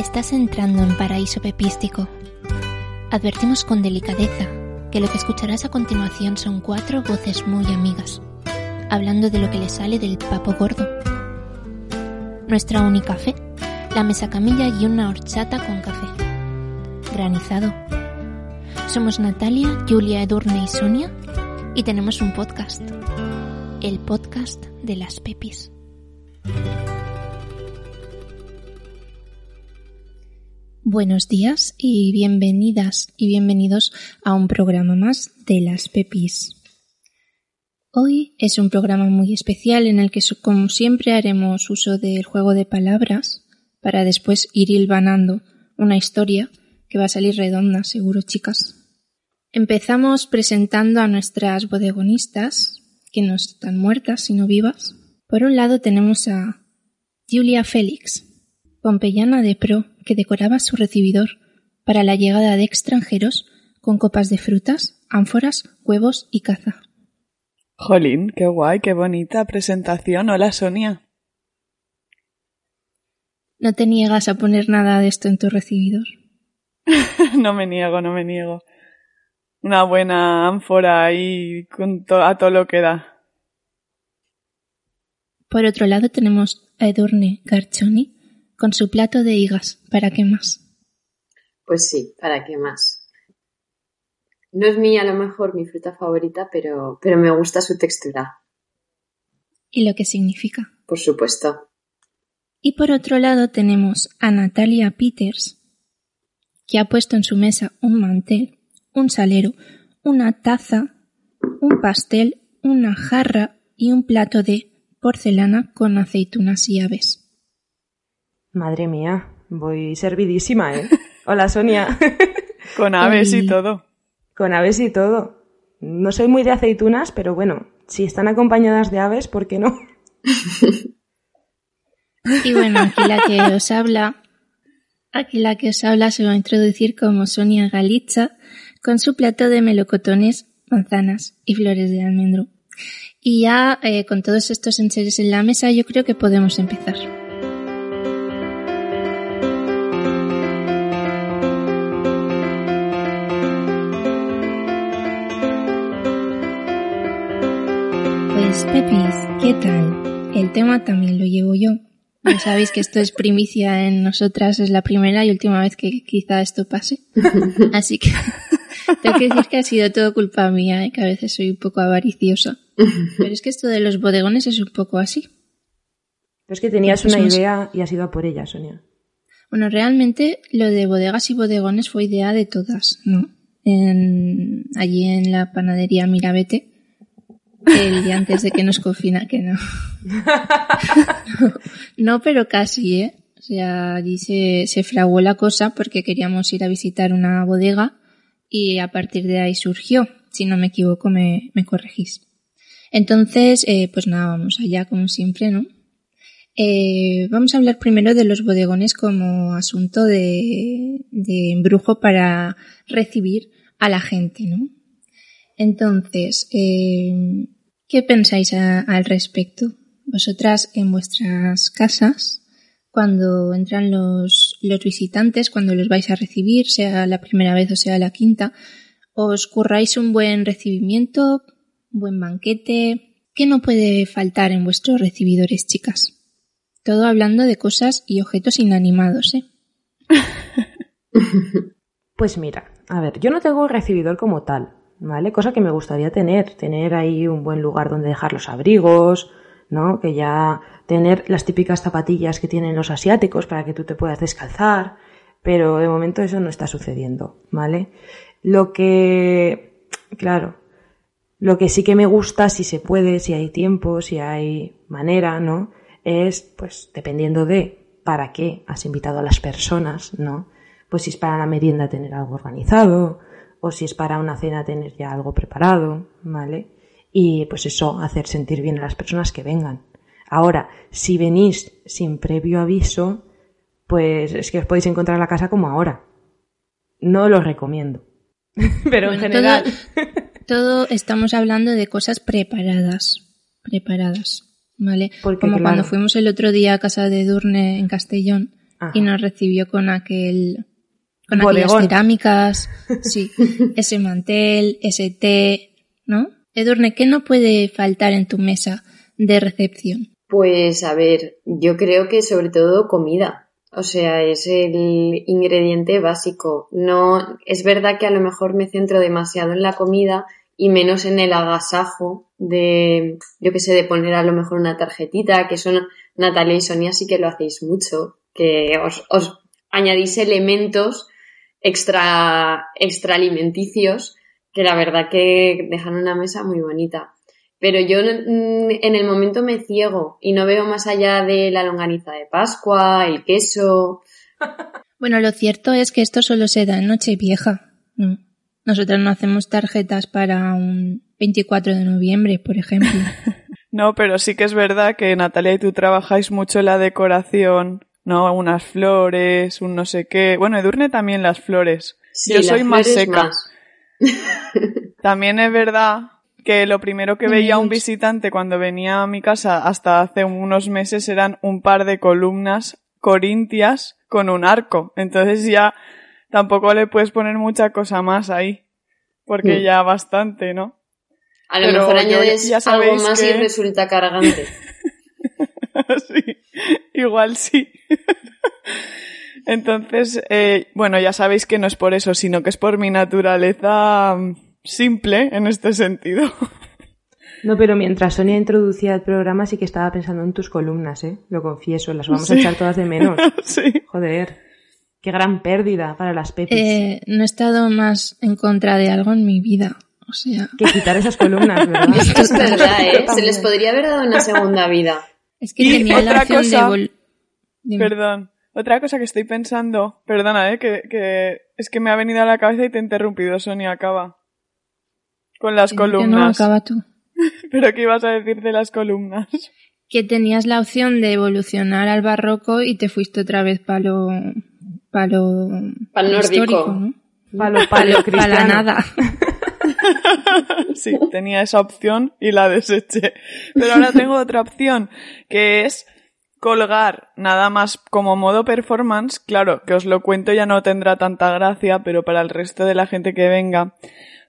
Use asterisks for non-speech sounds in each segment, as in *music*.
Estás entrando en paraíso pepístico. Advertimos con delicadeza que lo que escucharás a continuación son cuatro voces muy amigas, hablando de lo que le sale del papo gordo. Nuestra única fe, la mesa camilla y una horchata con café. Granizado. Somos Natalia, Julia, Edurne y Sonia y tenemos un podcast. El podcast de las pepis. Buenos días y bienvenidas y bienvenidos a un programa más de las Pepis. Hoy es un programa muy especial en el que, como siempre, haremos uso del juego de palabras para después ir hilvanando una historia que va a salir redonda, seguro, chicas. Empezamos presentando a nuestras bodegonistas, que no están muertas, sino vivas. Por un lado tenemos a Julia Félix, pompeyana de pro que decoraba su recibidor para la llegada de extranjeros con copas de frutas, ánforas, huevos y caza. Jolín, qué guay, qué bonita presentación. Hola, Sonia. ¿No te niegas a poner nada de esto en tu recibidor? *laughs* no me niego, no me niego. Una buena ánfora ahí con a todo lo que da. Por otro lado tenemos a Edurne Garchoni, con su plato de higas. ¿Para qué más? Pues sí, ¿para qué más? No es mía a lo mejor mi fruta favorita, pero, pero me gusta su textura. ¿Y lo que significa? Por supuesto. Y por otro lado tenemos a Natalia Peters, que ha puesto en su mesa un mantel, un salero, una taza, un pastel, una jarra y un plato de porcelana con aceitunas y aves. Madre mía, voy servidísima, ¿eh? Hola, Sonia. *laughs* Con aves y todo. Con aves y todo. No soy muy de aceitunas, pero bueno, si están acompañadas de aves, ¿por qué no? Y bueno, aquí la que os habla, aquí la que os habla se va a introducir como Sonia Galitza con su plato de melocotones, manzanas y flores de almendro. Y ya eh, con todos estos enseres en la mesa, yo creo que podemos empezar. Pues Pepis, ¿qué tal? El tema también lo llevo yo. Ya sabéis que esto es primicia en nosotras, es la primera y última vez que quizá esto pase. Así que *laughs* tengo que decir que ha sido todo culpa mía, ¿eh? que a veces soy un poco avariciosa. Pero es que esto de los bodegones es un poco así. Pero es que tenías una idea y has ido a por ella, Sonia. Bueno, realmente lo de bodegas y bodegones fue idea de todas, ¿no? allí en la panadería Mirabete el día antes de que nos confina, que no. *laughs* no, pero casi, ¿eh? O sea, allí se, se fraguó la cosa porque queríamos ir a visitar una bodega y a partir de ahí surgió. Si no me equivoco, me, me corregís. Entonces, eh, pues nada, vamos allá como siempre, ¿no? Eh, vamos a hablar primero de los bodegones como asunto de, de embrujo para recibir a la gente, ¿no? Entonces, eh, ¿Qué pensáis al respecto? Vosotras en vuestras casas, cuando entran los, los visitantes, cuando los vais a recibir, sea la primera vez o sea la quinta, ¿os curráis un buen recibimiento, un buen banquete? ¿Qué no puede faltar en vuestros recibidores, chicas? Todo hablando de cosas y objetos inanimados, ¿eh? *laughs* Pues mira, a ver, yo no tengo un recibidor como tal, ¿vale? Cosa que me gustaría tener, tener ahí un buen lugar donde dejar los abrigos, ¿no? Que ya tener las típicas zapatillas que tienen los asiáticos para que tú te puedas descalzar, pero de momento eso no está sucediendo, ¿vale? Lo que, claro, lo que sí que me gusta, si se puede, si hay tiempo, si hay manera, ¿no? Es, pues, dependiendo de para qué has invitado a las personas, ¿no? Pues si es para la merienda tener algo organizado, o si es para una cena tener ya algo preparado, ¿vale? Y pues eso, hacer sentir bien a las personas que vengan. Ahora, si venís sin previo aviso, pues es que os podéis encontrar la casa como ahora. No lo recomiendo. *laughs* Pero en general. Todo, *laughs* todo estamos hablando de cosas preparadas. Preparadas. ¿vale? Porque, Como claro. cuando fuimos el otro día a casa de Durne en Castellón Ajá. y nos recibió con aquel con aquellas cerámicas, *laughs* sí, ese mantel, ese té, ¿no? Edurne, ¿qué no puede faltar en tu mesa de recepción? Pues a ver, yo creo que sobre todo comida. O sea, es el ingrediente básico. No, es verdad que a lo mejor me centro demasiado en la comida y menos en el agasajo de, yo que sé, de poner a lo mejor una tarjetita, que son Natalia y Sonia sí que lo hacéis mucho, que os, os añadís elementos extra, extra alimenticios que la verdad que dejan una mesa muy bonita. Pero yo mm, en el momento me ciego y no veo más allá de la longaniza de Pascua, el queso. *laughs* Bueno, lo cierto es que esto solo se da en Nochevieja. No. Nosotros no hacemos tarjetas para un 24 de noviembre, por ejemplo. *laughs* No, pero sí que es verdad que Natalia y tú trabajáis mucho en la decoración, ¿no? Unas flores, un no sé qué. Bueno, Edurne también las flores. Sí, Yo soy más seca. más. *laughs* También es verdad que lo primero que Mm, veía un mucho. visitante cuando venía a mi casa hasta hace unos meses eran un par de columnas corintias con un arco. Entonces ya tampoco le puedes poner mucha cosa más ahí. Porque Mm. ya bastante, ¿no? A lo Pero mejor añades ya algo más y resulta cargante. *laughs* sí, igual sí. *laughs* Entonces, eh, bueno, ya sabéis que no es por eso, sino que es por mi naturaleza mm, simple en este sentido. No, pero mientras Sonia introducía el programa sí que estaba pensando en tus columnas, ¿eh? Lo confieso, las vamos a echar todas de menos. *laughs* sí. Joder, qué gran pérdida para las pepis. Eh, no he estado más en contra de algo en mi vida. O sea, Que quitar esas columnas, ¿verdad? *laughs* Esto es verdad, ¿eh? Se les podría haber dado una segunda vida. Es que Y tenía la otra opción cosa- de. Perdón. Otra cosa que estoy pensando, perdona, eh, que, que es que me ha venido a la cabeza y te he interrumpido, Sonia, acaba. Con las Que no, columnas. acaba tú. *laughs* Pero ¿qué ibas a decir de las columnas? Que tenías la opción de evolucionar al barroco y te fuiste otra vez para lo, para lo Pa'l nórdico. histórico, ¿no? Para palo, *laughs* la nada. *laughs* Sí, tenía esa opción y la deseché. Pero ahora tengo otra opción, que es colgar nada más como modo performance. Claro, que os lo cuento ya no tendrá tanta gracia, pero para el resto de la gente que venga,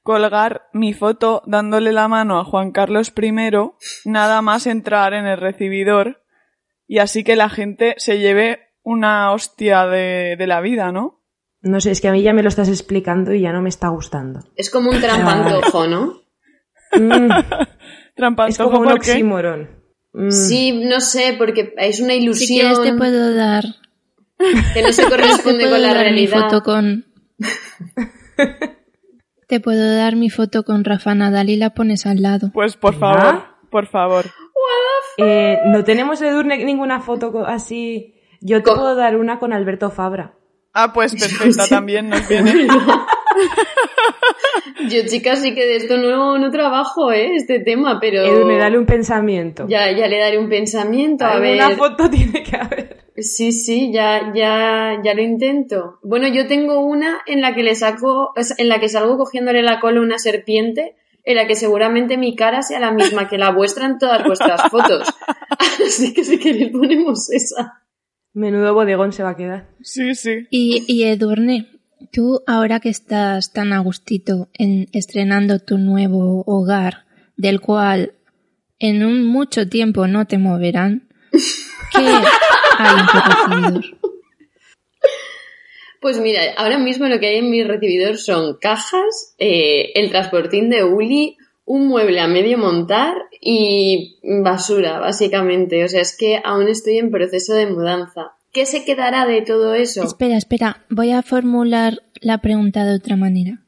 colgar mi foto dándole la mano a Juan Carlos I, nada más entrar en el recibidor, y así que la gente se lleve una hostia de, de la vida, ¿no? No sé, es que a mí ya me lo estás explicando y ya no me está gustando. Es como un trampantojo, ¿no? Mm, *laughs* es Trampantojo, como un oxímoron. Mm, Sí, no sé, porque es una Si ilusión quieres te puedo dar, que no se *laughs* te corresponde puedo con la dar mi foto con *laughs* te puedo dar mi foto con Rafa Nadal y la pones al lado. Pues por favor, por favor. eh, no tenemos de Edurne ninguna foto así. Yo te Co- puedo dar una con Alberto Fabra. Ah, pues *laughs* perfecta, también nos viene. *laughs* *laughs* Yo, chicas, sí que de esto no, no trabajo, ¿eh? Este tema, pero... Edurne, dale un pensamiento. Ya, ya le daré un pensamiento, a Alguna ver... foto tiene que haber. Sí, sí, ya, ya, ya lo intento. Bueno, yo tengo una en la que le saco, en la que salgo cogiéndole la cola a una serpiente, en la que seguramente mi cara sea la misma que la vuestra en todas vuestras fotos. Así que si queréis ponemos esa. Menudo bodegón se va a quedar. Sí, sí. Y, y Edurne, tú ahora que estás tan a gustito en estrenando tu nuevo hogar, del cual en un mucho tiempo no te moverán, ¿qué *laughs* hay en tu recibidor? Pues mira, ahora mismo lo que hay en mi recibidor son cajas, eh, el transportín de Uli, un mueble a medio montar y basura, básicamente. O sea, es que aún estoy en proceso de mudanza. ¿Qué se quedará de todo eso? Espera, espera, voy a formular la pregunta de otra manera.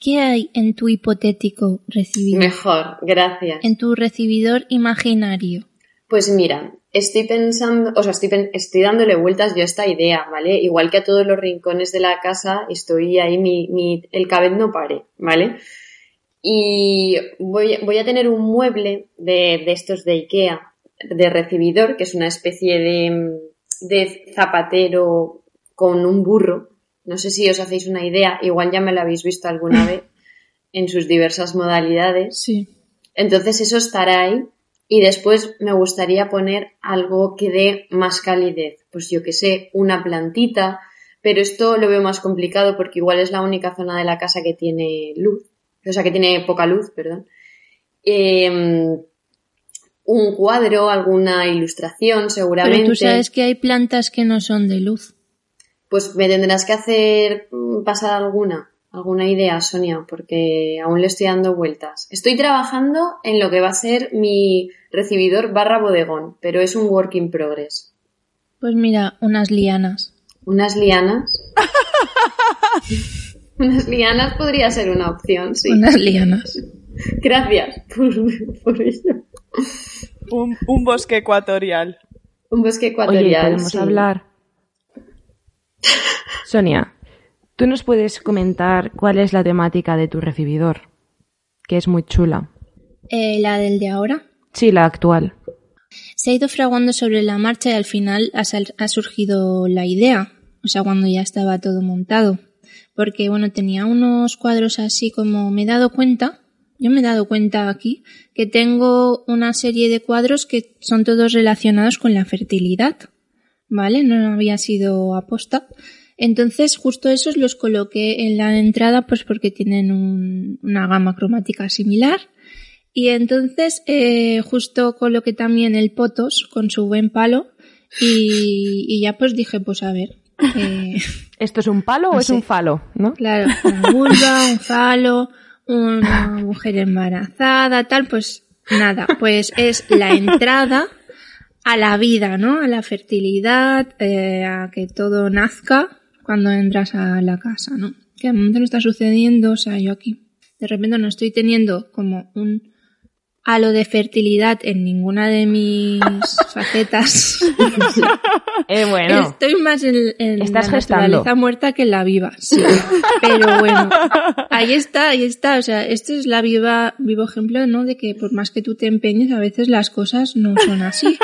¿Qué hay en tu hipotético recibidor? Mejor, gracias. En tu recibidor imaginario. Pues mira, estoy pensando, o sea, estoy, estoy dándole vueltas yo a esta idea, ¿vale? Igual que a todos los rincones de la casa, estoy ahí, mi, mi, el cabez no pare, ¿vale? Y voy, voy a tener un mueble de, de estos de Ikea, de recibidor, que es una especie de, de zapatero con un burro. No sé si os hacéis una idea, igual ya me lo habéis visto alguna *laughs* vez en sus diversas modalidades. Sí. Entonces eso estará ahí y después me gustaría poner algo que dé más calidez. Pues yo que sé, una plantita, pero esto lo veo más complicado porque igual es la única zona de la casa que tiene luz, o sea, que tiene poca luz, perdón. Em, un cuadro, alguna ilustración, seguramente. Pero tú sabes que hay plantas que no son de luz. Pues me tendrás que hacer mm, pasar alguna, alguna idea, Sonia, porque aún le estoy dando vueltas. Estoy trabajando en lo que va a ser mi recibidor barra bodegón, pero es un work in progress. Pues mira, unas lianas. ¿Unas lianas? *laughs* unas lianas podría ser una opción, sí. Unas lianas. Gracias por, ello. Un, bosque ecuatorial. Un bosque ecuatorial. Oye, podemos hablar. Sonia, ¿tú nos puedes comentar cuál es la temática de tu recibidor? Que es muy chula. Eh, ¿La del de ahora? Sí, la actual. Se ha ido fraguando sobre la marcha y al final ha, surgido la idea, o sea, cuando ya estaba todo montado. Porque, bueno, tenía unos cuadros así como me he dado cuenta, yo me he dado cuenta aquí, que tengo una serie de cuadros que son todos relacionados con la fertilidad, ¿vale? No había sido aposta. Entonces, justo esos los coloqué en la entrada, pues porque tienen una gama cromática similar y entonces eh, justo coloqué también el potos con su buen palo y, ya pues dije, pues a ver. Eh, *laughs* ¿Esto es un palo o es un falo? ¿no? Claro, una vulva, *laughs* un falo, una mujer embarazada, tal, pues nada, pues es la entrada a la vida, ¿no? A la fertilidad, eh, a que todo nazca cuando entras a la casa, ¿no? Que al momento no está sucediendo, o sea, yo aquí de repente no estoy teniendo como un a lo de fertilidad en ninguna de mis *laughs* facetas. *laughs* eh, bueno. Estoy más en, Estás la gestando. naturaleza muerta que en la viva. Sí. Pero bueno, ahí está, ahí está. O sea, esto es la viva, vivo ejemplo, ¿no? De que por más que tú te empeñes, a veces las cosas no son así.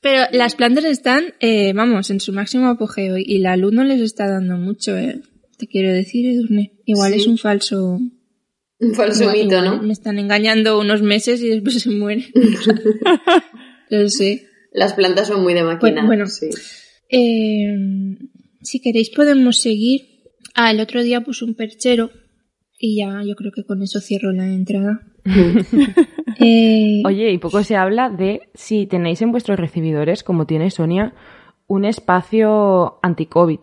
Pero las plantas están, eh, vamos, en su máximo apogeo y la luz no les está dando mucho, eh. Te quiero decir, Edurne. Igual es un falso *laughs* un falso mito, ¿no? Me están engañando unos meses y después se mueren. *laughs* Pero sí. Las plantas son muy de máquina. Bueno, sí. Eh, si queréis podemos seguir. Ah, el otro día puse un perchero y ya yo creo que con eso cierro la entrada. *laughs* Eh, Oye, y poco se habla de si tenéis en vuestros recibidores, como tiene Sonia, un espacio anti-COVID.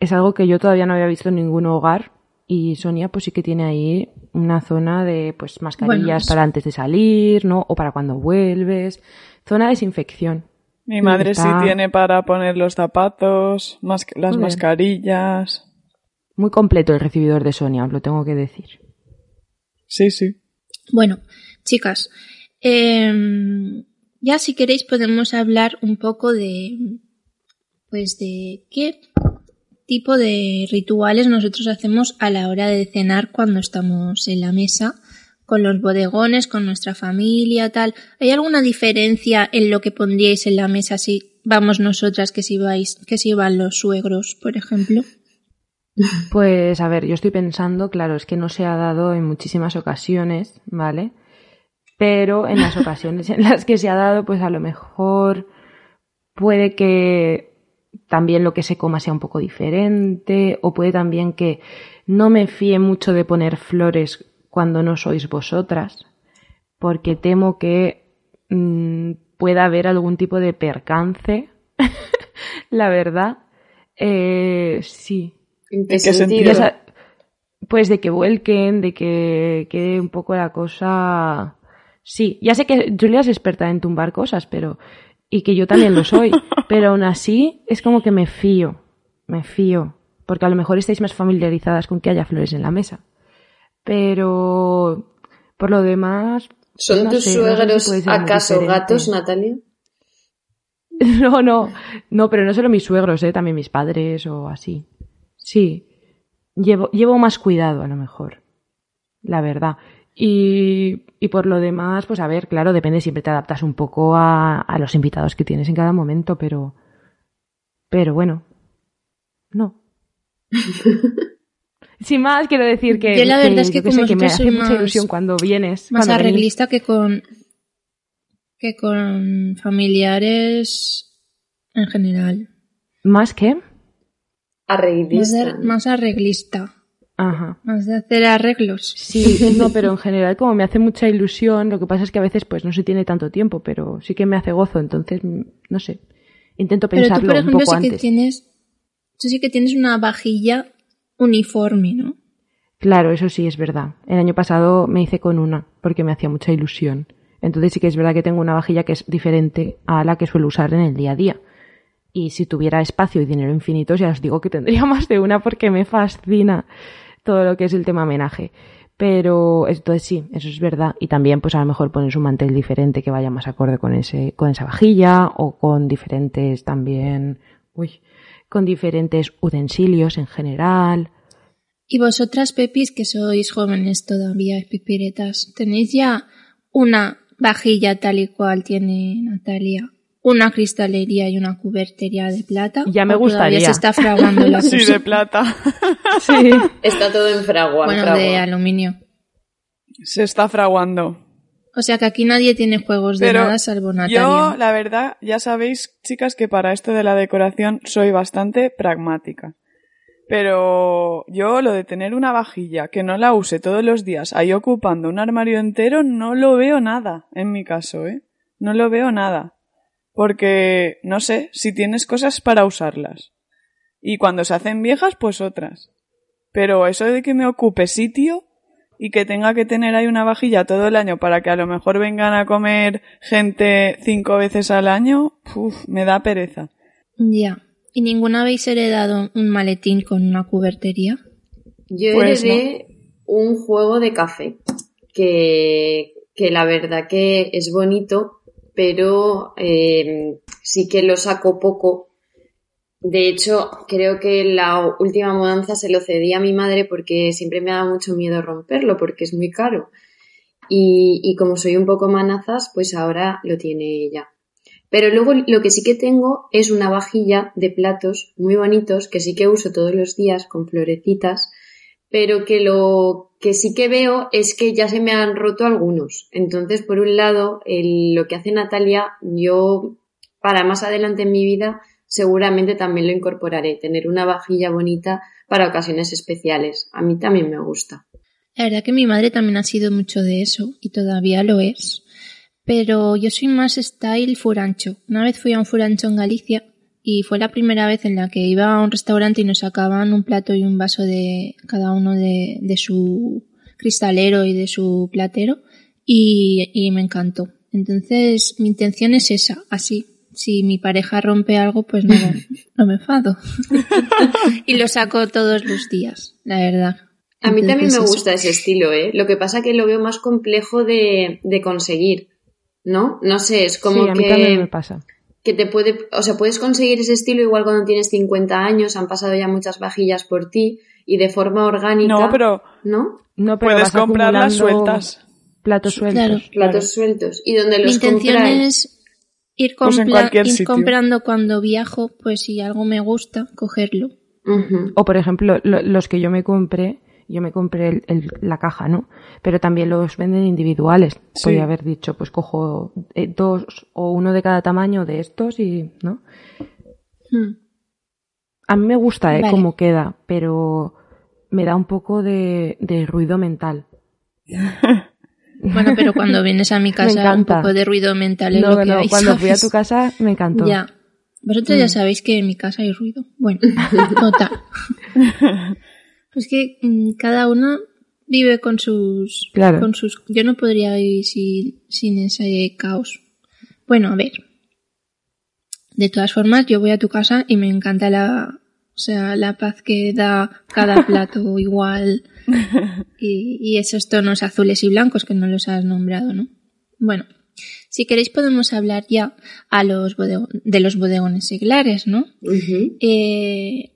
Es algo que yo todavía no había visto en ningún hogar y Sonia pues sí que tiene ahí una zona de pues mascarillas para antes de salir, ¿no? O para cuando vuelves. Zona de desinfección. Mi madre sí tiene para poner los zapatos, las mascarillas. Muy completo el recibidor de Sonia, os lo tengo que decir. Sí, sí. Bueno, chicas, em, ya si queréis podemos hablar un poco de, pues de qué tipo de rituales nosotros hacemos a la hora de cenar cuando estamos en la mesa con los bodegones, con nuestra familia, tal. ¿Hay alguna diferencia en lo que pondríais en la mesa si vamos nosotras que si vais, que si van los suegros, por ejemplo? Pues a ver, yo estoy pensando, claro, es que no se ha dado en muchísimas ocasiones, ¿vale? Pero en las ocasiones en las que se ha dado, pues a lo mejor puede que también lo que se coma sea un poco diferente, o puede también que no me fíe mucho de poner flores cuando no sois vosotras, porque temo que mm, pueda haber algún tipo de percance, *laughs* la verdad. Eh, sí. ¿En qué, sentido? Pues de que vuelquen, de que quede un poco la cosa... Sí, ya sé que Julia es experta en tumbar cosas, pero y que yo también lo soy, *laughs* pero aún así es como que me fío, me fío, porque a lo mejor estáis más familiarizadas con que haya flores en la mesa. Pero por lo demás... ¿Son tus suegros acaso gatos, Natalia? *laughs* No, no, no, pero no solo mis suegros, ¿eh? también mis padres o así. Sí, llevo, llevo más cuidado a lo mejor, la verdad. Y, y, por lo demás, pues a ver, claro, depende, siempre te adaptas un poco a, a, los invitados que tienes en cada momento, pero. Pero bueno. No. *laughs* Sin más, quiero decir que, Yo la verdad es que qué como sé, que me hace mucha más- ilusión cuando vienes. Más cuando venís. arreglista que con que con familiares en general. ¿Más que? Más, Arreglista. de- más arreglista. Ajá. Más de hacer arreglos. Sí, no, pero en general como me hace mucha ilusión, lo que pasa es que a veces pues no se tiene tanto tiempo, pero sí que me hace gozo, entonces, no sé, intento Pero tú, pensarlo por un ejemplo, poco sí que tienes. Tú sí que tienes una vajilla uniforme, ¿no? Claro, eso sí es verdad. El año pasado me hice con una, porque me hacía mucha ilusión. Entonces sí que es verdad que tengo una vajilla que es diferente a la que suelo usar en el día a día. Y si tuviera espacio y dinero infinito, ya os digo que tendría *laughs* más de una porque me fascina todo lo que es el tema homenaje. Pero entonces sí, eso es verdad. Y también, pues a lo mejor pones un mantel diferente que vaya más acorde con ese, con esa vajilla, o con diferentes también, uy, con diferentes utensilios en general. Y vosotras, Pepis, que sois jóvenes todavía, pipiretas, ¿tenéis ya una vajilla tal y cual tiene Natalia? ¿Una cristalería y una cubertería de plata? Ya me ¿O gustaría. Todavía se está fraguando la *laughs* Sí, de plata. *laughs* Sí. Está todo en fragua. en Bueno, fragua. de aluminio. Se está fraguando. O sea que aquí nadie tiene juegos de Pero nada salvo Natalia. Yo, la verdad, ya sabéis, chicas, que para esto de la decoración soy bastante pragmática. Pero yo lo de tener una vajilla que no la use todos los días ahí ocupando un armario entero no lo veo nada, en mi caso, ¿eh? No lo veo nada. Porque, no sé, si tienes cosas para usarlas. Y cuando se hacen viejas, pues otras. Pero eso de que me ocupe sitio y que tenga que tener ahí una vajilla todo el año para que a lo mejor vengan a comer gente cinco veces al año, uf, me da pereza. Ya. ¿Y ninguna habéis heredado un maletín con una cubertería? Yo Pues heredé un juego de café que, que la verdad que es bonito, pero eh, sí que lo saco poco. De hecho, creo que la última mudanza se lo cedí a mi madre porque siempre me da mucho miedo romperlo porque es muy caro. Y, y como soy un poco manazas, pues ahora lo tiene ella. Pero luego lo que sí que tengo es una vajilla de platos muy bonitos que sí que uso todos los días con florecitas, pero que lo que sí que veo es que ya se me han roto algunos. Entonces, por un lado, lo que hace Natalia, yo para más adelante en mi vida seguramente también lo incorporaré, tener una vajilla bonita para ocasiones especiales. A mí también me gusta. La verdad que mi madre también ha sido mucho de eso y todavía lo es. Pero yo soy más style furancho. Una vez fui a un furancho en Galicia y fue la primera vez en la que iba a un restaurante y nos sacaban un plato y un vaso de cada uno de, de su cristalero y de su platero y, y me encantó. Entonces mi intención es esa, así. Si mi pareja rompe algo, pues no, *laughs* no me enfado. *laughs* *laughs* y lo saco todos los días, la verdad. A mí también me eso. gusta ese estilo, ¿eh? Lo que pasa que lo veo más complejo de, de conseguir, ¿no? No sé, es como sí, a mí también me que, pasa. Que te puede, o sea, puedes conseguir ese estilo igual cuando tienes 50 años, han pasado ya muchas vajillas por ti y de forma orgánica, No, pero ¿no? No, pero puedes comprarlas sueltas. Platos sueltos. Claro. Platos sueltos. ¿Y donde Mi los intención compráis? es ir, Pues en compra- cualquier ir sitio. comprando cuando viajo, pues si algo me gusta, cogerlo. O por ejemplo, lo- los que yo me compré, yo me compré el- el- la caja, ¿no? Pero también los venden individuales. Sí. Podría haber dicho, pues cojo eh, dos o uno de cada tamaño de estos y, ¿no? Hmm. A mí me gusta, ¿eh? Vale. Cómo queda, pero me da un poco de, de ruido mental. *laughs* Bueno, pero cuando vienes a mi *laughs* casa, un poco de ruido mental es No, lo que no, hay, cuando fui a tu casa me encantó. Mm. Ya. Vosotros ya sabéis que en mi casa hay ruido. Bueno, *laughs* total. Pues que mm, cada uno vive con sus, Claro. con sus. Yo no podría vivir sin, sin ese caos. Bueno, a ver. De todas formas, yo voy a tu casa y me encanta la, o sea, la paz que da cada *laughs* plato igual y, y esos tonos azules y blancos que no los has nombrado, ¿no? Bueno, si queréis podemos hablar ya a los de los bodegones seglares, ¿no? Eh,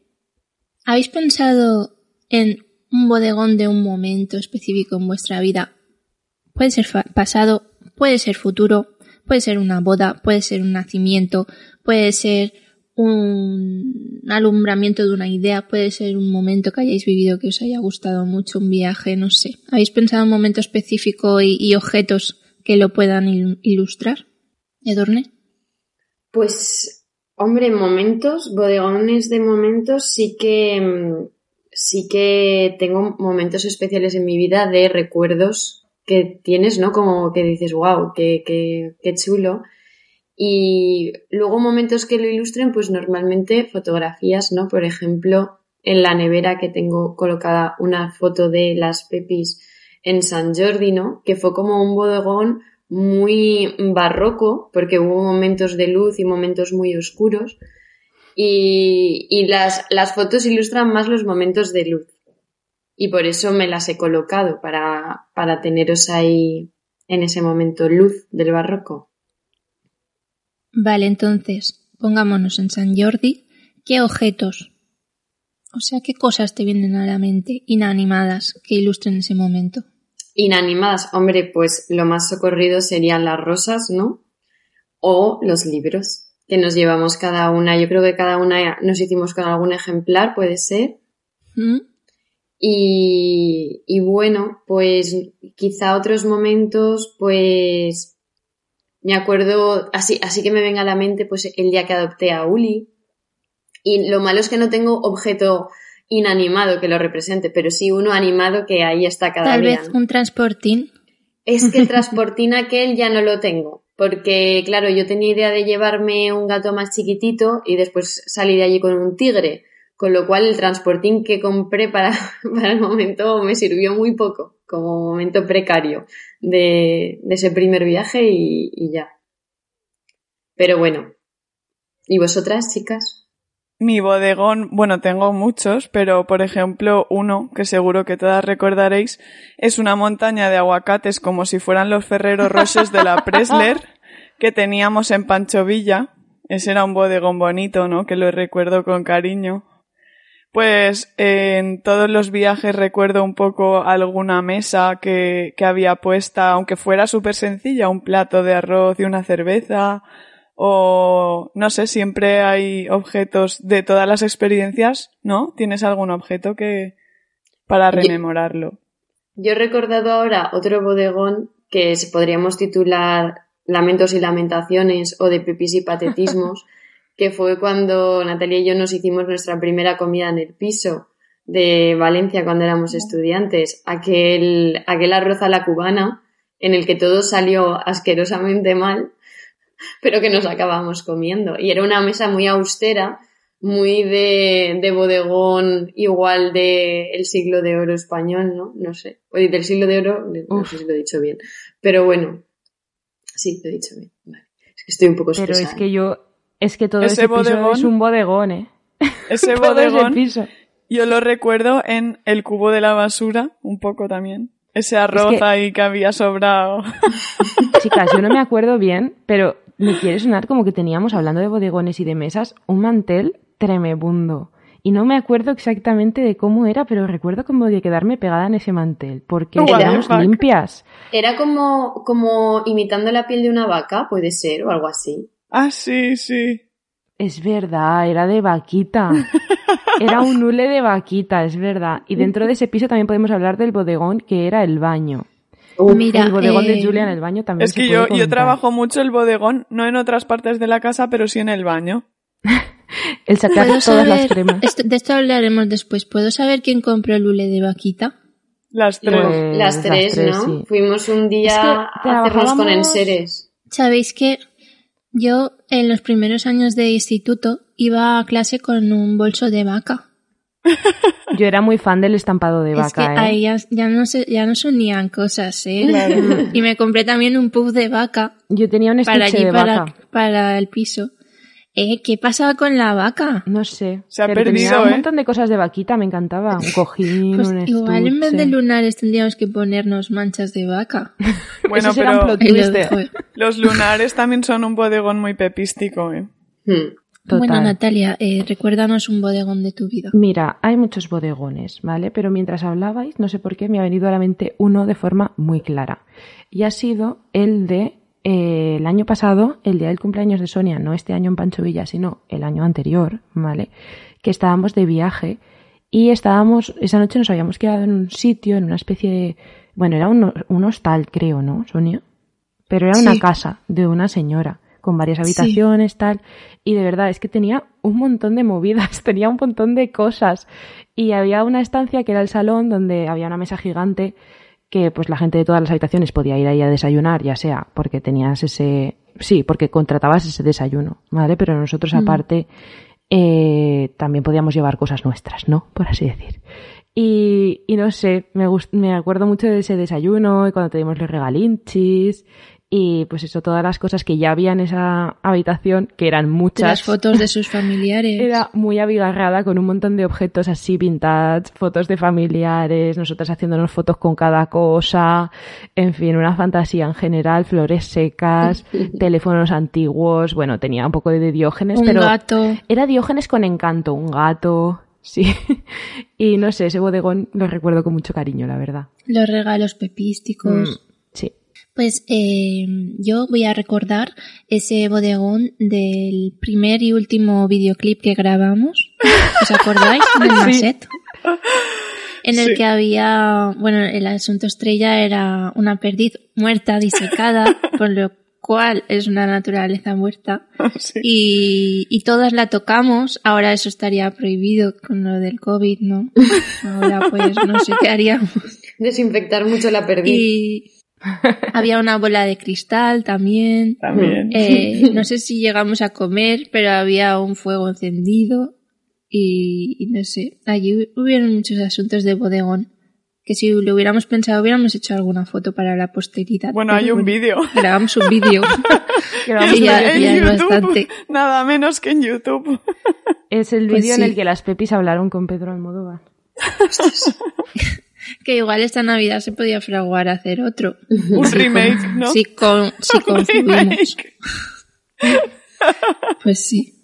¿Habéis pensado en un bodegón de un momento específico en vuestra vida? Puede ser pasado, puede ser futuro, puede ser una boda, puede ser un nacimiento, puede ser un alumbramiento de una idea, puede ser un momento que hayáis vivido que os haya gustado mucho, un viaje, no sé. ¿Habéis pensado en un momento específico y, objetos que lo puedan il- ilustrar? Edurne. Pues, hombre, momentos, bodegones de momentos, sí que, mm, sí que tengo momentos especiales en mi vida de recuerdos que tienes, ¿no? Como que dices, wow, qué, qué, chulo. Y luego momentos que lo ilustren, pues normalmente fotografías, ¿no? Por ejemplo, en la nevera que tengo colocada una foto de las Pepis en San Jordi, ¿no? Que fue como un bodegón muy barroco, porque hubo momentos de luz y momentos muy oscuros. Y, y las, las fotos ilustran más los momentos de luz. Y por eso me las he colocado, para, para teneros ahí en ese momento luz del barroco. Vale, entonces, pongámonos en San Jordi. ¿Qué objetos? O sea, ¿qué cosas te vienen a la mente inanimadas que ilustren ese momento? Inanimadas, hombre, pues lo más socorrido serían las rosas, ¿no? O los libros que nos llevamos cada una. Yo creo que cada una nos hicimos con algún ejemplar, puede ser. ¿Mm? Y, y bueno, pues quizá otros momentos, pues me acuerdo, así, así que me venga a la mente, pues el día que adopté a Uli. Y lo malo es que no tengo objeto inanimado que lo represente, pero sí uno animado que ahí está cada Tal día. vez ¿no? un transportín. Es que el *laughs* transportín aquel ya no lo tengo. Porque, claro, yo tenía idea de llevarme un gato más chiquitito y después salí de allí con un tigre. Con lo cual el transportín que compré para, *laughs* para el momento me sirvió muy poco, como momento precario de, ese primer viaje y ya. Pero bueno. ¿Y vosotras, chicas? Mi bodegón, bueno, tengo muchos, pero por ejemplo uno que seguro que todas recordaréis es una montaña de aguacates como si fueran los Ferrero Roches de la Presler *laughs* que teníamos en Pancho Villa. Ese era un bodegón bonito, ¿no? Que lo recuerdo con cariño. Pues en todos los viajes recuerdo un poco alguna mesa que, que había puesta, aunque fuera súper sencilla, un plato de arroz y una cerveza, o no sé, siempre hay objetos de todas las experiencias, ¿no? ¿Tienes algún objeto que para Yo- rememorarlo? Yo he recordado ahora otro bodegón que se podríamos titular Lamentos y Lamentaciones o de Pipis y Patetismos, *laughs* que fue cuando Natalia y yo nos hicimos nuestra primera comida en el piso de Valencia cuando éramos estudiantes. Aquel, aquel arroz a la cubana en el que todo salió asquerosamente mal, pero que nos acabamos comiendo. Y era una mesa muy austera, muy de, de bodegón igual de el siglo de oro español, ¿no? No sé. Oye, del siglo de oro, no Uf. sé si lo he dicho bien. Pero bueno, sí, lo he dicho bien. Vale. Es que estoy un poco Pero estresada. es que yo, es que todo Ese ese, piso bodegón- es un bodegón, ¿eh? *laughs* Ese Todo ese bodegón piso. yo lo recuerdo en el cubo de la basura, un poco también. Ese arroz que- ahí que había sobrado. *laughs* Chicas, yo no me acuerdo bien, pero me quiere sonar como que teníamos, hablando de bodegones y de mesas, un mantel tremebundo. Y no me acuerdo exactamente de cómo era, pero recuerdo como de quedarme pegada en ese mantel, porque fuck? limpias. Era como, como imitando la piel de una vaca, puede ser, o algo así. ah, sí, sí. Es verdad, era de vaquita. *laughs* Era un hule de vaquita, es verdad. Y dentro de ese piso también podemos hablar del bodegón que era el baño. Uf, Mira, el bodegón eh, de Julia en el baño también. Es se que puede yo, yo trabajo mucho el bodegón, no en otras partes de la casa, pero sí en el baño. *laughs* El sacar ¿Puedo todas las cremas. esto- de esto hablaremos después. ¿Puedo saber quién compró el hule de vaquita? Las tres. Pues, las las tres, ¿no? sí. Fuimos un día Es que a hacernos con enseres. Sabéis que yo en los primeros años de instituto iba a clase con un bolso de vaca. Yo era muy fan del estampado de es que vaca, ¿eh? ahí ya, ya no se, ya no se unían cosas, ¿eh? Claro. Y me compré también un puff de vaca Yo tenía un para allí, de para, vaca. para el piso. Eh, ¿qué pasaba con la vaca? No sé. Se ha pero tenía perdido, un ¿eh? montón de cosas de vaquita, me encantaba. Un cojín, *laughs* Pues un igual en vez de lunares tendríamos que ponernos manchas de vaca. *laughs* Bueno, será un pero. ¿eh? los lunares también son un bodegón muy pepístico, ¿eh? Hmm. Total. Bueno, Natalia, eh, recuérdanos un bodegón de tu vida. Mira, hay muchos bodegones, ¿vale? Pero mientras hablabais, no sé por qué, me ha venido a la mente uno de forma muy clara. Y ha sido el de eh, el año pasado, el día del cumpleaños de Sonia, no este año en Pancho Villa, sino el año anterior, ¿vale? Que estábamos de viaje y estábamos, esa noche nos habíamos quedado en un sitio, en una especie de, bueno, era un, un hostal, creo, ¿no, Sonia? Pero era una casa de una señora con varias habitaciones, tal. Y de verdad, es que tenía un montón de movidas, *laughs* tenía un montón de cosas. Y había una estancia que era el salón donde había una mesa gigante que pues la gente de todas las habitaciones podía ir ahí a desayunar, ya sea porque tenías ese, sí, porque contratabas ese desayuno, ¿vale? Pero nosotros aparte eh, también podíamos llevar cosas nuestras, ¿no? Por así decir. Y, y no sé, me, gust- me acuerdo mucho de ese desayuno y cuando te dimos los regalinchis y pues eso, todas las cosas que ya había en esa habitación, que eran muchas. las fotos de sus *laughs* familiares. Era muy abigarrada con un montón de objetos así vintage, fotos de familiares, nosotros haciéndonos fotos con cada cosa, en fin, una fantasía en general, flores secas, *laughs* teléfonos antiguos, bueno, tenía un poco de Diógenes, un pero gato. era Diógenes con encanto, un gato, sí. *laughs* y no sé, ese bodegón lo recuerdo con mucho cariño, la verdad. Los regalos pepísticos. Mm. Pues eh, yo voy a recordar ese bodegón del primer y último videoclip que grabamos. ¿Os acordáis? *laughs* Del Maset. En el Sí. que había, bueno, el asunto estrella era una perdiz muerta, disecada, *laughs* con lo cual es una naturaleza muerta. *laughs* Sí. Y, y todas la tocamos. Ahora eso estaría prohibido con lo del COVID, ¿no? Ahora pues no sé qué haríamos. Desinfectar mucho la perdiz. Y *laughs* había una bola de cristal también. También. Eh, no sé si llegamos a comer, pero había un fuego encendido. Y, y no sé, allí hubieron muchos asuntos de bodegón. Que si lo hubiéramos pensado, hubiéramos hecho alguna foto para la posteridad. Bueno, hay un vídeo. Grabamos un vídeo. *laughs* Grabamos Y ya- en ya es YouTube. bastante. Nada menos que en YouTube. Es el Pues vídeo en sí. el que las Pepis hablaron con Pedro Almodóvar. *laughs* que igual esta Navidad se podía fraguar a hacer otro. Un remake, ¿no? Si, con, si *laughs* confluimos. *laughs* Pues sí.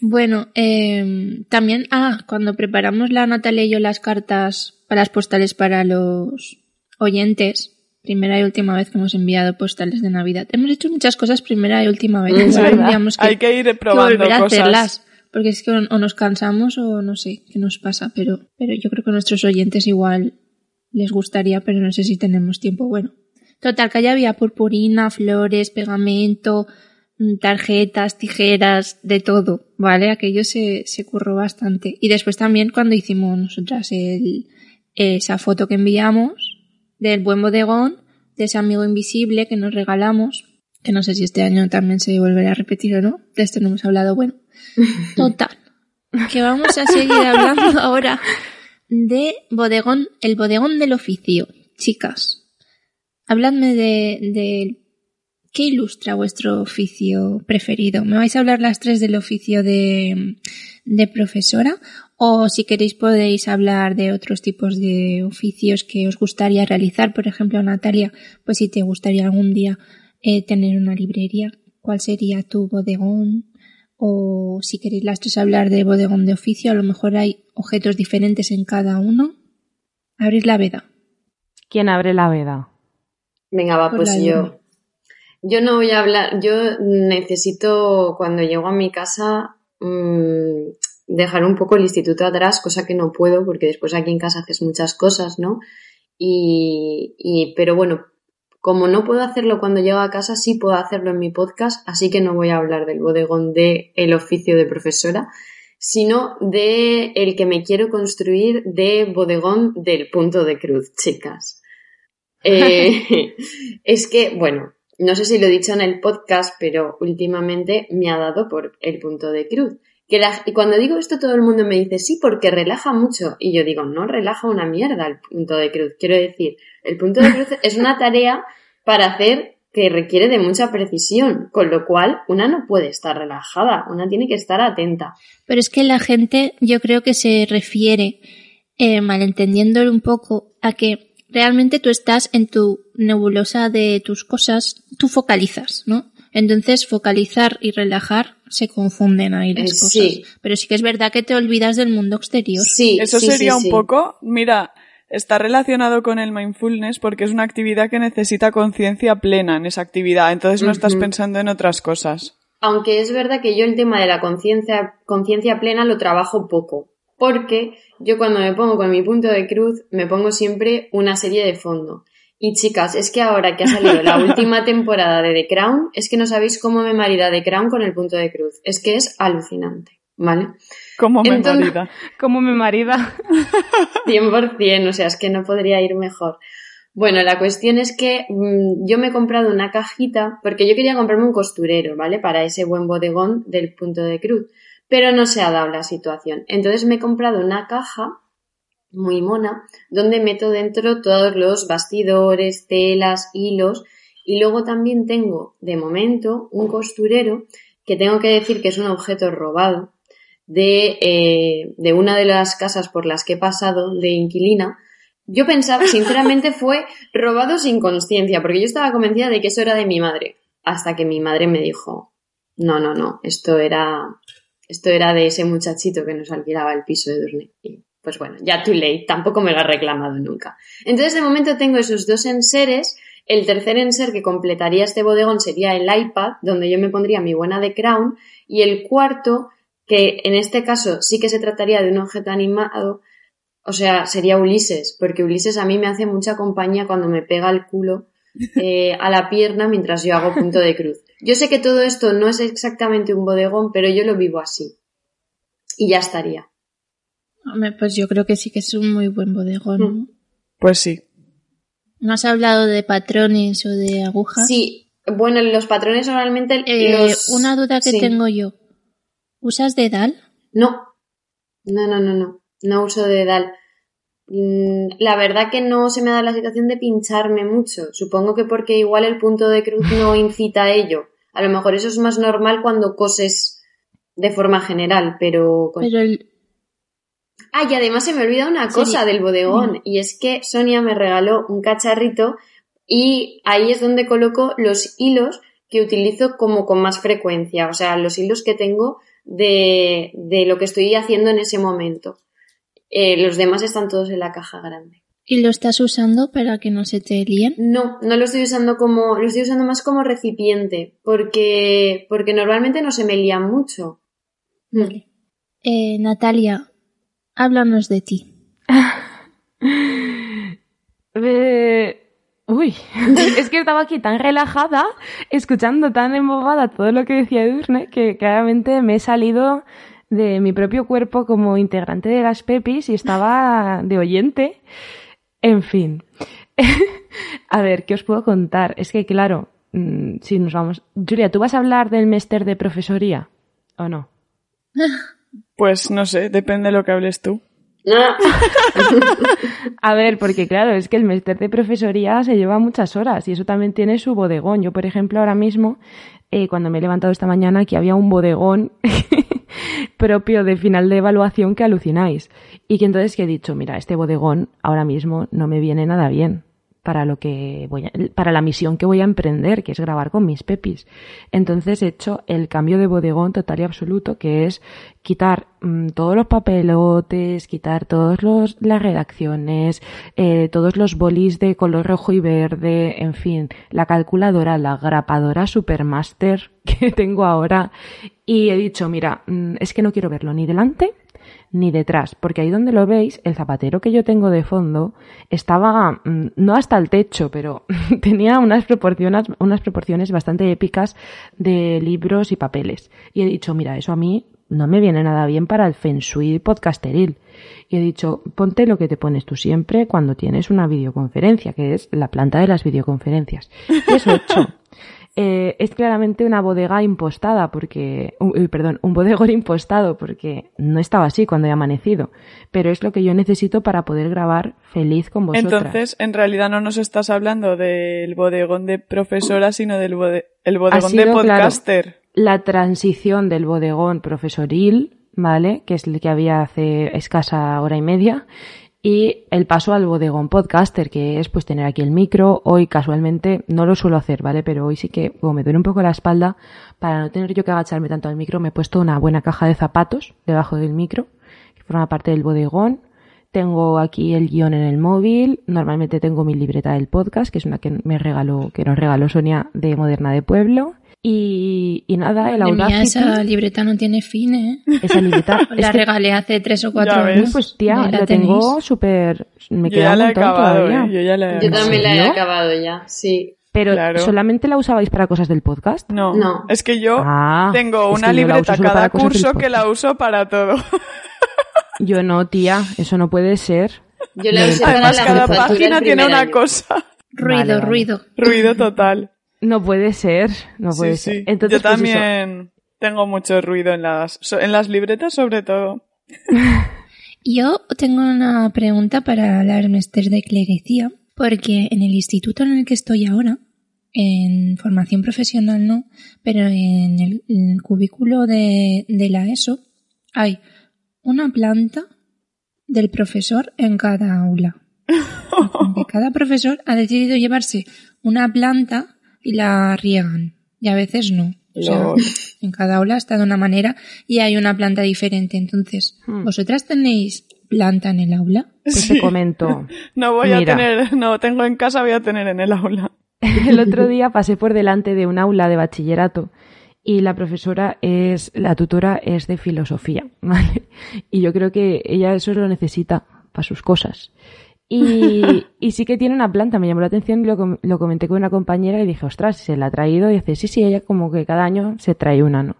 Bueno, eh, también, ah, cuando preparamos la Natalia y yo las cartas para las postales para los oyentes, primera y última vez que hemos enviado postales de Navidad. Hemos hecho muchas cosas primera y última vez. Es que, Hay que ir que probando volver a cosas. hacerlas. Porque es que o, nos cansamos o no sé qué nos pasa, pero, pero yo creo que a nuestros oyentes igual les gustaría, pero no sé si tenemos tiempo. Bueno, total, que allá había purpurina, flores, pegamento, mm, tarjetas, tijeras, de todo, ¿vale? Aquello se, se curró bastante. Y después también cuando hicimos nosotras el, esa foto que enviamos del buen bodegón, de ese amigo invisible que nos regalamos, que no sé si este año también se volverá a repetir o no, de esto no hemos hablado, bueno. *laughs* Total, que vamos a seguir hablando *laughs* ahora de bodegón, el bodegón del oficio. Chicas, habladme de, de qué ilustra vuestro oficio preferido. ¿Me vais a hablar las tres del oficio de, de profesora? O si queréis podéis hablar de otros tipos de oficios que os gustaría realizar. Por ejemplo, Natalia, pues si te gustaría algún día eh, tener una librería, ¿cuál sería tu bodegón? O si queréis las tres hablar de bodegón de oficio, a lo mejor hay objetos diferentes en cada uno. Abrir la veda. ¿Quién abre la veda? Venga, va, Por pues yo. luna. Yo no voy a hablar, yo necesito cuando llego a mi casa mm, dejar un poco el instituto atrás, cosa que no puedo porque después aquí en casa haces muchas cosas, ¿no? Y, y pero bueno, como no puedo hacerlo cuando llego a casa, sí puedo hacerlo en mi podcast, así que no voy a hablar del bodegón de el oficio de profesora, sino de el que me quiero construir de bodegón del punto de cruz, chicas. *laughs* Eh, *laughs* es que, bueno, no sé si lo he dicho en el podcast, pero últimamente me ha dado por el punto de cruz. Que y cuando digo esto todo el mundo me dice, sí, porque relaja mucho. Y yo digo, no relaja una mierda el punto de cruz. Quiero decir, el punto de cruz es una tarea para hacer que requiere de mucha precisión, con lo cual una no puede estar relajada, una tiene que estar atenta. Pero es que la gente yo creo que se refiere, eh, malentendiéndolo un poco, a que realmente tú estás en tu nebulosa de tus cosas, tú focalizas, ¿no? Entonces focalizar y relajar se confunden ahí las Eh, cosas. sí. Pero sí que es verdad que te olvidas del mundo exterior. Sí, Eso sí, sería sí, un sí. poco, mira, está relacionado con el mindfulness porque es una actividad que necesita conciencia plena en esa actividad, entonces no estás pensando en otras cosas. Aunque es verdad que yo el tema de la conciencia conciencia plena lo trabajo poco, porque yo cuando me pongo con mi punto de cruz me pongo siempre una serie de fondo. Y chicas, es que ahora que ha salido la *laughs* última temporada de The Crown, es que no sabéis cómo me marida The Crown con el punto de cruz. Es que es alucinante, ¿vale? Como me Entonces- marida. Como mi marida. *laughs* 100%, o sea, es que no podría ir mejor. Bueno, la cuestión es que mm, yo me he comprado una cajita porque yo quería comprarme un costurero, ¿vale? Para ese buen bodegón del punto de cruz, pero no se ha dado la situación. Entonces me he comprado una caja muy mona donde meto dentro todos los bastidores, telas, hilos y luego también tengo de momento un costurero que tengo que decir que es un objeto robado de, eh, de una de las casas por las que he pasado de inquilina. Yo pensaba, sinceramente, *laughs* fue robado sin conciencia, porque yo estaba convencida de que eso era de mi madre, hasta que mi madre me dijo, no, no, no, esto era, esto era de ese muchachito que nos alquilaba el piso de Durne. Y pues bueno, ya too late, tampoco me lo ha reclamado nunca. Entonces, de momento tengo esos dos enseres. El tercer enser que completaría este bodegón sería el iPad, donde yo me pondría mi buena de Crown. Y el cuarto, que en este caso sí que se trataría de un objeto animado, o sea, sería Ulises, porque Ulises a mí me hace mucha compañía cuando me pega el culo eh, a la pierna mientras yo hago punto de cruz. Yo sé que todo esto no es exactamente un bodegón, pero yo lo vivo así. Y ya estaría. Hombre, pues yo creo que sí que es un muy buen bodegón. ¿no? Mm. Pues sí. ¿No has hablado de patrones o de agujas? Sí, bueno, los patrones normalmente Eh, los... Una duda que sí. tengo yo. ¿Usas dedal? No, no, no, no, no, no uso dedal. Mm, La verdad que no se me da la situación de pincharme mucho. Supongo que porque igual el punto de cruz no *laughs* incita a ello. A lo mejor eso es más normal cuando coses de forma general, pero... con- Pero el, Ah, y además se me olvida una cosa Sí. del bodegón, y es que Sonia me regaló un cacharrito y ahí es donde coloco los hilos que utilizo como con más frecuencia, o sea, los hilos que tengo de, de lo que estoy haciendo en ese momento. Eh, los demás están todos en la caja grande. ¿Y lo estás usando para que no se te líen? No, no lo estoy usando como, lo estoy usando más como recipiente, porque, porque normalmente no se me lían mucho. Vale. Eh, Natalia, háblanos de ti. *laughs* Eh, Uy, *laughs* es que estaba aquí tan relajada, escuchando tan embobada todo lo que decía Edurne, que claramente me he salido de mi propio cuerpo como integrante de las Pepis y estaba de oyente. En fin. *laughs* a ver, ¿qué os puedo contar? Es que, claro, mm, si nos vamos... Julia, ¿tú vas a hablar del máster de profesoría o no? Pues no sé, depende de lo que hables tú. *laughs* A ver, porque claro, es que el máster de profesoría se lleva muchas horas y eso también tiene su bodegón. Yo, por ejemplo, ahora mismo, eh, cuando me he levantado esta mañana, aquí había un bodegón *laughs* propio de final de evaluación que alucináis. Y que entonces que he dicho, mira, este bodegón ahora mismo no me viene nada bien para lo que voy a- para la misión que voy a emprender, que es grabar con mis pepis. Entonces he hecho el cambio de bodegón total y absoluto, que es quitar mm, todos los papelotes, quitar todas las redacciones, eh, todos los bolis de color rojo y verde, en fin, la calculadora, la grapadora Supermaster *laughs* que tengo ahora. Y he dicho, mira, mm, es que no quiero verlo ni delante ni detrás, porque ahí donde lo veis, el zapatero que yo tengo de fondo estaba mm, no hasta el techo, pero *laughs* tenía unas proporciones, unas proporciones bastante épicas de libros y papeles. Y he dicho, mira, eso a mí no me viene nada bien para el feng podcasteril. Y he dicho, ponte lo que te pones tú siempre cuando tienes una videoconferencia, que es la planta de las videoconferencias. Y eso. *laughs* Eh, es claramente una bodega impostada porque, uy, perdón, un bodegón *laughs* impostado porque no estaba así cuando he amanecido, pero es lo que yo necesito para poder grabar feliz con vosotras. Entonces, en realidad no nos estás hablando del bodegón de profesora, sino del bode- el bodegón de sido, claro, podcaster. la transición del bodegón profesoril, ¿vale? Que es el que había hace escasa hora y media. Y el paso al bodegón podcaster, que es pues tener aquí el micro. Hoy casualmente no lo suelo hacer, ¿vale? Pero hoy sí que, como me duele un poco la espalda, para no tener yo que agacharme tanto al micro, me he puesto una buena caja de zapatos debajo del micro, que forma parte del bodegón. Tengo aquí el guion en el móvil, normalmente tengo mi libreta del podcast, que es una que me regaló, que nos regaló Sonia de Moderna de Pueblo. Y, y nada, el Madre mía, Audacity. esa libreta no tiene fin, ¿eh? esa libreta. *laughs* La que- regalé hace tres o cuatro Ya ves. años. pues tía, la, tengo súper. Me queda ya un la he montón acabado, todavía. ¿eh? Yo ya la he Yo también la he acabado ya, sí. Pero Claro. solamente la usabais para cosas del podcast. No, No. es que yo Ah, tengo es una que libreta cada curso que la uso para todo. *laughs* Yo no, tía, eso no puede ser. Yo la usé para Además, la cada página tiene una año. cosa. Ruido, Vale, vale. ruido. Ruido total. No puede ser, no puede sí. ser. Entonces, yo pues eso. también tengo mucho ruido en las, en las libretas sobre todo. *laughs* Yo tengo una pregunta para la Mester de Clerecía, porque en el instituto en el que estoy ahora, en formación profesional no, pero en el, en el cubículo de, de la ESO hay una planta del profesor en cada aula. *laughs* Cada profesor ha decidido llevarse una planta y la riegan. Y a veces no. O sea, Lol. en cada aula está de una manera y hay una planta diferente. Entonces, Hmm. ¿vosotras tenéis planta en el aula? Pues Sí. te comento. No voy a tener, no tengo en casa, voy a tener en el aula. *laughs* El otro día pasé por delante de un aula de bachillerato y la profesora es, la tutora es de filosofía, *laughs* ¿vale? Y yo creo que ella eso lo necesita para sus cosas. Y, *laughs* y sí que tiene una planta, me llamó la atención y lo, com- lo comenté con una compañera y dije, ostras, se la ha traído y dice, sí, sí, ella como que cada año se trae una, ¿no?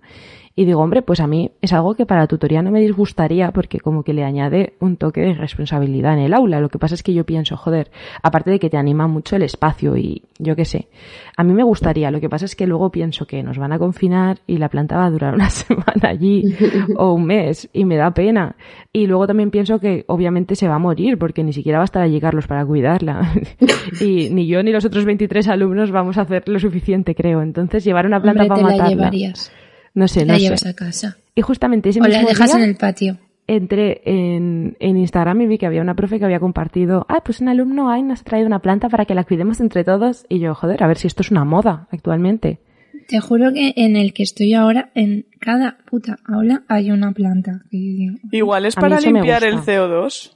Y digo, hombre, pues a mí es algo que para la tutoría no me disgustaría porque como que le añade un toque de responsabilidad en el aula. Lo que pasa es que yo pienso, joder, aparte de que te anima mucho el espacio y yo qué sé, a mí me gustaría. Lo que pasa es que luego pienso que nos van a confinar y la planta va a durar *laughs* una semana allí *laughs* o un mes y me da pena. Y luego también pienso que obviamente se va a morir porque ni siquiera va a estar allí Carlos para cuidarla. *laughs* y ni yo ni los otros 23 alumnos vamos a hacer lo suficiente, creo. Entonces llevar una planta Hombre, para te la matarla. llevarías. No sé, la no llevas sé. a casa. Y justamente ese O la dejas día en el patio. entré en, en Instagram y vi que había una profe que había compartido, ah, pues un alumno ahí nos ha traído una planta para que la cuidemos entre todos. Y yo, joder, a ver si esto es una moda actualmente. Te juro que en el que estoy ahora, en cada puta aula hay una planta. Igual es para limpiar el gusta. CO2.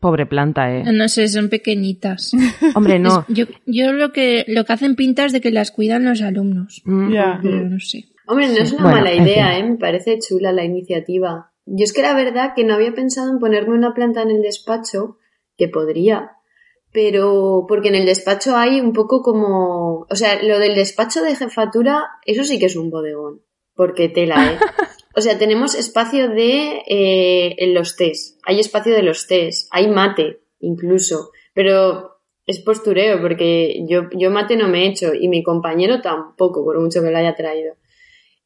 Pobre planta, eh. No sé, son pequeñitas. *laughs* Hombre, no. Es- yo, yo lo que lo que hacen pinta es de que las cuidan los alumnos. Mm, Ya. Pero no sé. Hombre, no es una Bueno, mala idea. ¿eh? Me parece chula la iniciativa. Yo es que la verdad que no había pensado en ponerme una planta en el despacho, que podría, pero porque en el despacho hay un poco como... O sea, lo del despacho de jefatura, eso sí que es un bodegón, porque tela, ¿eh? *laughs* O sea, tenemos espacio de eh, en los test, hay espacio de los test, hay mate incluso, pero es postureo porque yo, yo mate no me he hecho y mi compañero tampoco, por mucho que lo haya traído.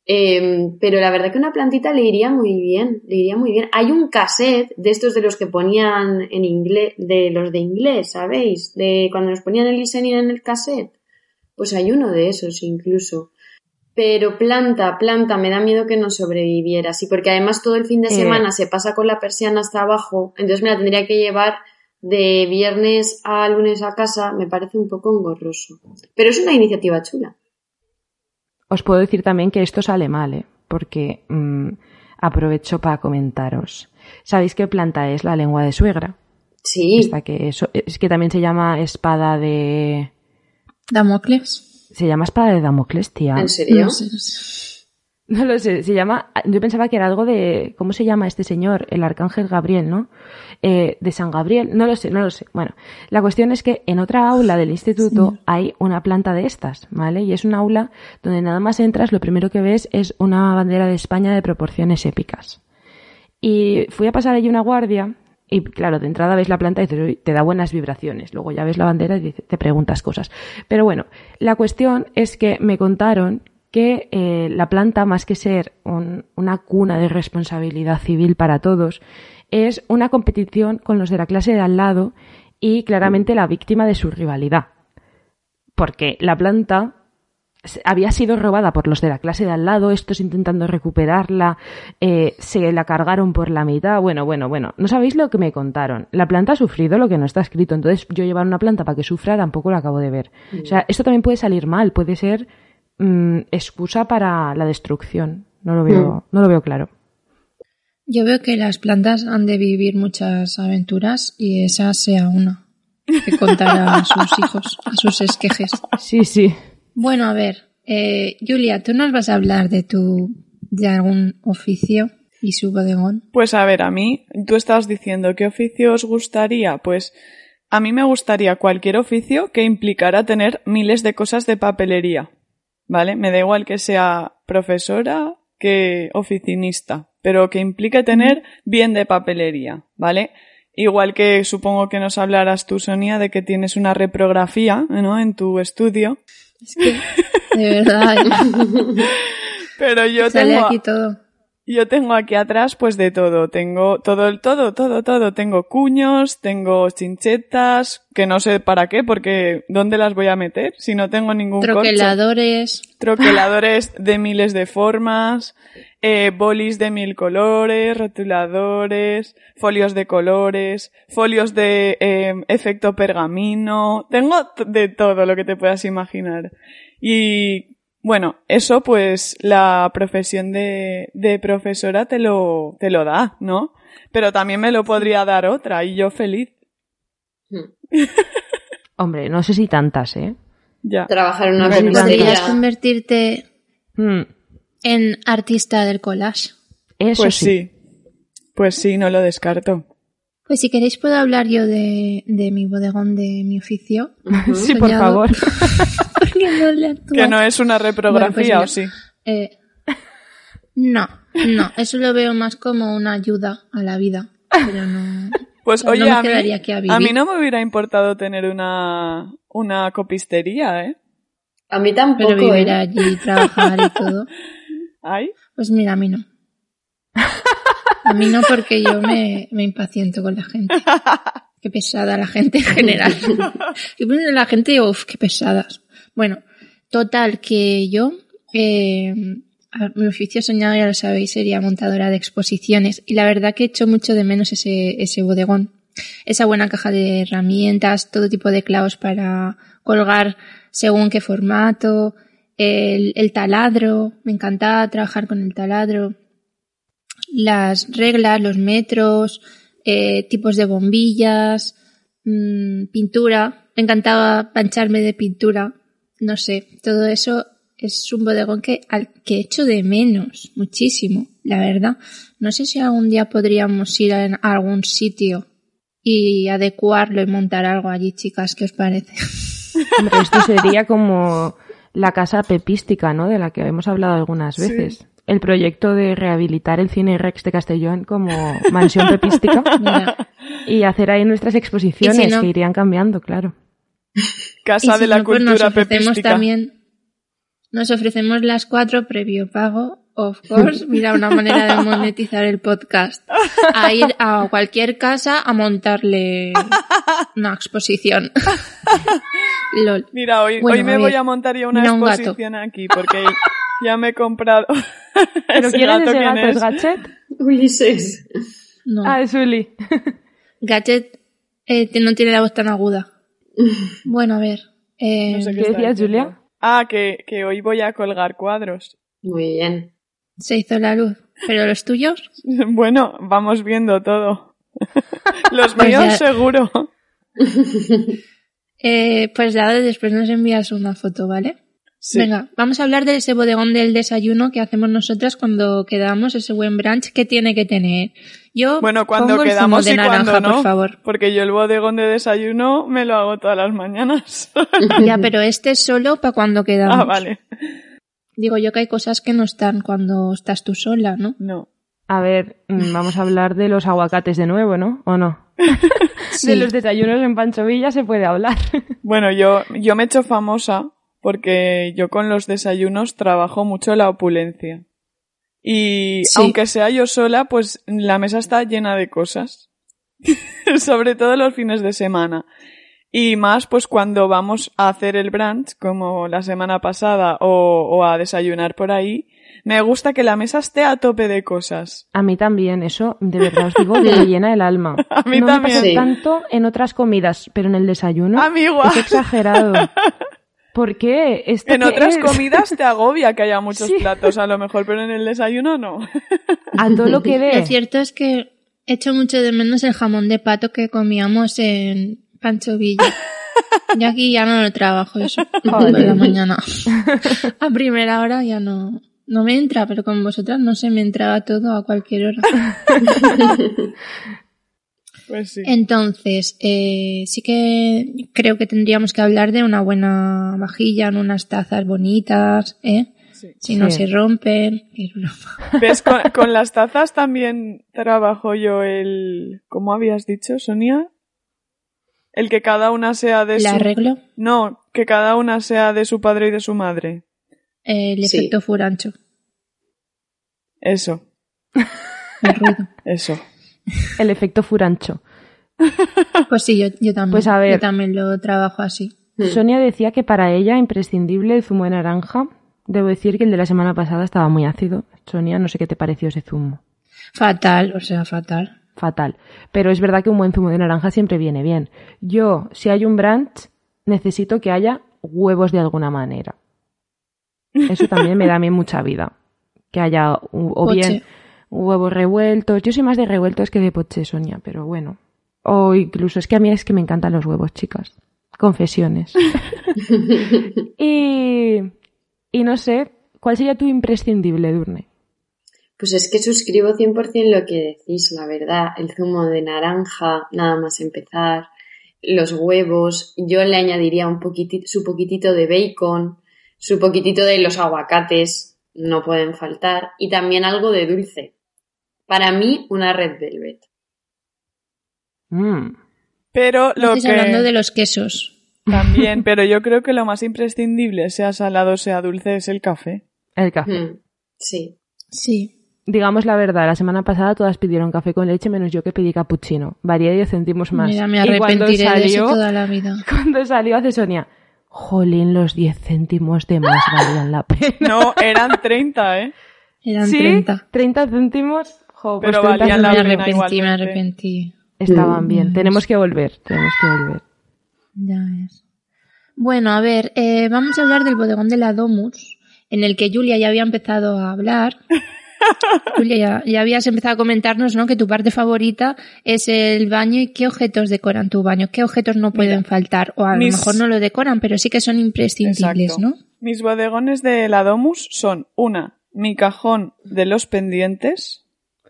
Eh, pero la verdad que una plantita le iría muy bien, le iría muy bien. Hay un cassette de estos de los que ponían en inglés, de los de inglés, ¿sabéis? De cuando nos ponían el listening en el cassette. Pues hay uno de esos incluso. Pero planta, planta, me da miedo que no sobreviviera. Sí, porque además todo el fin de Eh. semana se pasa con la persiana hasta abajo, entonces me la tendría que llevar de viernes a lunes a casa, me parece un poco engorroso. Pero es una iniciativa chula. Os puedo decir también que esto sale mal, ¿eh? Porque mm, aprovecho para comentaros. ¿Sabéis qué planta es la lengua de suegra? Sí, Esta que eso, es que también se llama espada de... Damocles. Se llama espada de Damocles, tía. ¿en serio? No sé, no sé. *laughs* No lo sé, se llama, yo pensaba que era algo de, ¿cómo se llama este señor? El arcángel Gabriel, ¿no? Eh, de San Gabriel, no lo sé, no lo sé. Bueno, la cuestión es que en otra aula del instituto hay una planta de estas, ¿vale? Y es un aula donde nada más entras, lo primero que ves es una bandera de España de proporciones épicas. Y fui a pasar allí una guardia y claro, de entrada ves la planta y te, te da buenas vibraciones. Luego ya ves la bandera y te preguntas cosas. Pero bueno, la cuestión es que me contaron que eh, la planta, más que ser un- una cuna de responsabilidad civil para todos, es una competición con los de la clase de al lado y claramente la víctima de su rivalidad. Porque la planta había sido robada por los de la clase de al lado, estos intentando recuperarla, eh, se la cargaron por la mitad, bueno, bueno, bueno, no sabéis lo que me contaron. La planta ha sufrido lo que no está escrito, entonces yo llevar una planta para que sufra tampoco lo acabo de ver. O sea, esto también puede salir mal, puede ser mm, excusa para la destrucción. No lo veo, no lo veo claro. Yo veo que las plantas han de vivir muchas aventuras y esa sea una que contar a *laughs* sus hijos, a sus esquejes. Sí, sí. Bueno, a ver, eh, Julia, ¿tú nos vas a hablar de tu, de algún oficio y su bodegón? Pues a ver, a mí, tú estás diciendo qué oficio os gustaría, pues a mí me gustaría cualquier oficio que implicara tener miles de cosas de papelería, ¿vale? Me da igual que sea profesora que oficinista, pero que implique tener bien de papelería, ¿vale? Igual que supongo que nos hablarás tú, Sonia, de que tienes una reprografía, ¿no? En tu estudio. Es que, de verdad. *laughs* Pero yo sale tengo, aquí todo. Yo tengo aquí atrás pues de todo. Tengo todo, el todo, todo, todo. Tengo cuños, tengo chinchetas, que no sé para qué, porque ¿dónde las voy a meter? Si no tengo ningún corcho. Troqueladores. Troqueladores *laughs* de miles de formas, eh, bolis de mil colores, rotuladores, folios de colores, folios de eh, efecto pergamino. Tengo de todo lo que te puedas imaginar. Y bueno, eso pues la profesión de, de profesora te lo, te lo da, ¿no? Pero también me lo podría dar otra y yo feliz. Hombre, no sé si tantas, ¿eh? Ya. Trabajar en una Bueno, Podrías convertirte Hmm, en artista del collage. Eso Pues sí. sí. Pues sí, no lo descarto. Pues si queréis puedo hablar yo de, de mi bodegón, de mi oficio. Sí, por favor. *laughs* No le. Que no es una reprografía, Bueno, ¿o sí? pues Eh, no, no, eso lo veo más como una ayuda a la vida. Pero no. *laughs* Pues oye, me a, mí, quedaría aquí a a mí no me hubiera importado tener una, una copistería, ¿eh? A mí tampoco, Pero vivir ¿eh? allí, trabajar y todo. *laughs* Ay, Pues mira, a mí no. A mí no porque yo me, me impaciento con la gente. *laughs* Qué pesada la gente en general. Y bueno, la gente, uff, qué pesadas. Bueno, total, que yo, eh, mi oficio soñado, ya lo sabéis, sería montadora de exposiciones. Y la verdad que echo mucho de menos ese, ese bodegón. Esa buena caja de herramientas, todo tipo de clavos para colgar según qué formato, el, el taladro, me encantaba trabajar con el taladro, las reglas, los metros, eh, tipos de bombillas, mm, pintura, me encantaba pancharme de pintura, no sé, todo eso es un bodegón que, al que echo de menos muchísimo, la verdad. No sé si algún día podríamos ir a, a algún sitio y adecuarlo y montar algo allí, chicas, ¿qué os parece? *laughs* Hombre, esto sería como la casa pepística, ¿no? De la que hemos hablado algunas Sí. veces. El proyecto de rehabilitar el cine Rex de Castellón como mansión pepística *laughs* Mira, y hacer ahí nuestras exposiciones Y si no- que irían cambiando, claro. Casa Y si de la no, pues cultura nos ofrecemos pepística. también, nos ofrecemos las cuatro previo pago, of course. Mira, una manera de monetizar el podcast. A ir a cualquier casa a montarle una exposición. *laughs* Lol. Mira, hoy, Bueno, hoy me a voy a montar yo una mira un gato. exposición aquí porque ya me he comprado. *laughs* ¿Pero ¿Ese quién es gato ese gato? ¿Es? Ulises. No. Ah, es Uli. Gadget eh, no tiene la voz tan aguda. *laughs* Bueno, a ver. eh, No sé ¿Qué está decías. Julia? Ah, que, que hoy voy a colgar cuadros. Muy bien. Se hizo la luz. ¿Pero los tuyos? *laughs* Bueno, vamos viendo todo. *laughs* Los Pues míos ya- seguro. Eh, pues ya después nos envías una foto, ¿vale? Sí. Venga, vamos a hablar de ese bodegón del desayuno que hacemos nosotras cuando quedamos, ese buen brunch que tiene que tener. Yo Bueno, cuando pongo el zumo quedamos de y naranja, cuando no. por favor. Porque yo el bodegón de desayuno me lo hago todas las mañanas. *laughs* Ya, pero este es solo para cuando quedamos. ah, vale. Digo yo que hay cosas que no están cuando estás tú sola, ¿no? No. A ver, mm, vamos a hablar de los aguacates de nuevo, ¿no? ¿O no? *laughs* Sí. De los desayunos en Pancho Villa se puede hablar. Bueno, yo, yo me he hecho famosa porque yo con los desayunos trabajo mucho la opulencia. Y Sí. aunque sea yo sola, pues la mesa está llena de cosas. *laughs* Sobre todo los fines de semana. Y más pues cuando vamos a hacer el brunch, como la semana pasada, o, o a desayunar por ahí, me gusta que la mesa esté a tope de cosas. A mí también, eso de verdad os digo me *laughs* llena el alma. A mí no me también. pasa Sí. tanto en otras comidas, pero en el desayuno A mí igual. es exagerado. *laughs* ¿Por qué? ¿Esto En qué otras es? comidas te agobia que haya muchos *laughs* Sí. platos, a lo mejor, pero en el desayuno no. a todo lo que Lo dé. cierto es que echo mucho de menos el jamón de pato que comíamos en Pancho Villa. Yo aquí ya no lo trabajo eso *laughs* Joder. la mañana. *laughs* A primera hora ya no, no me entra, pero con vosotras no se me entraba todo a cualquier hora. Pues sí. Entonces, eh, sí que creo que tendríamos que hablar de una buena vajilla, en unas tazas bonitas, ¿eh? Sí. Si no Sí. se rompen. es broma. *laughs* ¿Ves? Con, *laughs* con las tazas también trabajo yo el... ¿Cómo habías dicho, Sonia? El que cada una sea de ¿La su... arreglo? No, que cada una sea de su padre y de su madre. El Sí. efecto furancho. Eso, El ruido. *laughs* eso. El efecto furancho. *laughs* Pues sí, yo, yo también. Pues a ver. Yo también lo trabajo así. Sonia decía que para ella imprescindible el zumo de naranja. Debo decir que el de la semana pasada estaba muy ácido. Sonia, no sé qué te pareció ese zumo. Fatal, o sea, fatal. Fatal. Pero es verdad que un buen zumo de naranja siempre viene bien. Yo, si hay un brunch, necesito que haya huevos de alguna manera. Eso también me da a mí mucha vida. Que haya o Poche. bien huevos revueltos. Yo soy más de revueltos que de poche, Sonia, pero bueno. O incluso es que a mí es que me encantan los huevos, chicas. Confesiones. *laughs* y, y no sé, ¿cuál sería tu imprescindible, Durne? Pues es que suscribo 100% lo que decís, la verdad. El zumo de naranja, nada más empezar. Los huevos. Yo le añadiría un poquitito, su poquitito de bacon. Su poquitito de los aguacates. No pueden faltar. Y también algo de dulce. Para mí, una red velvet. Mm. Pero lo Estás que... hablando de los quesos. También, *laughs* pero yo creo que lo más imprescindible, sea salado, sea dulce, es el café. El café. Mm, Sí. Sí. Digamos la verdad, la semana pasada todas pidieron café con leche menos yo que pedí cappuccino. Varía 10 céntimos más. Mira, me y cuando arrepentiré de eso toda la vida. *laughs* cuando salió hace Sonia, jolín, los 10 céntimos de más valían la pena. No, eran 30, ¿eh? Eran ¿Sí? 30. 30 céntimos, jo, pues Pero 30 valían la me arrepentí, me igualmente. arrepentí. estaban Mm. bien. Tenemos que volver, tenemos que volver. Ya ves. Bueno, a ver, eh, vamos a hablar del bodegón de la Domus, en el que Julia ya había empezado a hablar. *laughs* Julia, ya, ya habías empezado a comentarnos, ¿no? Que tu parte favorita es el baño y qué objetos decoran tu baño, qué objetos no pueden faltar, o a mis- lo mejor no lo decoran, pero sí que son imprescindibles, Exacto. ¿no? Mis bodegones de la Domus son una, mi cajón de los pendientes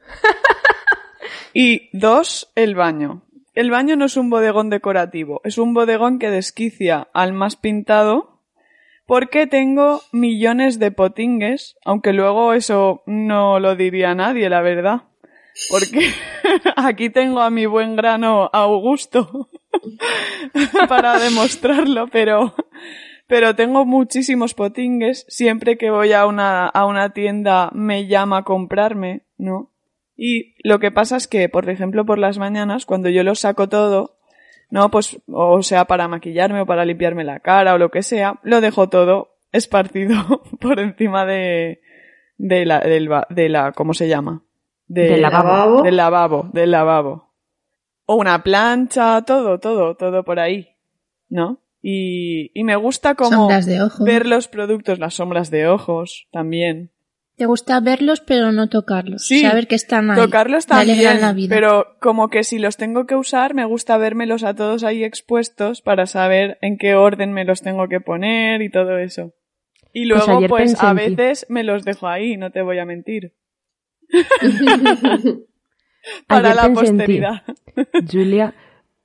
*laughs* y dos, el baño. El baño no es un bodegón decorativo, es un bodegón que desquicia al más pintado porque tengo millones de potingues, aunque luego eso no lo diría nadie, la verdad. Porque *laughs* aquí tengo a mi buen grano Augusto *laughs* para demostrarlo, pero pero tengo muchísimos potingues. Siempre que voy a una, a una tienda me llama a comprarme, ¿no? Y lo que pasa es que, por ejemplo, por las mañanas, cuando yo lo saco todo, ¿no? Pues, o sea, para maquillarme o para limpiarme la cara o lo que sea, lo dejo todo esparcido *laughs* por encima de, de la, del, de la, ¿cómo se llama? De- Del lavabo. Del lavabo, del lavabo. O una plancha, todo, todo, todo por ahí, ¿no? Y, y me gusta como de ver los productos, las sombras de ojos también. Te gusta verlos pero no tocarlos. Sí, Saber que están ahí. Tocarlos también, la vida. pero como que si los tengo que usar, me gusta vérmelos a todos ahí expuestos para saber en qué orden me los tengo que poner y todo eso. Y Pues luego, pues, a veces me los dejo ahí, no te voy a mentir. *laughs* *laughs* para Ayer la posteridad. Julia,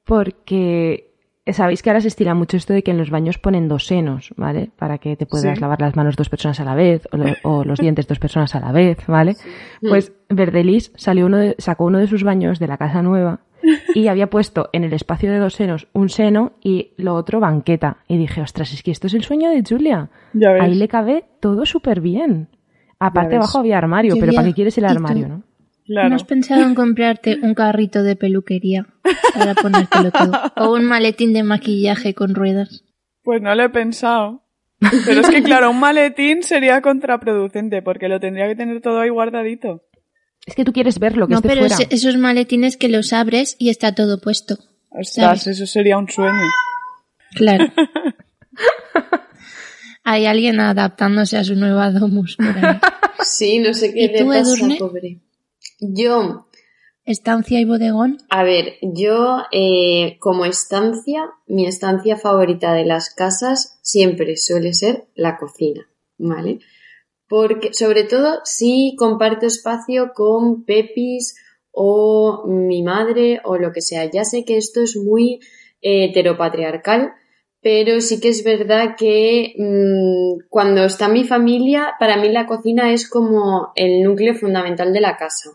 porque sabéis que ahora se estila mucho esto de que en los baños ponen dos senos, ¿vale? Para que te puedas Sí. lavar las manos dos personas a la vez o, lo- o los dientes dos personas a la vez, ¿vale? Pues Verdelis salió uno de- sacó uno de sus baños de la casa nueva *laughs* y había puesto en el espacio de dos senos un seno y lo otro banqueta. Y dije, ostras, es que esto es el sueño de Julia. Ahí le cabe todo súper bien. Aparte abajo había armario, pero ¿para qué quieres el armario, no? Claro. ¿No has pensado en comprarte un carrito de peluquería para ponértelo todo? O un maletín de maquillaje con ruedas. Pues no lo he pensado. Pero es que, claro, un maletín sería contraproducente porque lo tendría que tener todo ahí guardadito. Es que tú quieres ver lo que No, esté pero fuera. es- esos maletines que los abres y está todo puesto. Ostras, ¿Sabes? eso sería un sueño. Claro. *laughs* Hay alguien adaptándose a su nueva domus por ahí. Sí, no sé qué ¿Y le tú, pasa, Edurne? pobre. Yo, ¿Estancia y bodegón? a ver, yo eh, como estancia, mi estancia favorita de las casas siempre suele ser la cocina, ¿vale? Porque, sobre todo, si comparto espacio con Pepis o mi madre o lo que sea. Ya sé que esto es muy eh, heteropatriarcal, pero sí que es verdad que mm, cuando está mi familia, para mí la cocina es como el núcleo fundamental de la casa,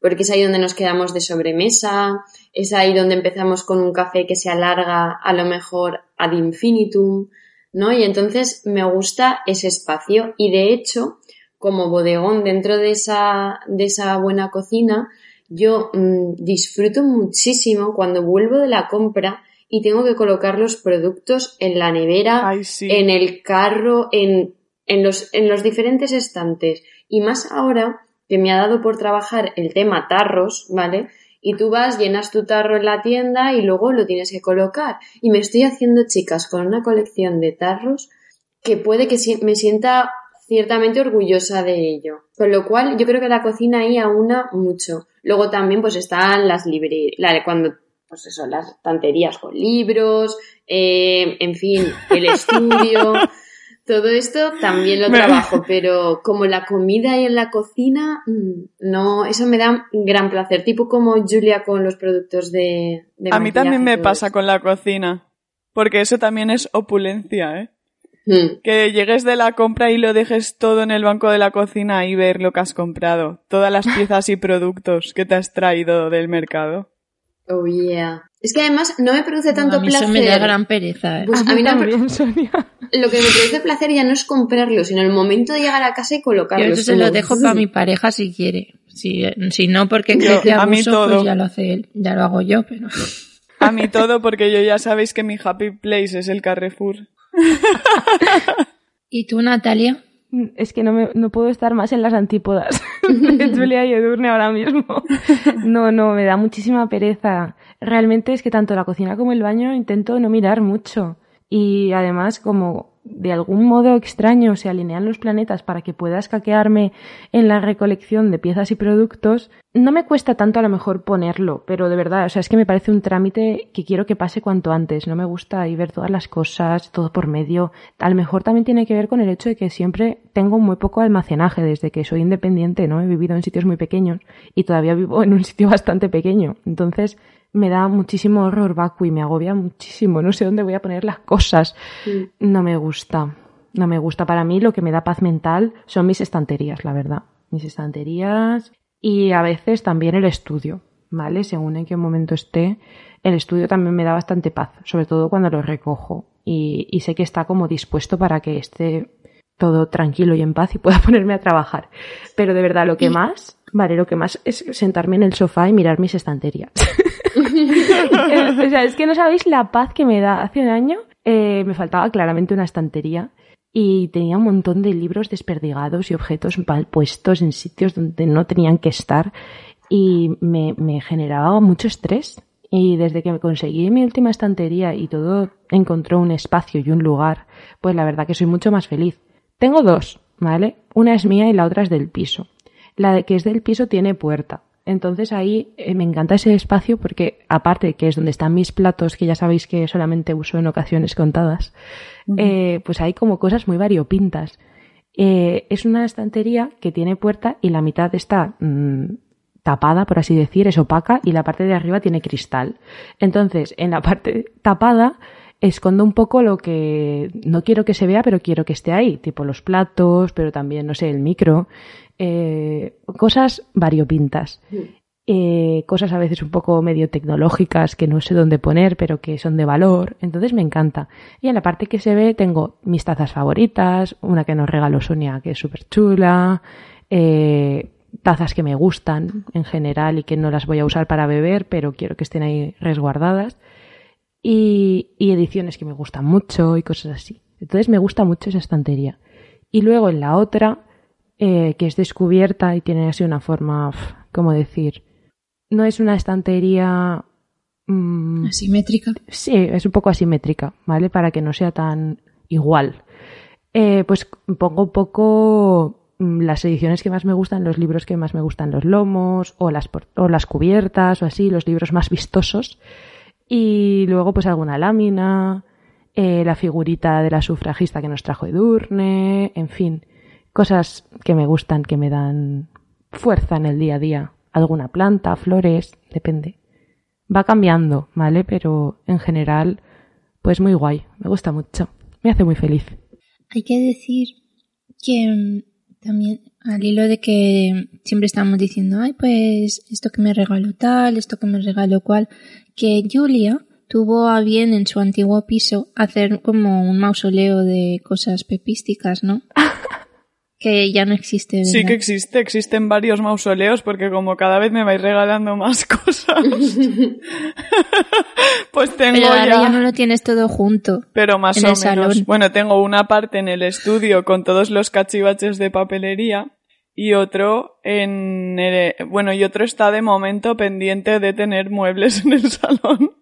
porque es ahí donde nos quedamos de sobremesa, es ahí donde empezamos con un café que se alarga a lo mejor ad infinitum, ¿no? Y entonces me gusta ese espacio y de hecho, como bodegón dentro de esa, de esa buena cocina, yo mm, disfruto muchísimo cuando vuelvo de la compra y tengo que colocar los productos en la nevera, Ay, sí. en el carro, en, en, los, en los diferentes estantes. Y más ahora que me ha dado por trabajar el tema tarros, ¿vale? Y tú vas, llenas tu tarro en la tienda y luego lo tienes que colocar. Y me estoy haciendo, chicas, con una colección de tarros que puede que me sienta ciertamente orgullosa de ello. Con lo cual, yo creo que la cocina ahí aúna mucho. Luego también, pues están las librerías, cuando, pues eso, las estanterías con libros, eh, en fin, el estudio. *laughs* Todo esto también lo trabajo, pero como la comida y en la cocina, mm, no, eso me da gran placer. Tipo como Julia con los productos de, de A mí también me pasa eso. con la cocina. Porque eso también es opulencia, ¿eh? Mm. Que llegues de la compra y lo dejes todo en el banco de la cocina y ver lo que has comprado. Todas las piezas y productos que te has traído del mercado. Oh yeah. Es que además no me produce tanto a mí placer. eso me da gran pereza. ¿eh? Pues a a mí mí no *laughs* también, Sonia. Lo que me produce placer ya no es comprarlo, sino el momento de llegar a casa y Yo colocarlo. eso se lo dejo para mi pareja si quiere. Si, si no, porque *laughs* Yo, cree que a mí abuso, todo. pues ya lo hace él. Ya lo hago yo, pero... *laughs* A mí todo porque yo ya sabéis que mi happy place es el Carrefour. ¿Y tú, Natalia? Es que no, me, no puedo estar más en las antípodas de Julia y Edurne ahora mismo. No, no, me da muchísima pereza. Realmente es que tanto la cocina como el baño intento no mirar mucho. Y además, como de algún modo extraño se alinean los planetas para que pueda escaquearme en la recolección de piezas y productos, no me cuesta tanto a lo mejor ponerlo, pero de verdad, o sea, es que me parece un trámite que quiero que pase cuanto antes. No me gusta ahí ver todas las cosas, todo por medio. A lo mejor también tiene que ver con el hecho de que siempre tengo muy poco almacenaje desde que soy independiente, ¿no? He vivido en sitios muy pequeños y todavía vivo en un sitio *laughs* bastante pequeño. Entonces, me da muchísimo horror vacui, me agobia muchísimo, no sé dónde voy a poner las cosas. No me gusta, no me gusta. Para mí lo que me da paz mental son mis estanterías, la verdad. Mis estanterías y a veces también el estudio, ¿vale? Según en qué momento esté, el estudio también me da bastante paz, sobre todo cuando lo recojo y, y sé que está como dispuesto para que esté todo tranquilo y en paz y pueda *laughs* ponerme a trabajar. Pero de verdad, lo que más, vale, lo que más es sentarme en el sofá y mirar mis estanterías. *laughs* *laughs* Eh, o sea, es que no sabéis la paz que me da. Hace un año eh, me faltaba claramente una estantería y tenía un montón de libros desperdigados y objetos mal puestos en sitios donde no tenían que estar y me, me generaba mucho estrés. Y desde que me conseguí mi última estantería y todo encontró un espacio y un lugar, pues la verdad que soy mucho más feliz. Tengo dos, ¿vale? Una es mía y la otra es del piso. La que es del piso tiene puerta. Entonces ahí eh, me encanta ese espacio porque aparte que es donde están mis platos, que ya sabéis que solamente uso en ocasiones contadas, eh, pues hay como cosas muy variopintas. Eh, es una estantería que tiene puerta y la mitad está mm, tapada, por así decir, es opaca y la parte de arriba tiene cristal. Entonces, en la *laughs* parte tapada escondo un poco lo que no quiero que se vea, pero quiero que esté ahí, tipo los platos, pero también, no sé, el micro, eh, cosas variopintas. Eh, cosas a veces un poco medio tecnológicas que no sé dónde poner, pero que son de valor. Entonces me encanta. Y en la parte que se ve tengo mis tazas favoritas, una que nos regaló Sonia que es súper chula, eh, tazas que me gustan en general y que no las voy a usar para beber, pero quiero que estén ahí resguardadas. Y, y ediciones que me gustan mucho y cosas así. Entonces me gusta mucho esa estantería. Y luego en la otra, eh, que es descubierta y tiene así una forma, uf, ¿cómo decir? No es una estantería... mm, Asimétrica. Sí, es un poco asimétrica, ¿vale? Para que no sea tan igual. Eh, pues pongo un poco mm, las ediciones que más me gustan, los libros que más me gustan, los lomos o las, o las cubiertas o así, los libros más vistosos. Y luego pues alguna lámina, eh, la figurita de la sufragista que nos trajo Edurne, en fin, cosas que me gustan, que me dan fuerza en el día a día. Alguna planta, flores, depende. Va cambiando, ¿vale? Pero en general, pues muy guay, me gusta mucho, me hace muy feliz. Hay que decir que mm, también al hilo de que siempre estamos diciendo, ay, pues esto que me regaló tal, esto que me regaló cual, que Julia tuvo a bien en su antiguo piso hacer como un mausoleo de cosas pepísticas, ¿no? *laughs* que ya no existe. Sí que existe, existen varios mausoleos porque como cada vez me vais regalando más *laughs* cosas, *laughs* pues tengo Pero ahora ya... ya no lo tienes todo junto. Pero más en o el menos. salón. Bueno, tengo una parte en el estudio con todos los cachivaches de papelería y otro en el- bueno, y otro está de momento pendiente de tener muebles en el *laughs* salón,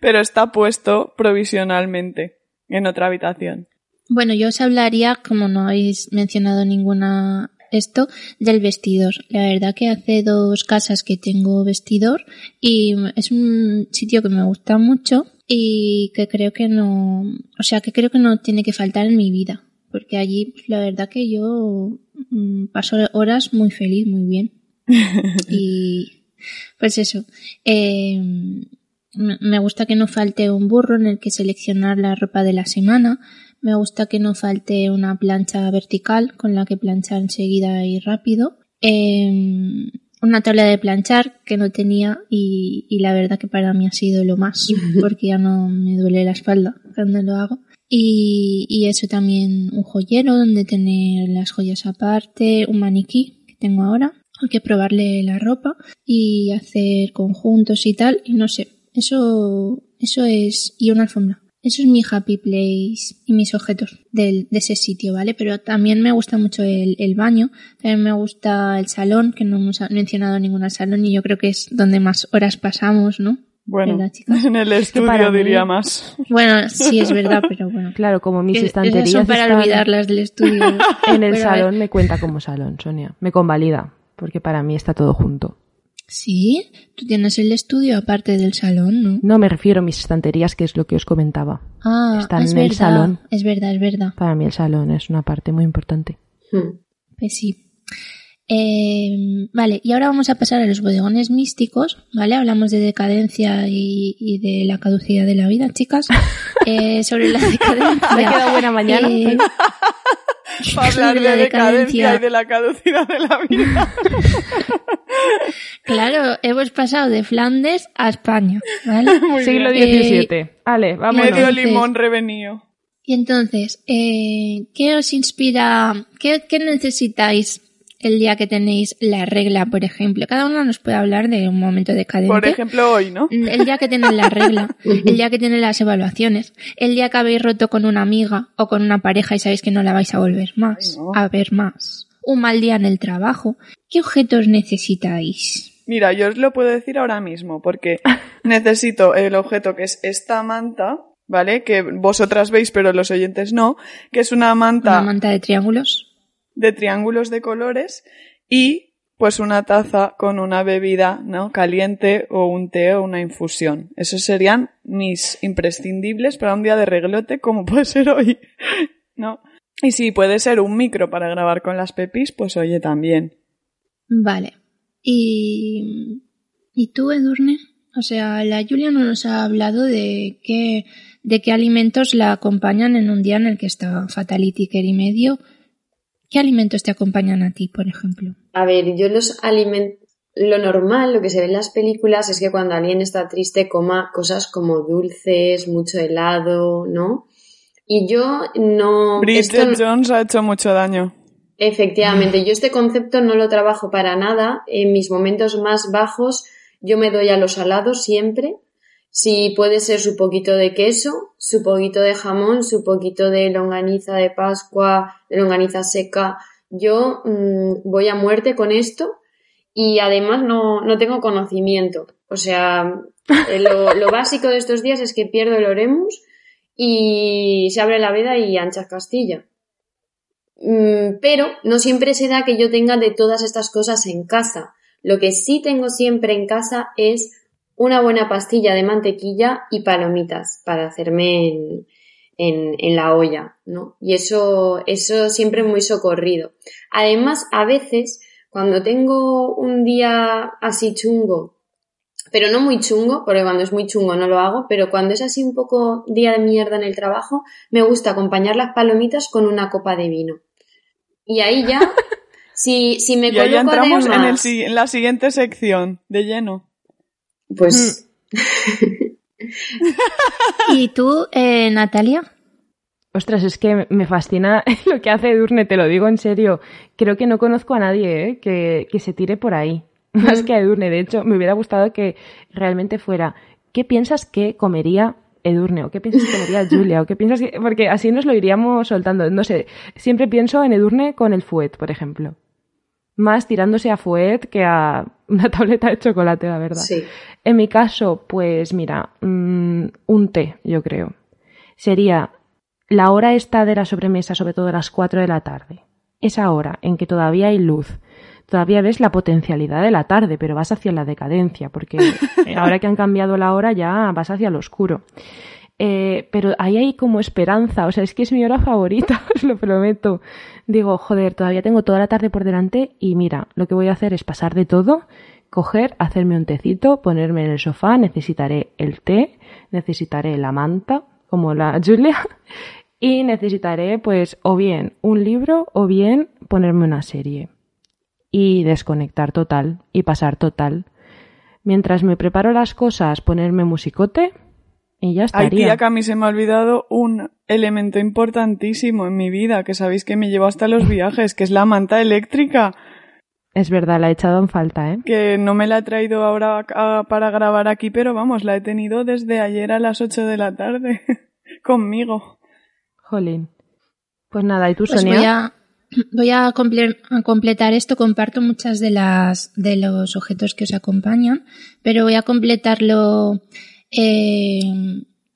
pero está puesto provisionalmente en otra habitación. Bueno, yo os hablaría, como no habéis mencionado ninguna esto, del vestidor. La verdad que hace dos casas que tengo vestidor y es un sitio que me gusta mucho y que creo que no, o sea, que creo que no tiene que faltar en mi vida. Porque allí, pues, la verdad que yo mm, paso horas muy feliz, muy bien. *laughs* Y pues eso. eh, me me gusta que no falte un burro en el que seleccionar la ropa de la semana. Me gusta que no falte una plancha vertical con la que planchar enseguida y rápido. Eh, una tabla de planchar que no tenía y, y la verdad que para mí ha sido lo más *laughs* porque ya no me duele la espalda cuando lo hago. Y, y eso también un joyero donde tener las joyas aparte, un maniquí que tengo ahora. Hay que probarle la ropa y hacer conjuntos y tal. Y no sé, eso, eso es, y una alfombra. Eso es mi happy place y mis objetos del, de ese sitio, ¿vale? Pero también me gusta mucho el, el baño, también me gusta el salón, que no hemos mencionado ningún salón y yo creo que es donde más horas pasamos, ¿no? Bueno, *laughs* en el estudio diría más. Bueno, sí es verdad, pero bueno. *laughs* Claro, como mis estanterías son para están olvidarlas del estudio. *laughs* en el Pero salón, me cuenta como salón, Sonia. Me convalida, porque para mí está todo junto. Sí, tú tienes el estudio aparte del salón, ¿no? No me refiero a mis estanterías, que es lo que os comentaba. Ah, Están es en el verdad, salón. Es verdad, es verdad. Para mí el salón es una parte muy importante. Hmm. Pues sí. Eh, vale, y ahora vamos a pasar a los bodegones místicos, ¿vale? Hablamos de decadencia y, y de la caducidad de la vida, chicas. *laughs* Eh, sobre la decadencia. Me ha quedado buena mañana. eh, Para *laughs* hablar sobre la de decadencia y de la caducidad de la vida. *laughs* claro, hemos pasado de Flandes a España, ¿vale? Muy Siglo bien. XVII. Vale, vámonos. Medio limón revenido. Y entonces, eh, ¿qué os inspira? ¿Qué, qué necesitáis el día que tenéis la regla, por ejemplo? Cada uno nos puede hablar de un momento decadente. Por ejemplo, hoy, ¿no? El día que tenéis la regla, *laughs* el día que tenéis las evaluaciones, el día que habéis roto con una amiga o con una pareja y sabéis que no la vais a volver más, Ay, no. a ver más, un mal día en el trabajo. ¿Qué objetos necesitáis? Mira, yo os lo puedo decir ahora mismo, porque *laughs* necesito el objeto que es esta manta, ¿vale? Que vosotras veis, pero los oyentes no, que es una manta Una manta de triángulos. De triángulos de colores y pues una taza con una bebida, ¿no? Caliente o un té o una infusión. Esos serían mis imprescindibles para un día de reglote como *laughs* puede ser hoy, ¿no? Y si puede ser un micro para grabar con las pepis, pues oye también. Vale. ¿Y, ¿y tú, Edurne? O sea, la Julia no nos ha hablado de qué, de qué alimentos la acompañan en un día en el que está fatality y medio. ¿Qué alimentos te acompañan a ti, por ejemplo? A ver, yo los alimentos. Lo normal, lo que se ve en las películas es que cuando alguien está triste coma cosas como dulces, mucho helado, ¿no? Y yo no. Bridget Jones ha hecho mucho daño. Efectivamente, yo este concepto no lo trabajo para nada. En mis momentos más bajos yo me doy a los salados siempre. Si puede ser su poquito de queso, su poquito de jamón, su poquito de longaniza de Pascua, de longaniza seca. Yo mm, voy a muerte con esto y además no, no tengo conocimiento. O sea, eh, lo, lo *laughs* básico de estos días es que pierdo el oremus y se abre la veda y anchas Castilla. Mm, pero no siempre se da que yo tenga de todas estas cosas en casa. Lo que sí tengo siempre en casa es una buena pastilla de mantequilla y palomitas para hacerme en, en, en, la olla, ¿no? Y eso, eso siempre muy socorrido. Además, a veces, cuando tengo un día así chungo, pero no muy chungo, porque cuando es muy chungo no lo hago, pero cuando es así un poco día de mierda en el trabajo, me gusta acompañar las palomitas con una copa de vino. Y ahí ya, *laughs* si, si me y ahí entramos en, el, en la siguiente sección, de lleno. Pues... *laughs* ¿Y tú, eh, Natalia? Ostras, es que me fascina *laughs* lo que hace Edurne, te lo digo en serio. Creo que no conozco a nadie ¿eh? que, que se tire por ahí. *laughs* Más que a Edurne. De hecho, me hubiera gustado que realmente fuera. ¿Qué piensas que comería Edurne? ¿O qué piensas que comería Julia? ¿O qué piensas que.? Porque así nos lo iríamos soltando. No sé. Siempre pienso en Edurne con el fuet, por ejemplo. Más tirándose a fuet que a una *laughs* tableta de chocolate, la verdad. Sí. En mi caso, pues mira, mmm, un té, yo creo. Sería la hora esta de la sobremesa, sobre todo a las 4 de la tarde. Esa hora en que todavía hay luz, todavía ves la potencialidad de la tarde, pero vas hacia la decadencia, porque *laughs* ahora que han cambiado la hora ya vas hacia lo oscuro. Eh, pero ahí hay como esperanza, o sea, es que es mi hora favorita, *laughs* os lo prometo. Digo, joder, todavía tengo toda la tarde por delante y mira, lo que voy a hacer es pasar de todo, coger, hacerme un tecito, ponerme en el sofá, necesitaré el té, necesitaré la manta, como la *laughs* Julia, y necesitaré pues o bien un libro o bien ponerme una serie y desconectar total y pasar total. Mientras me preparo las cosas, ponerme musicote y ya estaría. Ay, tía, que a mí se me ha olvidado un elemento importantísimo en mi vida, que sabéis que me llevo hasta los viajes, que es la manta eléctrica. Es verdad, la he echado en falta, ¿eh? Que no me la he traído ahora a, para grabar aquí, pero vamos, la he tenido desde ayer a las 8 de la tarde *laughs* conmigo. Jolín. Pues nada, ¿y tú, pues Sonia? Voy a, voy a, comple a, completar esto, comparto muchas de las de los objetos que os acompañan, pero voy a completarlo eh,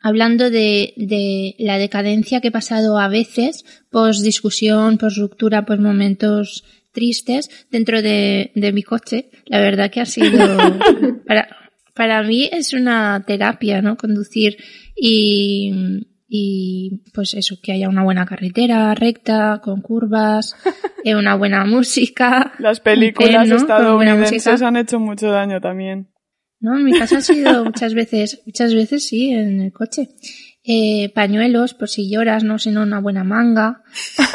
hablando de, de, la decadencia que he pasado a veces, post discusión, post ruptura, post momentos tristes dentro de, de mi coche. La verdad que ha sido *laughs* para, para mí es una terapia, ¿no? Conducir y y pues eso, que haya una buena carretera recta, con curvas, *laughs* eh, una buena música. Las películas ¿no? estadounidenses han hecho mucho daño también. No, en mi caso ha sido *laughs* muchas veces, muchas veces sí, en el coche. Eh, pañuelos, por si lloras, no, sino una buena manga.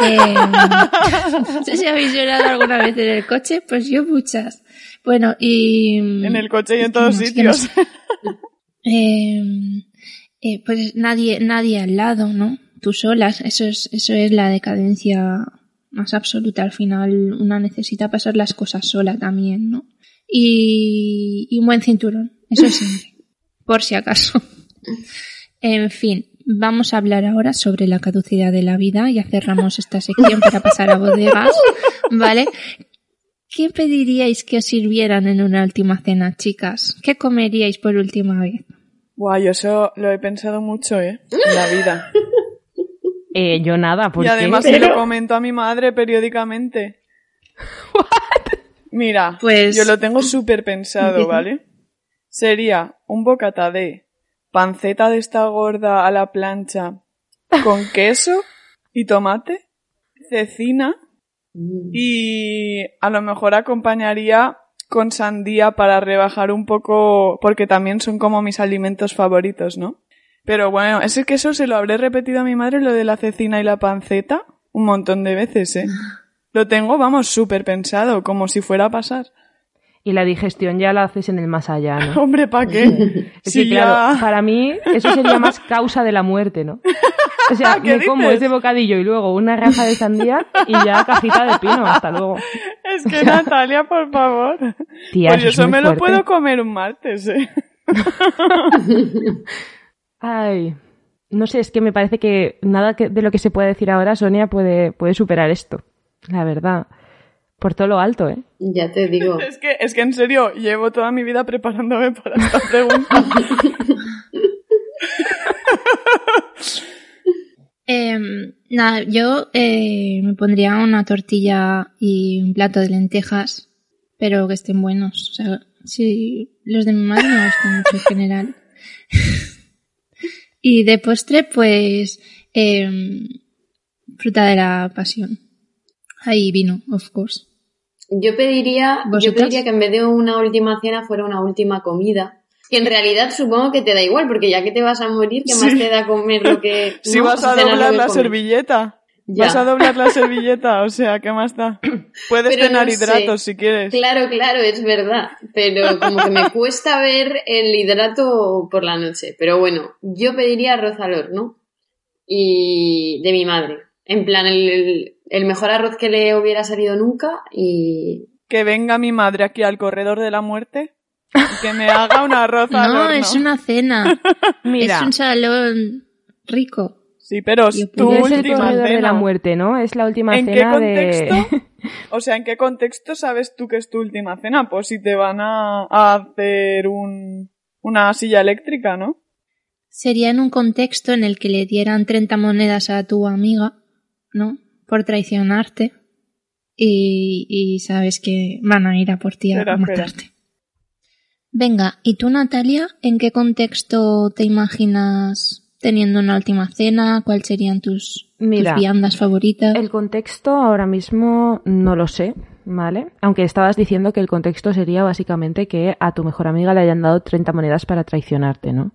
Eh, no sé si habéis llorado alguna vez en el coche, pues yo muchas. Bueno, y... En el coche y en todos sitios. eh, eh, pues nadie, nadie al lado, ¿no? Tú solas, eso es, eso es la decadencia más absoluta. Al final una necesita pasar las cosas sola también, ¿no? Y, y un buen cinturón, eso siempre, *laughs* por si acaso. En fin, vamos a hablar ahora sobre la caducidad de la vida. Ya cerramos esta sección para pasar a bodegas, ¿vale? ¿Qué pediríais que os sirvieran en una última cena, chicas? ¿Qué comeríais por última vez? Guau, yo eso lo he pensado mucho, ¿eh? En la vida. Eh, yo nada, porque... Y además se lo comento a mi madre periódicamente. *laughs* Mira, Pues- yo lo tengo *laughs* súper pensado, ¿vale? Sería un bocata de panceta de esta gorda a la plancha con queso y tomate, cecina y a lo mejor acompañaría con sandía para rebajar un poco, porque también son como mis alimentos favoritos, ¿no? Pero bueno, ese queso se lo habré repetido a mi madre, lo de la cecina y la panceta, un montón de veces, ¿eh? Lo tengo, vamos, súper pensado, como si fuera a pasar. Y la digestión ya la haces en el más allá, ¿no? *laughs* Hombre, ¿para qué? *laughs* Es Si que, claro, para mí eso sería más causa de la muerte, ¿no? O sea, *laughs* ¿Qué me como dices? ese bocadillo y luego una raja de sandía y ya cajita de pino. Hasta luego. Es que Natalia, por favor. Tía, pues eso me lo puedo comer un martes, ¿eh? Ay, no sé, es que me parece que nada de lo que se puede decir ahora, Sonia, puede, puede superar esto. La verdad. Por todo lo alto, ¿eh? Ya te digo. *laughs* Es que, es que en serio, llevo toda mi vida preparándome para esta pregunta. *laughs* Eh, nada, yo eh, me pondría una tortilla y un plato de lentejas, pero que estén buenos. O sea, sí, los de mi madre me gustan mucho en general. *laughs* y de postre, pues, eh, fruta de la pasión. Ahí vino, of course. Yo pediría, yo pediría que en vez de una última cena fuera una última comida. Que en realidad supongo que te da igual, porque ya que te vas a morir, ¿qué más Sí. te da comer lo que... *laughs* Si no? vas a doblar la servilleta. Ya. Vas a doblar la servilleta, o sea, ¿qué más da? *coughs* Puedes Pero cenar no sé. hidratos si quieres. Claro, claro, es verdad. Pero como que me *laughs* cuesta ver el hidrato por la noche. Pero bueno, yo pediría arroz al horno. Y de mi madre. En plan, el, el- el mejor arroz que le hubiera salido nunca. Y Que venga mi madre aquí al corredor de la muerte y que me haga un arroz *laughs* al No, horno. es una cena. *laughs* Mira, Es un salón rico. Sí, pero es tu es el última corredor de cena. la muerte, ¿no? Es la última ¿En qué cena contexto? de... *laughs* O sea, ¿en qué contexto sabes tú que es tu última cena? Pues si te van a, a hacer un, una silla eléctrica, ¿no? Sería en un contexto en el que le dieran 30 monedas a tu amiga, ¿no? Por traicionarte. Y, y sabes que van a ir a por ti a Espera, espera. matarte. Venga, ¿y tú, Natalia, en qué contexto te imaginas teniendo una última cena? ¿Cuáles serían tus, Mira, tus viandas favoritas? El contexto ahora mismo no lo sé, ¿vale? Aunque estabas diciendo que el contexto sería básicamente que a tu mejor amiga le hayan dado 30 monedas para traicionarte, ¿no?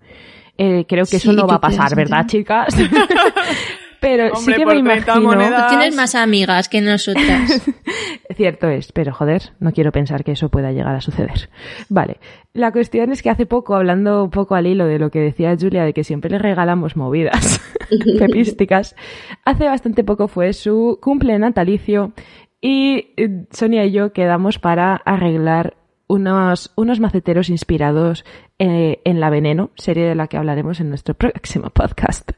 Eh, creo que eso no va a pasar, ¿verdad, chicas? *laughs* pero sí que por me 30 imagino... monedas- tienes más amigas que nosotras. *laughs* Cierto es, pero joder, no quiero pensar que eso pueda llegar a suceder. Vale, la cuestión es que hace poco, hablando un poco al hilo de lo que decía Julia, de que siempre le regalamos movidas *laughs* *laughs* pepísticas, hace bastante poco fue su cumple natalicio y eh, Sonia y yo quedamos para arreglar unos, unos maceteros inspirados eh, en La Veneno, serie de la que hablaremos en nuestro próximo podcast.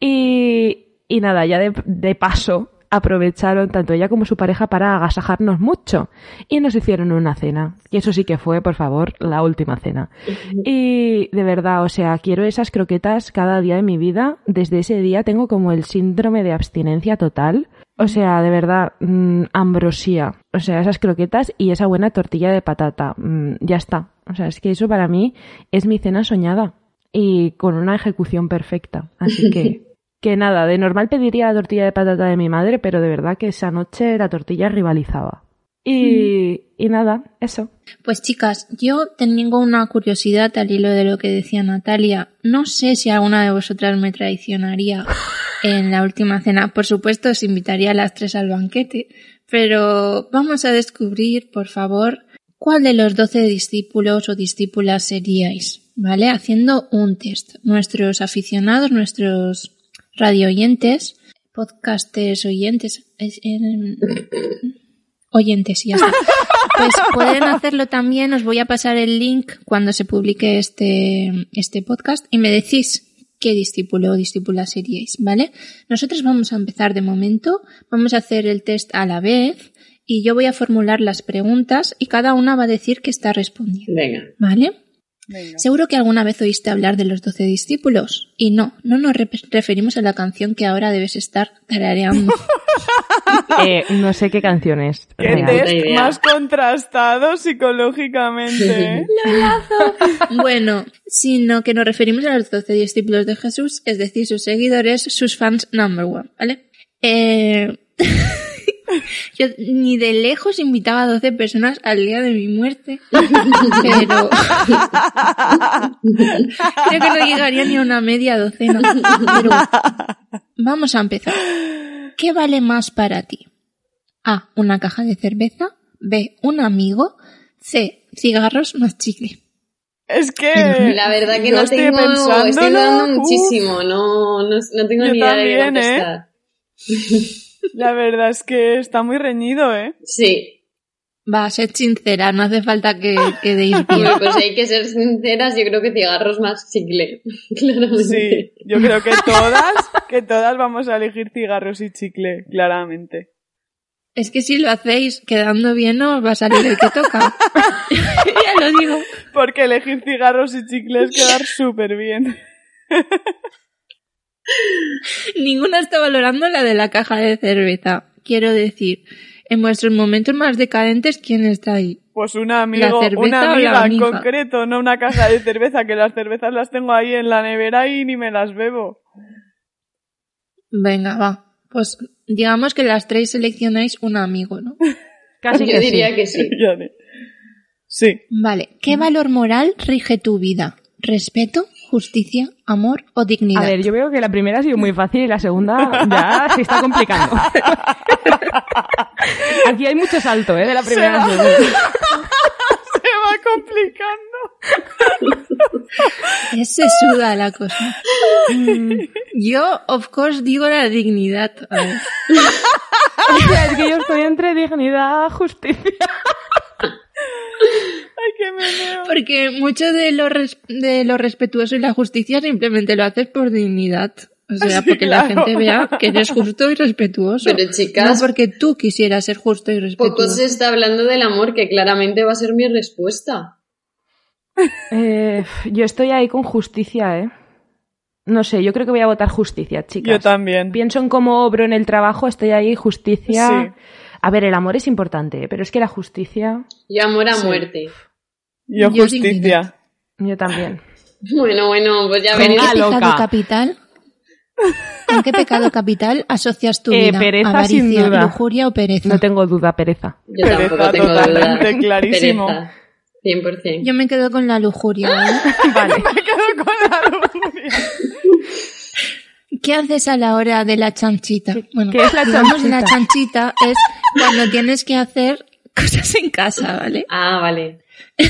Y, y nada, ya de, de paso aprovecharon tanto ella como su pareja para agasajarnos mucho y nos hicieron una cena. Y eso sí que fue, por favor, la última cena. Y de verdad, o sea, quiero esas croquetas cada día de mi vida. Desde ese día tengo como el síndrome de abstinencia total. O sea, de verdad, mm, ambrosía. O sea, esas croquetas y esa buena tortilla de patata. Mm, ya está. O sea, es que eso para mí es mi cena soñada. Y con una ejecución perfecta. Así que, *laughs* que nada, de normal pediría la tortilla de patata de mi madre, pero de verdad que esa noche la tortilla rivalizaba. Y, y nada, eso. Pues chicas, yo tengo una curiosidad al hilo de lo que decía Natalia. No sé si alguna de vosotras me traicionaría *laughs* en la última cena. Por supuesto, os invitaría a las tres al banquete. Pero vamos a descubrir, por favor, cuál de los doce discípulos o discípulas seríais. ¿Vale? Haciendo un test. Nuestros aficionados, nuestros radio oyentes, podcasters oyentes, es- oyentes, ya está. Pues pueden hacerlo también, os voy a pasar el link cuando se publique este, este podcast y me decís qué discípulo o discípula seríais, ¿vale? Nosotros vamos a empezar de momento, vamos a hacer el test a la vez y yo voy a formular las preguntas y cada una va a decir que está respondiendo, venga. ¿vale? Venga. Seguro que alguna vez oíste hablar de los doce discípulos. Y no, no nos re- referimos a la canción que ahora debes estar tarareando. *laughs* Eh, no sé qué canción es. Qué test más contrastado psicológicamente. *laughs* bueno, sino que nos referimos a los doce discípulos de Jesús, es decir, sus seguidores, sus fans number one, ¿vale? Eh... *laughs* Yo ni de lejos invitaba a 12 personas al día de mi muerte, *laughs* pero *laughs* creo que no llegaría ni a una media docena. Pero vamos a empezar. ¿Qué vale más para ti? A. Una caja de cerveza. B. Un amigo. C. Cigarros más chicle. Es que. La verdad que no estoy tengo, pensándolo, estoy dudando muchísimo, no, no, no tengo Yo ni idea de qué también, ¿eh? *laughs* La verdad es que está muy reñido, ¿eh? Sí, Va a ser sincera, no hace falta que, que deis. *laughs* Hombre, pues hay que ser sinceras, yo creo que cigarros más chicle, *laughs* claramente. Sí, yo creo que todas, que todas vamos a elegir cigarros y chicle, claramente. Es que si lo hacéis quedando bien no os va a salir el que toca. *laughs* ya lo digo. Porque elegir cigarros y chicle es quedar súper bien. Ninguna está valorando la de la caja de cerveza. Quiero decir, en vuestros momentos más decadentes, ¿quién está ahí? Pues un amigo, una amiga en concreto, no una caja de cerveza, que las cervezas las tengo ahí en la nevera y ni me las bebo. Venga, va. Pues digamos que las tres seleccionáis un amigo, ¿no? *laughs* Casi Yo que diría sí. que sí. *laughs* Sí. Vale. ¿Qué valor moral rige tu vida? ¿Respeto, justicia, amor o dignidad? A ver, yo veo que la primera ha sido muy fácil y la segunda ya *laughs* se está complicando. *laughs* Aquí hay mucho salto, ¿eh? De la primera a la segunda. Va complicando. *laughs* Es sesuda la cosa. Mm, Yo, of course, digo la dignidad. A ver. O sea, es que yo estoy entre dignidad, justicia. Ay, que me veo. Porque mucho de lo, res- de lo respetuoso y la justicia simplemente lo haces por dignidad. O sea, Sí, porque la gente vea que eres *laughs* justo y respetuoso. Pero, chicas, no porque tú quisieras ser justo y respetuoso. Poco se está hablando del amor, que claramente va a ser mi respuesta. Eh, yo estoy ahí con justicia, ¿eh? No sé, yo creo que voy a votar justicia, chicas. Yo también. Pienso en cómo obro en el trabajo, estoy ahí, justicia. Sí. A ver, el amor es importante, ¿eh? pero es que la justicia, Y amor a Sí. muerte. Yo Yo justicia. dignidad. yo también. *laughs* Bueno, bueno, pues ya ¿Con veréis. Venga, loca. capital? ¿Con qué pecado capital asocias tu Eh, vida? pereza, Avaricia, sin duda. lujuria o pereza? No tengo duda, pereza. Yo Pereza, tampoco tengo duda. clarísimo. Pereza. 100%. Yo me quedo con la lujuria. *laughs* ¿vale? Vale. *laughs* Me quedo con la lujuria. ¿Qué haces a la hora de la chanchita? Bueno, qué es la chanchita? la chanchita es cuando tienes que hacer cosas en casa, ¿vale? Ah, vale. *laughs*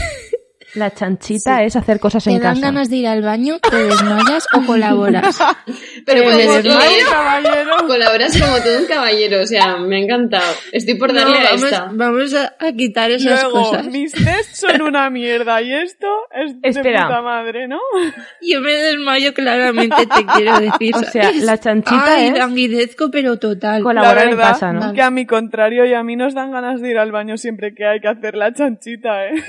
La chanchita es hacer cosas Te en dan casa. ganas de ir al baño, te desmayas o colaboras. *laughs* Pero pues, desmayo, que caballero. colaboras como todo un caballero, o sea, me ha encantado. Estoy por No, darle a vamos, esta. vamos a, a quitar esas Luego, cosas. mis tests son una mierda y esto es de Espera. puta madre, ¿no? Yo me desmayo claramente, te quiero decir. O sea, ¿sabes? la chanchita Ay, es languidezco, pero total. colaborar la en verdad casa, ¿no? que a mi contrario y a mí nos dan ganas de ir al baño siempre que hay que hacer la chanchita, ¿eh? *laughs*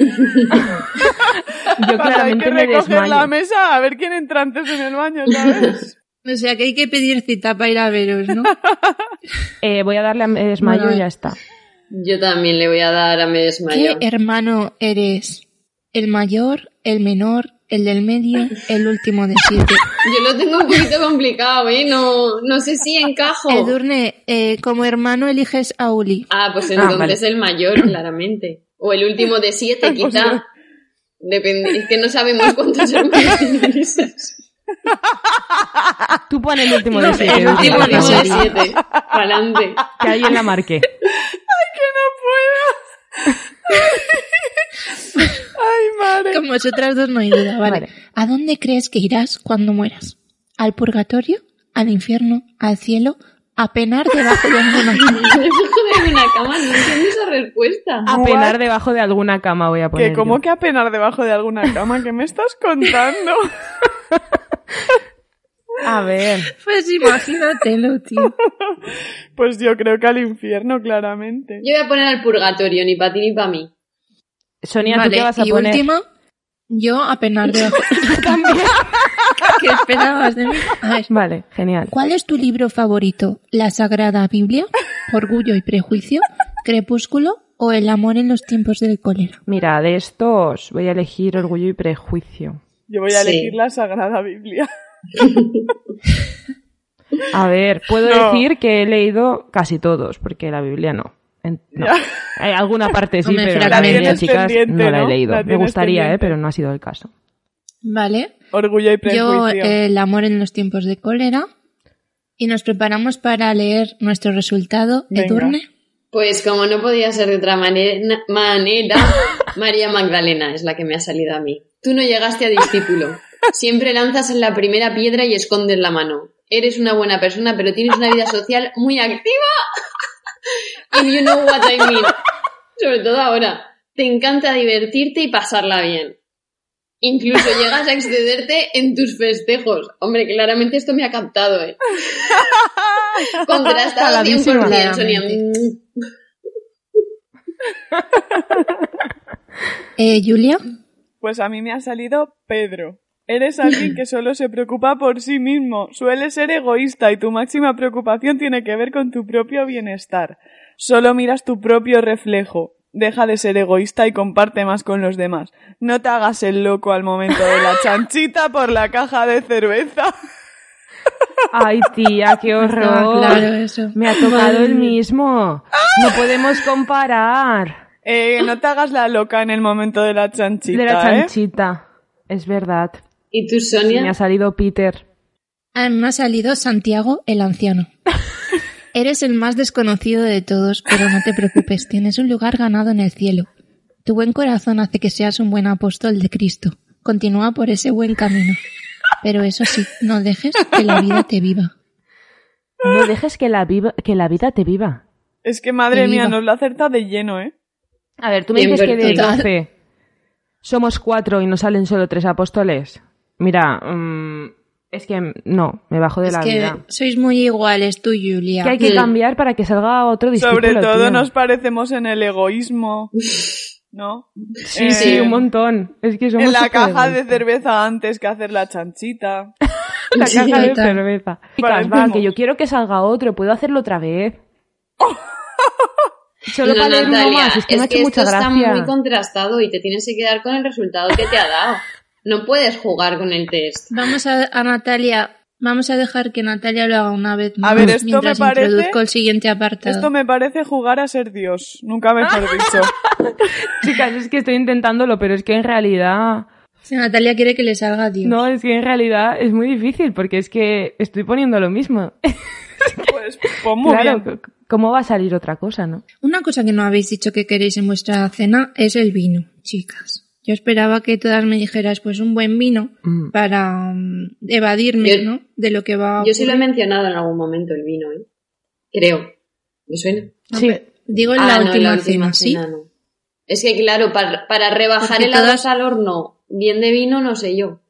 *laughs* Yo Cuando hay claramente que me recoger la desmayo. mesa a ver quién entra antes en el baño, *laughs* ¿sabes? O sea, que hay que pedir cita para ir a veros, ¿no? *laughs* Eh, voy a darle a me desmayo Bueno, y ya está. Yo también le voy a dar a me ¿Qué desmayo. hermano eres? ¿El mayor, el menor, el del medio, el último de siete? Yo lo tengo un poquito complicado, ¿eh? No, no sé si encajo. Edurne, eh, como hermano eliges a Uli. Ah, pues Ah, entonces vale. el mayor, claramente. O el último de siete, quizá. Depende, es que no sabemos cuántos hermanos tiene Ulises. Tú pon el último No, de siete. el El último de siete. Pa'lante. Que alguien la marque. Ay, madre. Con vosotras dos no hay duda, ¿vale? Vale. ¿A dónde crees que irás cuando mueras? ¿Al purgatorio? ¿Al infierno? ¿Al cielo? ¿A penar debajo de alguna *laughs* cama? Debajo de una cama, no entiendo esa respuesta. A What? penar debajo de alguna cama voy a poner. Que como yo. que apenar debajo de alguna cama, ¿qué me estás contando? *laughs* A ver. Pues imagínatelo, tío. *laughs* Pues yo creo que al infierno, claramente. Yo voy a poner al purgatorio, ni para ti ni para mí. Sonia, ¿tú qué vas a y poner? último, yo a penar debajo. ¿Qué esperabas de mí? Vale, genial. ¿cuál es tu libro favorito? ¿La Sagrada Biblia? ¿Orgullo y Prejuicio? ¿Crepúsculo? ¿O El amor en los tiempos del cólera? Mira, de estos voy a elegir orgullo y prejuicio. Yo voy a Sí. elegir la Sagrada Biblia. A ver, puedo No. decir que he leído casi todos, porque la Biblia no. En- no. Hay alguna parte sí, Hombre, pero la Biblia, chicas, no la he ¿no? leído. La Me gustaría, eh, pero no ha sido el caso. ¿Vale? Orgullo y Yo, prejuicio. El amor en los tiempos de cólera. Y nos preparamos para leer nuestro resultado. Venga. Edurne. Pues como no podía ser de otra manera, manera, *laughs* María Magdalena es la que me ha salido a mí. Tú no llegaste a discípulo. Siempre lanzas en la primera piedra y escondes la mano. Eres una buena persona, pero tienes una vida social muy activa. *laughs* And you know what I mean. Sobre todo ahora. Te encanta divertirte y pasarla bien. Incluso llegas a excederte en tus festejos. Hombre, claramente esto me ha captado, ¿eh? *laughs* Contrastado Caladísimo. 100%, Sonia. *laughs* Eh, Julia. Pues a mí me ha salido Pedro. Eres alguien que solo se preocupa por sí mismo. Suele ser egoísta y tu máxima preocupación tiene que ver con tu propio bienestar. Solo miras tu propio reflejo. Deja de ser egoísta y comparte más con los demás. No te hagas el loco al momento de la *laughs* chanchita por la caja de cerveza. Ay, tía, qué *laughs* horror. claro eso. Me ha tocado el mismo. No podemos comparar. Eh, no te hagas la loca en el momento de la chanchita, De la ¿eh? chanchita. Es verdad. ¿Y tú, Sí, Sonia? me ha salido Peter. A mí me ha salido Santiago el anciano. *laughs* Eres el más desconocido de todos, pero no te preocupes, *laughs* tienes un lugar ganado en el cielo. Tu buen corazón hace que seas un buen apóstol de Cristo. Continúa por ese buen camino. Pero eso sí, no dejes que la vida te viva. No dejes que la, viva- que la vida te viva. Es que madre mía, nos lo acerta de lleno, ¿eh? A ver, tú me dices que de vertido. 12 somos cuatro y nos salen solo tres apóstoles. Mira, mm, es que no, me bajo de Es la que vida. sois muy iguales tú, Julia. Que hay que cambiar para que salga otro discípulo. Sobre todo tío. nos parecemos en el egoísmo, ¿no? Sí, Eh, sí, un montón. Es que somos En la caja de cerveza antes que hacer la chanchita. *laughs* La Sí, caja de cerveza. Chicas, va, que yo quiero que salga otro, puedo hacerlo otra vez. *laughs* Solo No, para leer uno Natalia, más, es que me ha hecho esto mucha está gracia. muy contrastado y te tienes que quedar con el resultado que te ha dado. No puedes jugar con el test. Vamos a, a Natalia, vamos a dejar que Natalia lo haga una vez más. A ver, esto me mientras parece- introduzco el siguiente apartado. Esto me parece jugar a ser Dios, nunca mejor *laughs* dicho. Chicas, es que estoy intentándolo, pero es que en realidad... Si Natalia quiere que le salga Dios. No, es que en realidad es muy difícil porque es que estoy poniendo lo mismo. *laughs* Pues, pues muy claro, bien. ¿cómo va a salir otra cosa, no? Una cosa que no habéis dicho que queréis en vuestra cena es el vino, chicas. Yo esperaba que todas me dijeras pues un buen vino Mm. para mm, evadirme, Yo- ¿no? De lo que va a Yo sí lo he mencionado en algún momento, el vino, ¿eh? Creo. ¿Me suena? Sí, Digo en Ah, la, no, última la última cena, ¿sí? cena no. Es que, claro, para, para rebajar Porque helados todas- al horno bien de vino, no sé yo.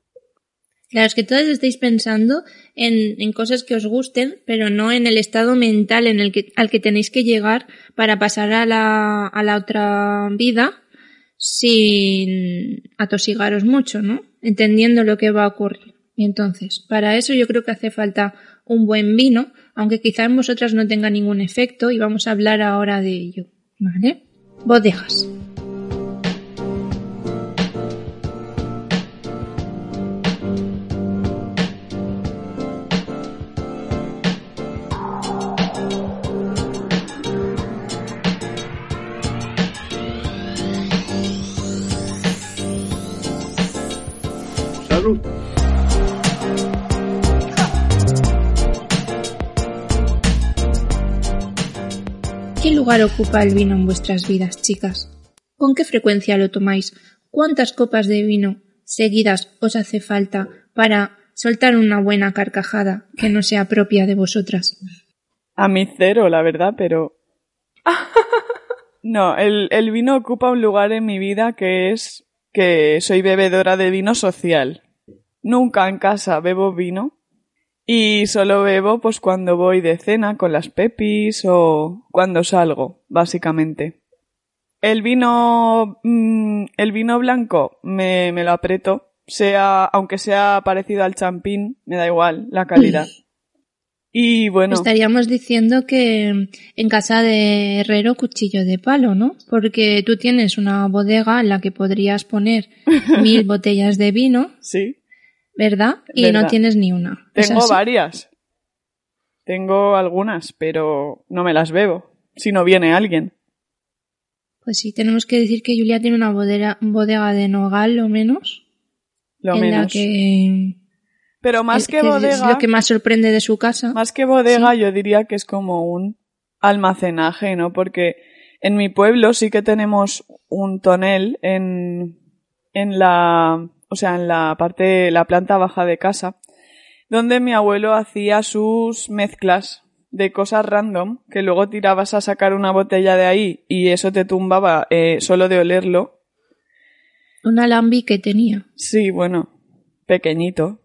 Claro, es que todas estáis pensando en, en cosas que os gusten, pero no en el estado mental en el que, al que tenéis que llegar para pasar a la, a la otra vida sin atosigaros mucho, ¿no? Entendiendo lo que va a ocurrir. Y entonces, para eso yo creo que hace falta un buen vino, aunque quizá en vosotras no tenga ningún efecto, y vamos a hablar ahora de ello, ¿vale? Bodegas. Lugar ocupa el vino en vuestras vidas, chicas? ¿Con qué frecuencia lo tomáis? ¿Cuántas copas de vino seguidas os hace falta para soltar una buena carcajada que no sea propia de vosotras? A mí cero, la verdad, pero... *laughs* No, el, el vino ocupa un lugar en mi vida que es que soy bebedora de vino social. Nunca en casa bebo vino y solo bebo pues cuando voy de cena con las pepis o cuando salgo, básicamente. El vino, mm, el vino blanco me, me lo aprieto, sea, aunque sea parecido al champín, me da igual la calidad. *laughs* Y bueno. Estaríamos diciendo que en casa de Herrero cuchillo de palo, ¿no? Porque tú tienes una bodega en la que podrías poner *laughs* mil botellas de vino, Sí, ¿verdad? Y Verdad. no tienes ni una. ¿Es tengo varias. Tengo algunas, pero no me las bebo. Si no viene alguien. Pues sí, tenemos que decir que Julia tiene una bodega, bodega de nogal, lo menos. Lo en la menos. que Pero más que es bodega, lo que más sorprende de su casa. más que bodega, yo diría que es como un almacenaje, ¿no? Porque en mi pueblo sí que tenemos un tonel en, en la, o sea, en la parte, la planta baja de casa, donde mi abuelo hacía sus mezclas de cosas random que luego tirabas a sacar una botella de ahí y eso te tumbaba eh, solo de olerlo. Un alambique tenía. Sí, bueno, pequeñito.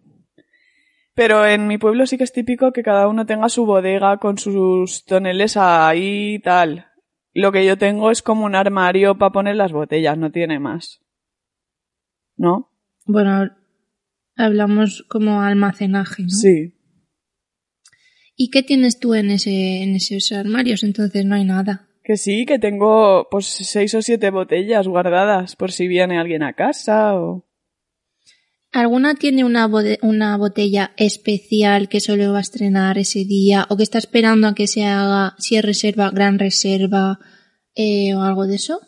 Pero en mi pueblo sí que es típico que cada uno tenga su bodega con sus toneles ahí y tal. Lo que yo tengo es como un armario para poner las botellas, no tiene más. ¿No? Bueno, Hablamos como almacenaje, ¿no? Sí. ¿Y qué tienes tú en, ese, en esos armarios? Entonces no hay nada. Que sí, que tengo pues seis o siete botellas guardadas por si viene alguien a casa o... ¿Alguna tiene una, botella especial que solo va a estrenar ese día o que está esperando a que se haga, si es reserva, gran reserva eh, o algo de eso?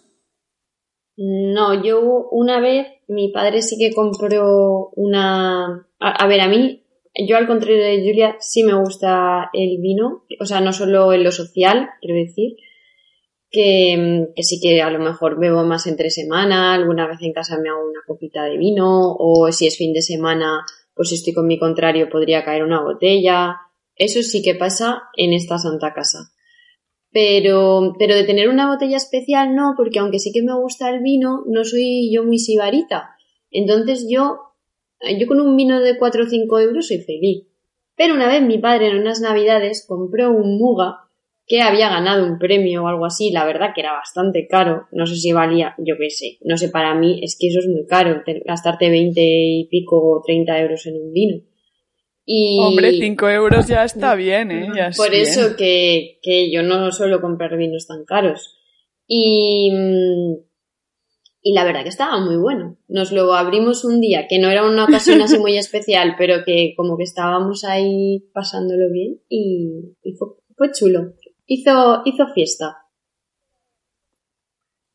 No, yo una vez, mi padre sí que compró una... A, ver, a mí, yo al contrario de Julia, sí me gusta el vino, o sea, no solo en lo social, quiero decir, que, que sí que a lo mejor bebo más entre semana, alguna vez en casa me hago una copita de vino, o si es fin de semana, pues si estoy con mi contrario podría caer una botella. Eso sí que pasa en esta santa casa. Pero, pero de tener una botella especial no, porque aunque sí que me gusta el vino, no soy yo muy sibarita. Entonces yo, yo con un vino de 4 o 5 euros soy feliz. Pero una vez mi padre en unas navidades compró un Muga que había ganado un premio o algo así, la verdad que era bastante caro, no sé si valía, yo qué sé, no sé, para mí es que eso es muy caro, te- gastarte 20 y pico o 30 euros en un vino. Y... Hombre, cinco euros ya está bien, ¿eh? Ya es Por bien. eso que, que yo no suelo comprar vinos tan caros. Y, mm, y la verdad que estaba muy bueno. Nos lo abrimos un día, que no era una ocasión así muy especial, pero que como que estábamos ahí pasándolo bien y, y fue, fue chulo. Hizo, hizo fiesta.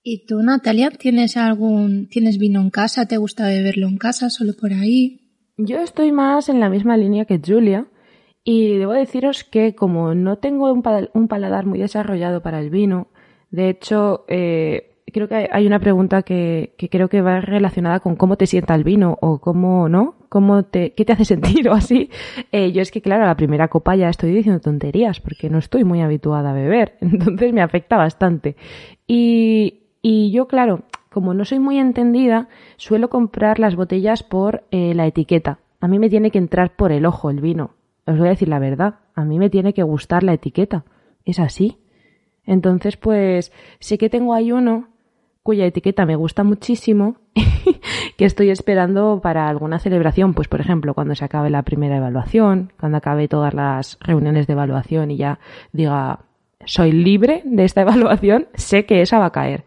¿Y tú, Natalia, tienes algún, tienes vino en casa? ¿Te gusta beberlo en casa, solo por ahí? Yo estoy más en la misma línea que Julia y debo deciros que como no tengo un, pal- un paladar muy desarrollado para el vino, de hecho eh, creo que hay una pregunta que, que creo que va relacionada con cómo te sienta el vino o cómo no, cómo te, qué te hace *laughs* sentir o así. Eh, yo es que claro, la primera copa ya estoy diciendo tonterías porque no estoy muy habituada a beber, *laughs* entonces me afecta bastante. Y, y yo claro, como no soy muy entendida, suelo comprar las botellas por eh, la etiqueta. A mí me tiene que entrar por el ojo el vino. Os voy a decir la verdad. A mí me tiene que gustar la etiqueta. Es así. Entonces, pues, sí que tengo ahí uno cuya etiqueta me gusta muchísimo, *laughs* que estoy esperando para alguna celebración, pues por ejemplo, cuando se acabe la primera evaluación, cuando acabe todas las reuniones de evaluación y ya diga, soy libre de esta *laughs* evaluación, sé que esa va a caer.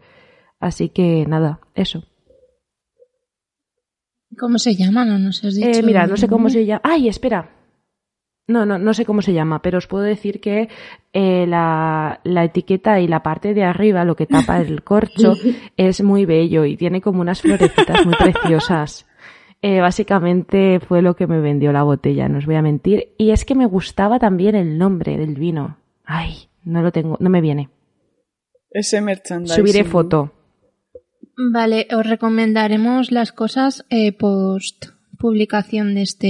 Así que nada, eso. ¿Cómo se llama? No nos has dicho. Eh, mira, no sé cómo se llama. ¡Ay, espera! No, no, no sé cómo se llama, pero os puedo decir que eh, la, la etiqueta y la parte de arriba, lo que tapa el *laughs* corcho, es muy bello y tiene como unas florecitas muy preciosas. *laughs* Eh, básicamente fue lo que me vendió la botella, no os voy a mentir. Y es que me gustaba también el nombre del vino. Ay, no lo tengo, no me viene. Ese merchandising. Subiré foto. Vale, os recomendaremos las cosas eh, post publicación de este,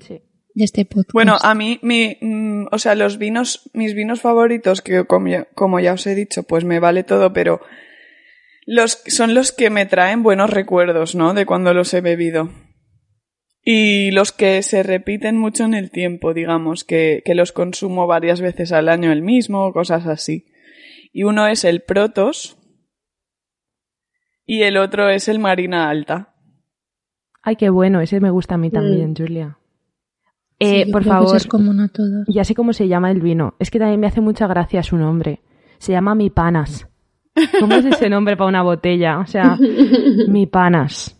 Sí. de este podcast. Bueno, a mí, mi, mm, o sea, los vinos, mis vinos favoritos, que como ya, como ya os he dicho, pues me vale todo, pero los, son los que me traen buenos recuerdos, ¿no? De cuando los he bebido. Y los que se repiten mucho en el tiempo, digamos, que, que los consumo varias veces al año el mismo, cosas así. Y uno es el Protos y el otro es el Marina Alta. Ay, qué bueno, ese me gusta a mí también, Mm. Julia. Sí, Eh, por favor, eso es común a todos. Ya sé cómo se llama el vino. Es que también me hace mucha gracia su nombre. Se llama Mi Panas. ¿Cómo es ese nombre para una botella? O sea, *laughs* Mi Panas.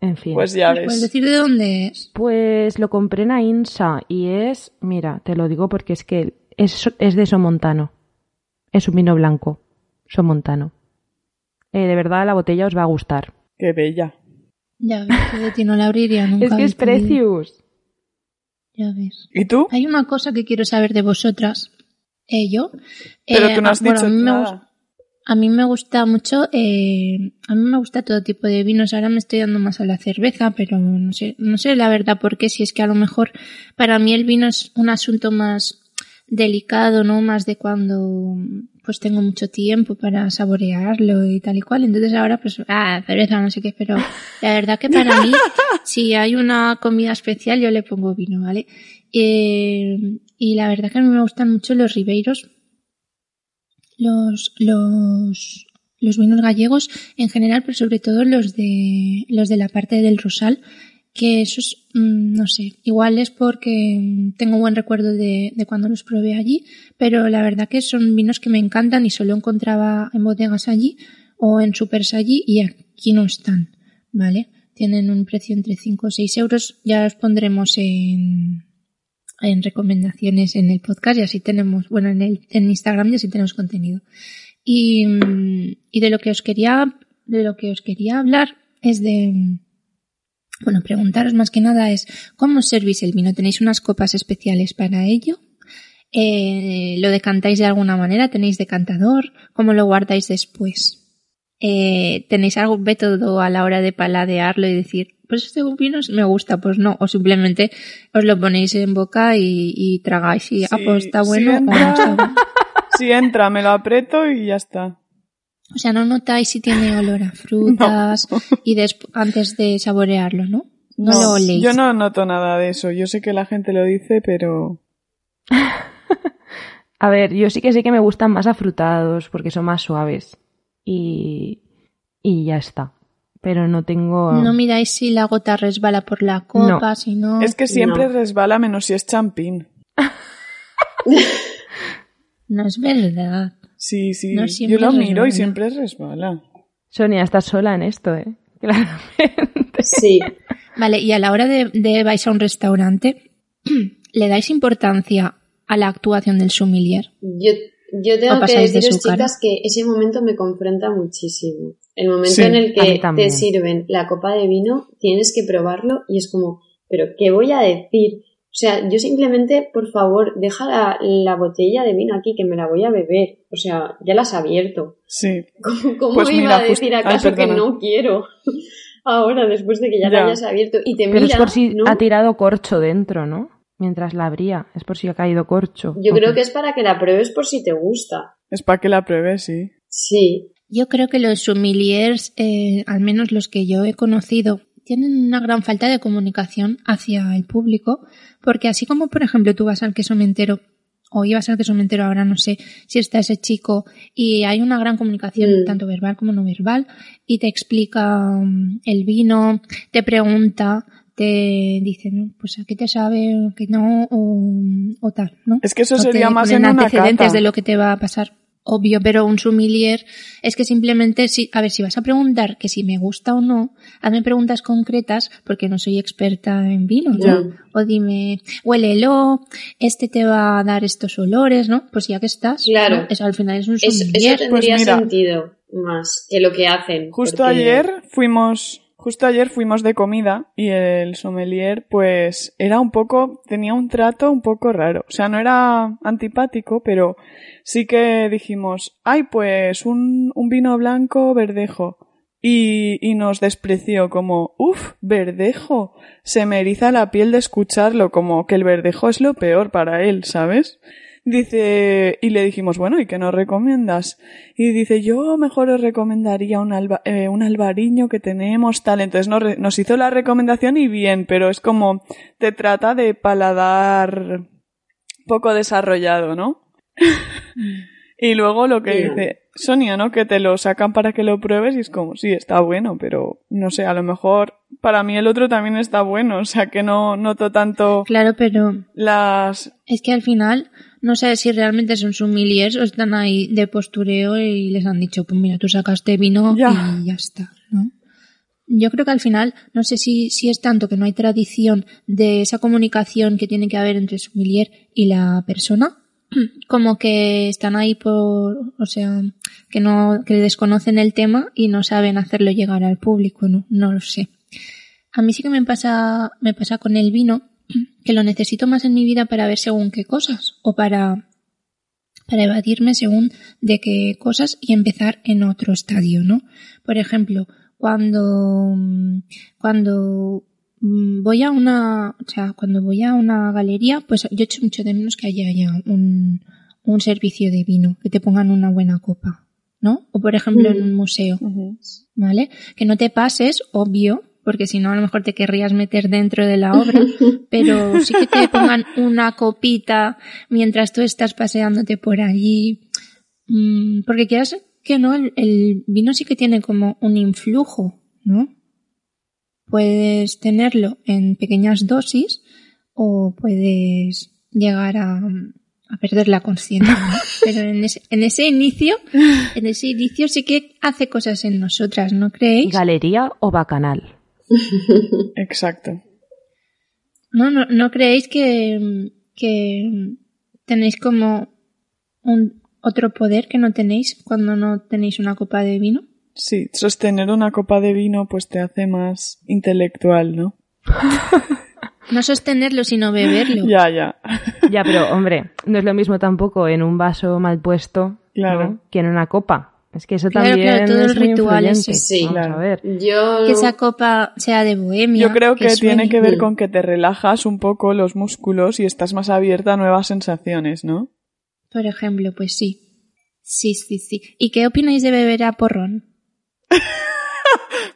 En fin. Pues ya ¿Puedes ves. decir de dónde es? Pues lo compré en Ainsa y es, mira, te lo digo porque es que es, es de Somontano. Es un vino blanco. Somontano. Eh, de verdad, la botella os va a gustar. Qué bella. Ya ves, que de ti no la abriría *laughs* nunca. es que es precious. Ya ves. ¿Y tú? Hay una cosa que quiero saber de vosotras. Eh, yo. Pero eh, tú no has bueno, dicho a mí me nada. gusta- A mí me gusta mucho, eh, a mí me gusta todo tipo de vinos. Ahora me estoy dando más a la cerveza, pero no sé, no sé la verdad por qué. Si es que a lo mejor para mí el vino es un asunto más delicado, ¿no? Más de cuando pues tengo mucho tiempo para saborearlo y tal y cual. Entonces ahora pues, ah, cerveza, no sé qué, pero la verdad que para mí, *laughs* si hay una comida especial, yo le pongo vino, ¿vale? Eh, y la verdad que a mí me gustan mucho los ribeiros, los, los, los vinos gallegos en general, pero sobre todo los de, los de la parte del Rosal. Que eso es, mm, no sé, igual es porque mm, tengo buen recuerdo de, de cuando los probé allí, pero la verdad que son vinos que me encantan y solo encontraba en bodegas allí o en supers allí y aquí no están, ¿vale? Tienen un precio entre 5 o 6 euros, ya los pondremos en, en recomendaciones en el podcast y así tenemos, bueno, en, el, en Instagram y así tenemos contenido. Y, mm, y de lo que os quería, de lo que os quería hablar es de, bueno, preguntaros más que nada es, ¿cómo servís el vino? ¿Tenéis unas copas especiales para ello? Eh, ¿Lo decantáis de alguna manera? ¿Tenéis decantador? ¿Cómo lo guardáis después? Eh, ¿Tenéis algún método a la hora de paladearlo y decir, pues este vino me gusta? Pues no. O simplemente os lo ponéis en boca y, y tragáis y, ah, pues está bueno si o no entra, está bueno. *laughs* si entra, me lo aprieto y ya está. O sea, no notáis si tiene *laughs* olor a frutas y desp- antes de saborearlo, ¿no? No, lo oléis. yo no noto nada de eso. Yo sé que la gente lo dice, pero *laughs* A ver, yo sí que sé que me gustan más afrutados porque son más suaves. Y, y ya está. Pero no tengo... No miráis si la gota resbala por la copa, No. si no. es que siempre No. resbala menos si es champín. *laughs* No es verdad. Sí, sí. No, yo lo miro y siempre resbala. Sonia, estás sola en esto, ¿eh? *laughs* Claramente. Sí, Vale, y a la hora de, de vais a un restaurante, *clears throat* ¿le dais importancia a la actuación del sommelier? yo, yo ¿O tengo que de deciros, chicas, que ese momento me confronta muchísimo. El momento Sí, en el que te sirven la copa de vino, tienes que probarlo y es como, ¿pero qué voy a decir? O sea, yo simplemente, por favor, deja la, la botella de vino aquí, que me la voy a beber. O sea, ya la has abierto. Sí. *laughs* ¿Cómo, cómo Pues iba mira, a just- decir ay, acaso que no quiero? *laughs* Ahora, después de que ya, Ya. la hayas abierto. Y te Pero mira, es por si ¿no? ha tirado corcho dentro, ¿no? Mientras la abría. Es por si ha caído corcho. Yo ¿O creo que es para que la pruebes por si te gusta. Es para que la pruebes, sí. Sí. Yo creo que los sommeliers, eh, al menos los que yo he conocido, tienen una gran falta de comunicación hacia el público, porque así como, por ejemplo, tú vas al queso mentero, o ibas al queso mentero, ahora no sé si está ese chico, y hay una gran comunicación, Mm. tanto verbal como no verbal, y te explica mm, el vino, te pregunta, te dice, ¿no? pues a qué te sabe, que no, o, o tal, ¿no? Es que eso O sería más en una antecedentes cata. de lo que te va a pasar. Obvio, pero un sommelier es que simplemente, si, a ver, si vas a preguntar que si me gusta o no, hazme preguntas concretas porque no soy experta en vino, ¿no? O dime, huélelo, este te va a dar estos olores, ¿no? Pues ya que estás. Claro. ¿no? Eso al final es un Eso, eso tendría Pues mira. sentido más que lo que hacen. Justo porque- ayer fuimos, justo ayer fuimos de comida y el sommelier pues era un poco, tenía un trato un poco raro. O sea, no era antipático, pero sí que dijimos, ay pues un, un vino blanco verdejo. Y, y nos despreció como, uff, verdejo. Se me eriza la piel de escucharlo, como que el verdejo es lo peor para él, ¿sabes? Dice, y le dijimos, bueno, ¿y qué nos recomiendas? Y dice, yo mejor os recomendaría un, alba- eh, un albariño que tenemos, tal. Entonces nos, nos hizo la recomendación y bien, pero es como, te trata de paladar poco desarrollado, ¿no? *laughs* y luego lo que dice Sonia, ¿no? Que te lo sacan para que lo pruebes y es como, sí, está bueno, pero no sé, a lo mejor para mí el otro también está bueno, o sea que no noto tanto Claro, pero las... es que al final no sabes si realmente son sommeliers o están ahí de postureo y les han dicho, pues mira, tú sacaste vino Ya. y ya está, ¿no? Yo creo que al final, no sé si, si es tanto que no hay tradición de esa comunicación que tiene que haber entre el y la persona, *clears throat* como que están ahí por, o sea, que no, que desconocen el tema y no saben hacerlo llegar al público, ¿no? No lo sé. A mí sí que me pasa, me pasa con el vino, que lo necesito más en mi vida para ver según qué cosas, o para, para evadirme según de qué cosas y empezar en otro estadio, ¿no? Por ejemplo, cuando, cuando mm, voy a una, o sea, cuando voy a una galería, pues yo echo mucho de menos que haya ya un, un servicio de vino, que te pongan una buena copa, ¿no? O por ejemplo en un museo, ¿vale? Que no te pases, obvio, porque si no a lo mejor te querrías meter dentro de la obra, *laughs* pero sí que te pongan una copita mientras tú estás paseándote por allí, Mm, porque quieras que no, el, el vino sí que tiene como un influjo, ¿no? puedes tenerlo en pequeñas dosis o puedes llegar a, a perder la conciencia. ¿no? *laughs* Pero en ese, en ese inicio, en ese inicio sí que hace cosas en nosotras, ¿no creéis? Galería o bacanal. Exacto. ¿No, no, no creéis que, que tenéis como un otro poder que no tenéis cuando no tenéis una copa de vino? Sí, sostener una copa de vino pues te hace más intelectual, ¿no? No sostenerlo, sino beberlo. Ya, ya. Ya, pero hombre, no es lo mismo tampoco en un vaso mal puesto Claro. ¿no? que en una copa. Es que eso Claro, también claro, todo es el muy ritual influyente. ese. Sí. Vamos Claro. a ver. Yo... Que esa copa sea de bohemia. Yo creo que, tiene que ver con que te relajas un poco los músculos y estás más abierta a nuevas sensaciones, ¿no? Por ejemplo, pues sí. Sí, sí, sí. ¿Y qué opináis de beber a porrón? *laughs*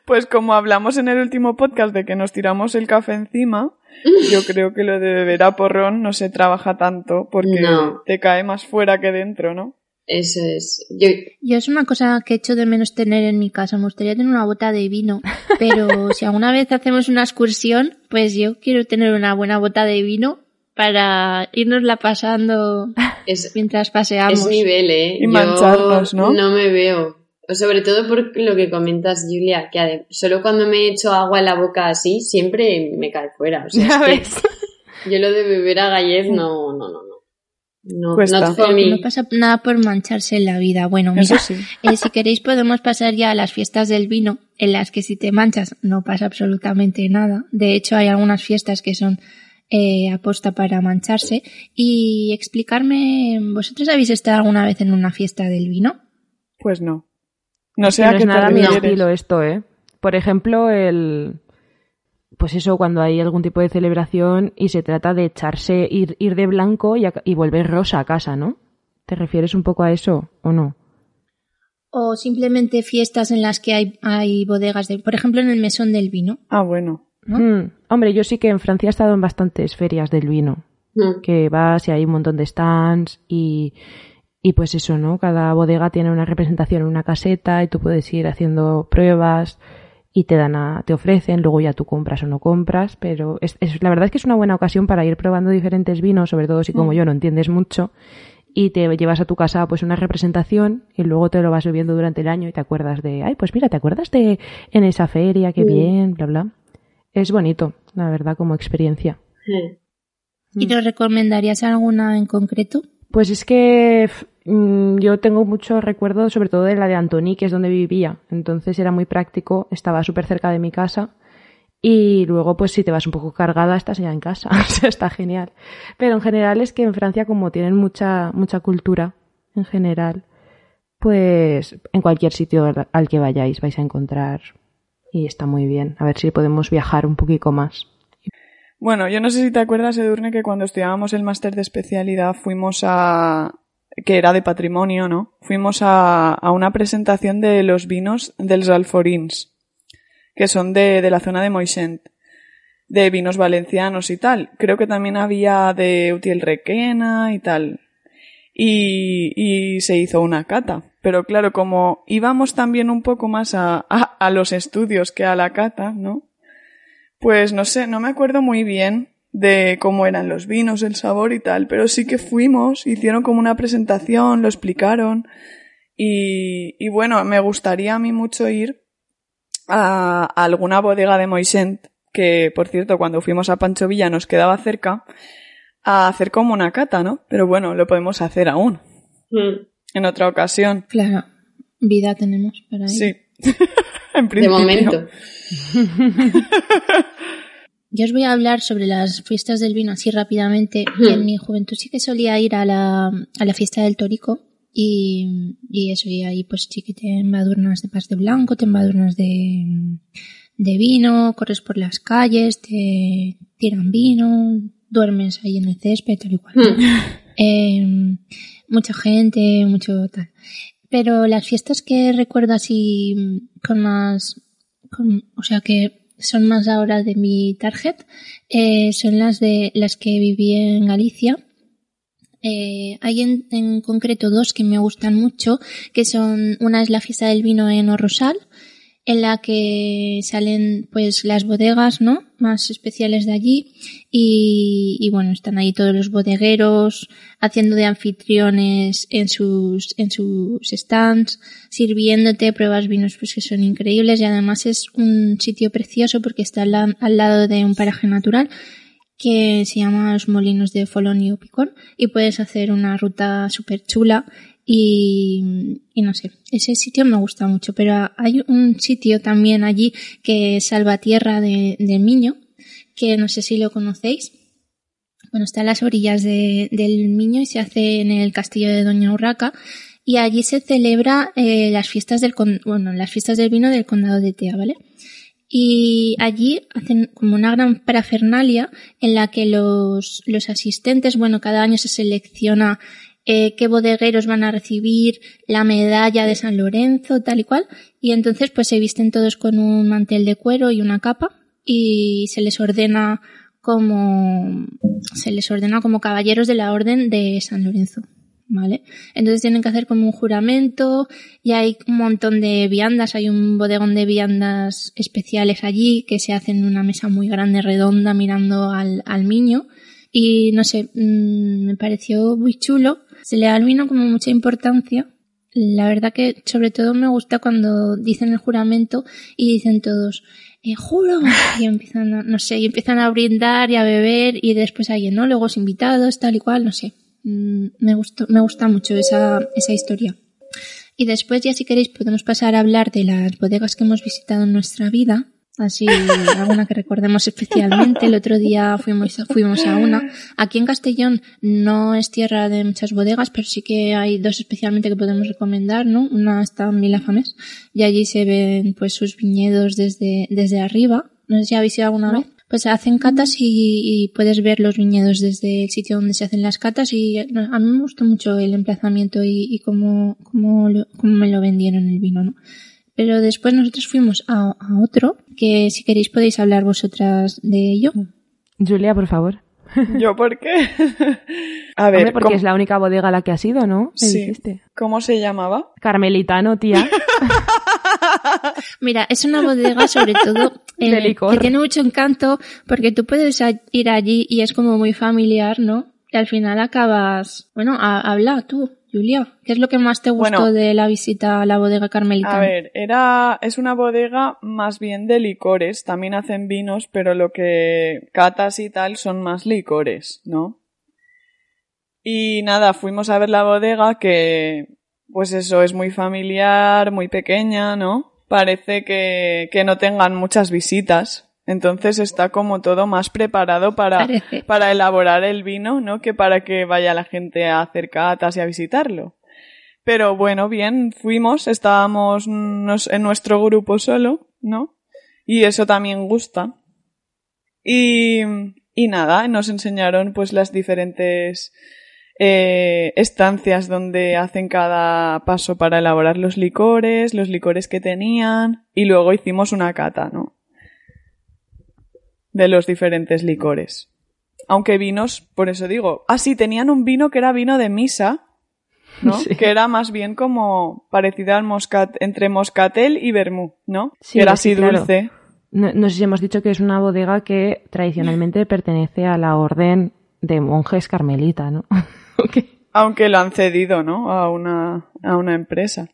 Pues como hablamos en el último podcast de que nos tiramos el café encima, *laughs* yo creo que lo de beber a porrón no se trabaja tanto porque No. te cae más fuera que dentro, ¿no? Eso es. Yo... Yo es una cosa que echo de menos tener en mi casa. Me gustaría tener una bota de vino. *laughs* Pero si alguna vez hacemos una excursión, pues yo quiero tener una buena bota de vino para irnosla pasando Es, mientras paseamos. es nivel, ¿eh? Y Yo mancharnos, ¿no? No me veo. O Sobre todo por lo que comentas, Julia, que solo cuando me echo agua en la boca así, siempre me cae fuera. O sea, Ya es que ves. yo lo de beber a gallez, no, no, no, no. No, Cuesta. not for Pero que me. no pasa nada por mancharse en la vida. Bueno, Eso mira, sí. eh, si queréis podemos pasar ya a las fiestas del vino, en las que si te manchas no pasa absolutamente nada. De hecho, hay algunas fiestas que son eh, aposta para mancharse. Y explicarme, ¿vosotros habéis estado alguna vez en una fiesta del vino? Pues no. No sé Que a no qué es nada mi estilo esto, ¿eh? Por ejemplo, el... Pues eso, cuando hay algún tipo de celebración y se trata de echarse, ir, ir de blanco y, a- y volver rosa a casa, ¿no? ¿Te refieres un poco a eso o no? O simplemente fiestas en las que hay, hay bodegas de, por ejemplo, en el mesón del vino. Ah, bueno. ¿No? Hmm, Hombre, yo sí que en Francia he estado en bastantes ferias del vino. Mm. que vas y hay un montón de stands y, y pues eso, ¿no? Cada bodega tiene una representación en una caseta y tú puedes ir haciendo pruebas y te dan a, te ofrecen, luego ya tú compras o no compras, pero es, es- la verdad es que es una buena ocasión para ir probando diferentes vinos, sobre todo si como yo no entiendes mucho, y te llevas a tu casa pues una representación y luego te lo vas bebiendo durante el año y te acuerdas de, ay, pues mira, ¿te acuerdas de en esa feria, qué Mm. bien, bla, bla? Es bonito, la verdad, como experiencia. ¿Y nos recomendarías alguna en concreto? Pues es que mm, yo tengo mucho recuerdo, sobre todo de la de Antony, que es donde vivía. Entonces era muy práctico, estaba súper cerca de mi casa. Y luego, pues si te vas un poco cargada, estás ya en casa. *laughs* O sea, está genial. Pero en general es que en Francia, como tienen mucha, mucha cultura, en general, pues en cualquier sitio al que vayáis vais a encontrar. Y está muy bien. A ver si podemos viajar un poquito más. Bueno, yo no sé si te acuerdas, Edurne, que cuando estudiábamos el máster de especialidad fuimos a... que era de patrimonio, ¿no? Fuimos a, a una presentación de los vinos dels Alforins, que son de, de la zona de Moixent, de vinos valencianos y tal. Creo que también había de Utiel Requena y tal. Y, y se hizo una cata. Pero claro, como íbamos también un poco más a, a, a los estudios que a la cata, ¿no? Pues no sé, no me acuerdo muy bien de cómo eran los vinos, el sabor y tal, pero sí que fuimos, hicieron como una presentación, lo explicaron y, y bueno, me gustaría a mí mucho ir a, a alguna bodega de Moixent, que por cierto cuando fuimos a Pancho Villa nos quedaba cerca, a hacer como una cata, ¿no? Pero bueno, lo podemos hacer aún, Mm. en otra ocasión. Claro, vida tenemos para ir. Sí, *laughs* en De momento. *laughs* Yo os voy a hablar sobre las fiestas del vino así rápidamente. En mi juventud sí que solía ir a la, a la fiesta del Torico y, y eso, y ahí pues sí que te embadurnas de paz de blanco, te embadurnas de, de vino, corres por las calles, te tiran vino, duermes ahí en el césped, tal y cual. Eh, mucha gente, mucho tal. Pero las fiestas que recuerdo así con más, con- o sea que son más ahora de mi target, eh, son las de las que viví en Galicia. Eh, hay en, en concreto dos que me gustan mucho, que son, una es la fiesta del vino en Orrosal, en la que salen pues las bodegas, ¿no? Más especiales de allí. Y, y, bueno, están ahí todos los bodegueros haciendo de anfitriones en sus, en sus stands, sirviéndote, pruebas vinos pues que son increíbles. Y además es un sitio precioso porque está al, lado de un paraje natural que se llama Los Molinos de Folonio Picón. Y puedes hacer una ruta súper chula y, y, no sé, ese sitio me gusta mucho, pero hay un sitio también allí que es Salvatierra de, de Miño, que no sé si lo conocéis. Bueno, está a las orillas de, del Miño y se hace en el castillo de Doña Urraca y allí se celebra eh, las fiestas del bueno, las fiestas del vino del condado de Tea, ¿vale? Y allí hacen como una gran parafernalia en la que los, los asistentes, bueno, cada año se selecciona eh, qué bodegueros van a recibir la medalla de San Lorenzo, tal y cual. Y entonces pues se visten todos con un mantel de cuero y una capa y se les ordena como, se les ordena como caballeros de la orden de San Lorenzo. ¿Vale? Entonces tienen que hacer como un juramento y hay un montón de viandas, hay un bodegón de viandas especiales allí que se hacen en una mesa muy grande, redonda, mirando al, al miño y no sé, mmm, me pareció muy chulo. Se le al vino como mucha importancia. La verdad que sobre todo me gusta cuando dicen el juramento y dicen todos, eh, juro, y empiezan a, no sé, y empiezan a brindar y a beber y después hay enólogos invitados, tal y cual, no sé. me gustó, me gusta mucho esa, esa historia. Y después ya si queréis podemos pasar a hablar de las bodegas que hemos visitado en nuestra vida. Así, alguna que recordemos especialmente. El otro día fuimos, fuimos a una. Aquí en Castellón no es tierra de muchas bodegas, pero sí que hay dos especialmente que podemos recomendar, ¿no? Una está en Vilafames y allí se ven pues sus viñedos desde, desde arriba. No sé si habéis ido alguna vez. Pues se hacen catas y, y, puedes ver los viñedos desde el sitio donde se hacen las catas y a mí me gustó mucho el emplazamiento y, y cómo, cómo, lo, cómo me lo vendieron el vino, ¿no? Pero después nosotros fuimos a, a, otro, que si queréis podéis hablar vosotras de ello. Julia, por favor. *laughs* ¿Yo por qué? *laughs* a ver. Hombre, porque ¿cómo? es la única bodega a la que has ido, ¿no? Me sí. Dijiste. ¿Cómo se llamaba? Carmelitano, tía. *laughs* Mira, es una bodega sobre todo eh, de licor. que tiene mucho encanto porque tú puedes ir allí y es como muy familiar, ¿no? Y al final acabas, bueno, a, habla tú. Julia, ¿qué es lo que más te gustó bueno, de la visita a la bodega Carmelita? A ver, era, es una bodega más bien de licores, también hacen vinos, pero lo que catas y tal son más licores, ¿no? Y nada, fuimos a ver la bodega que, pues eso, es muy familiar, muy pequeña, ¿no? Parece que, que no tengan muchas visitas, entonces está como todo más preparado para, *laughs* para elaborar el vino, ¿no? Que para que vaya la gente a hacer catas y a visitarlo. Pero bueno, bien, fuimos, estábamos en nuestro grupo solo, ¿no? Y eso también gusta. Y, y nada, nos enseñaron pues las diferentes eh, estancias donde hacen cada paso para elaborar los licores, los licores que tenían, y luego hicimos una cata, ¿no? De los diferentes licores. Aunque vinos, por eso digo, ah, sí, tenían un vino que era vino de misa, ¿no? Sí. Que era más bien como parecido al moscat, entre moscatel y vermú, ¿no? Sí, que era así claro. dulce. No, no, sé si hemos dicho que es una bodega que tradicionalmente pertenece a la orden de monjes carmelita, ¿no? *laughs* okay. Aunque lo han cedido, ¿no? A una, a una empresa.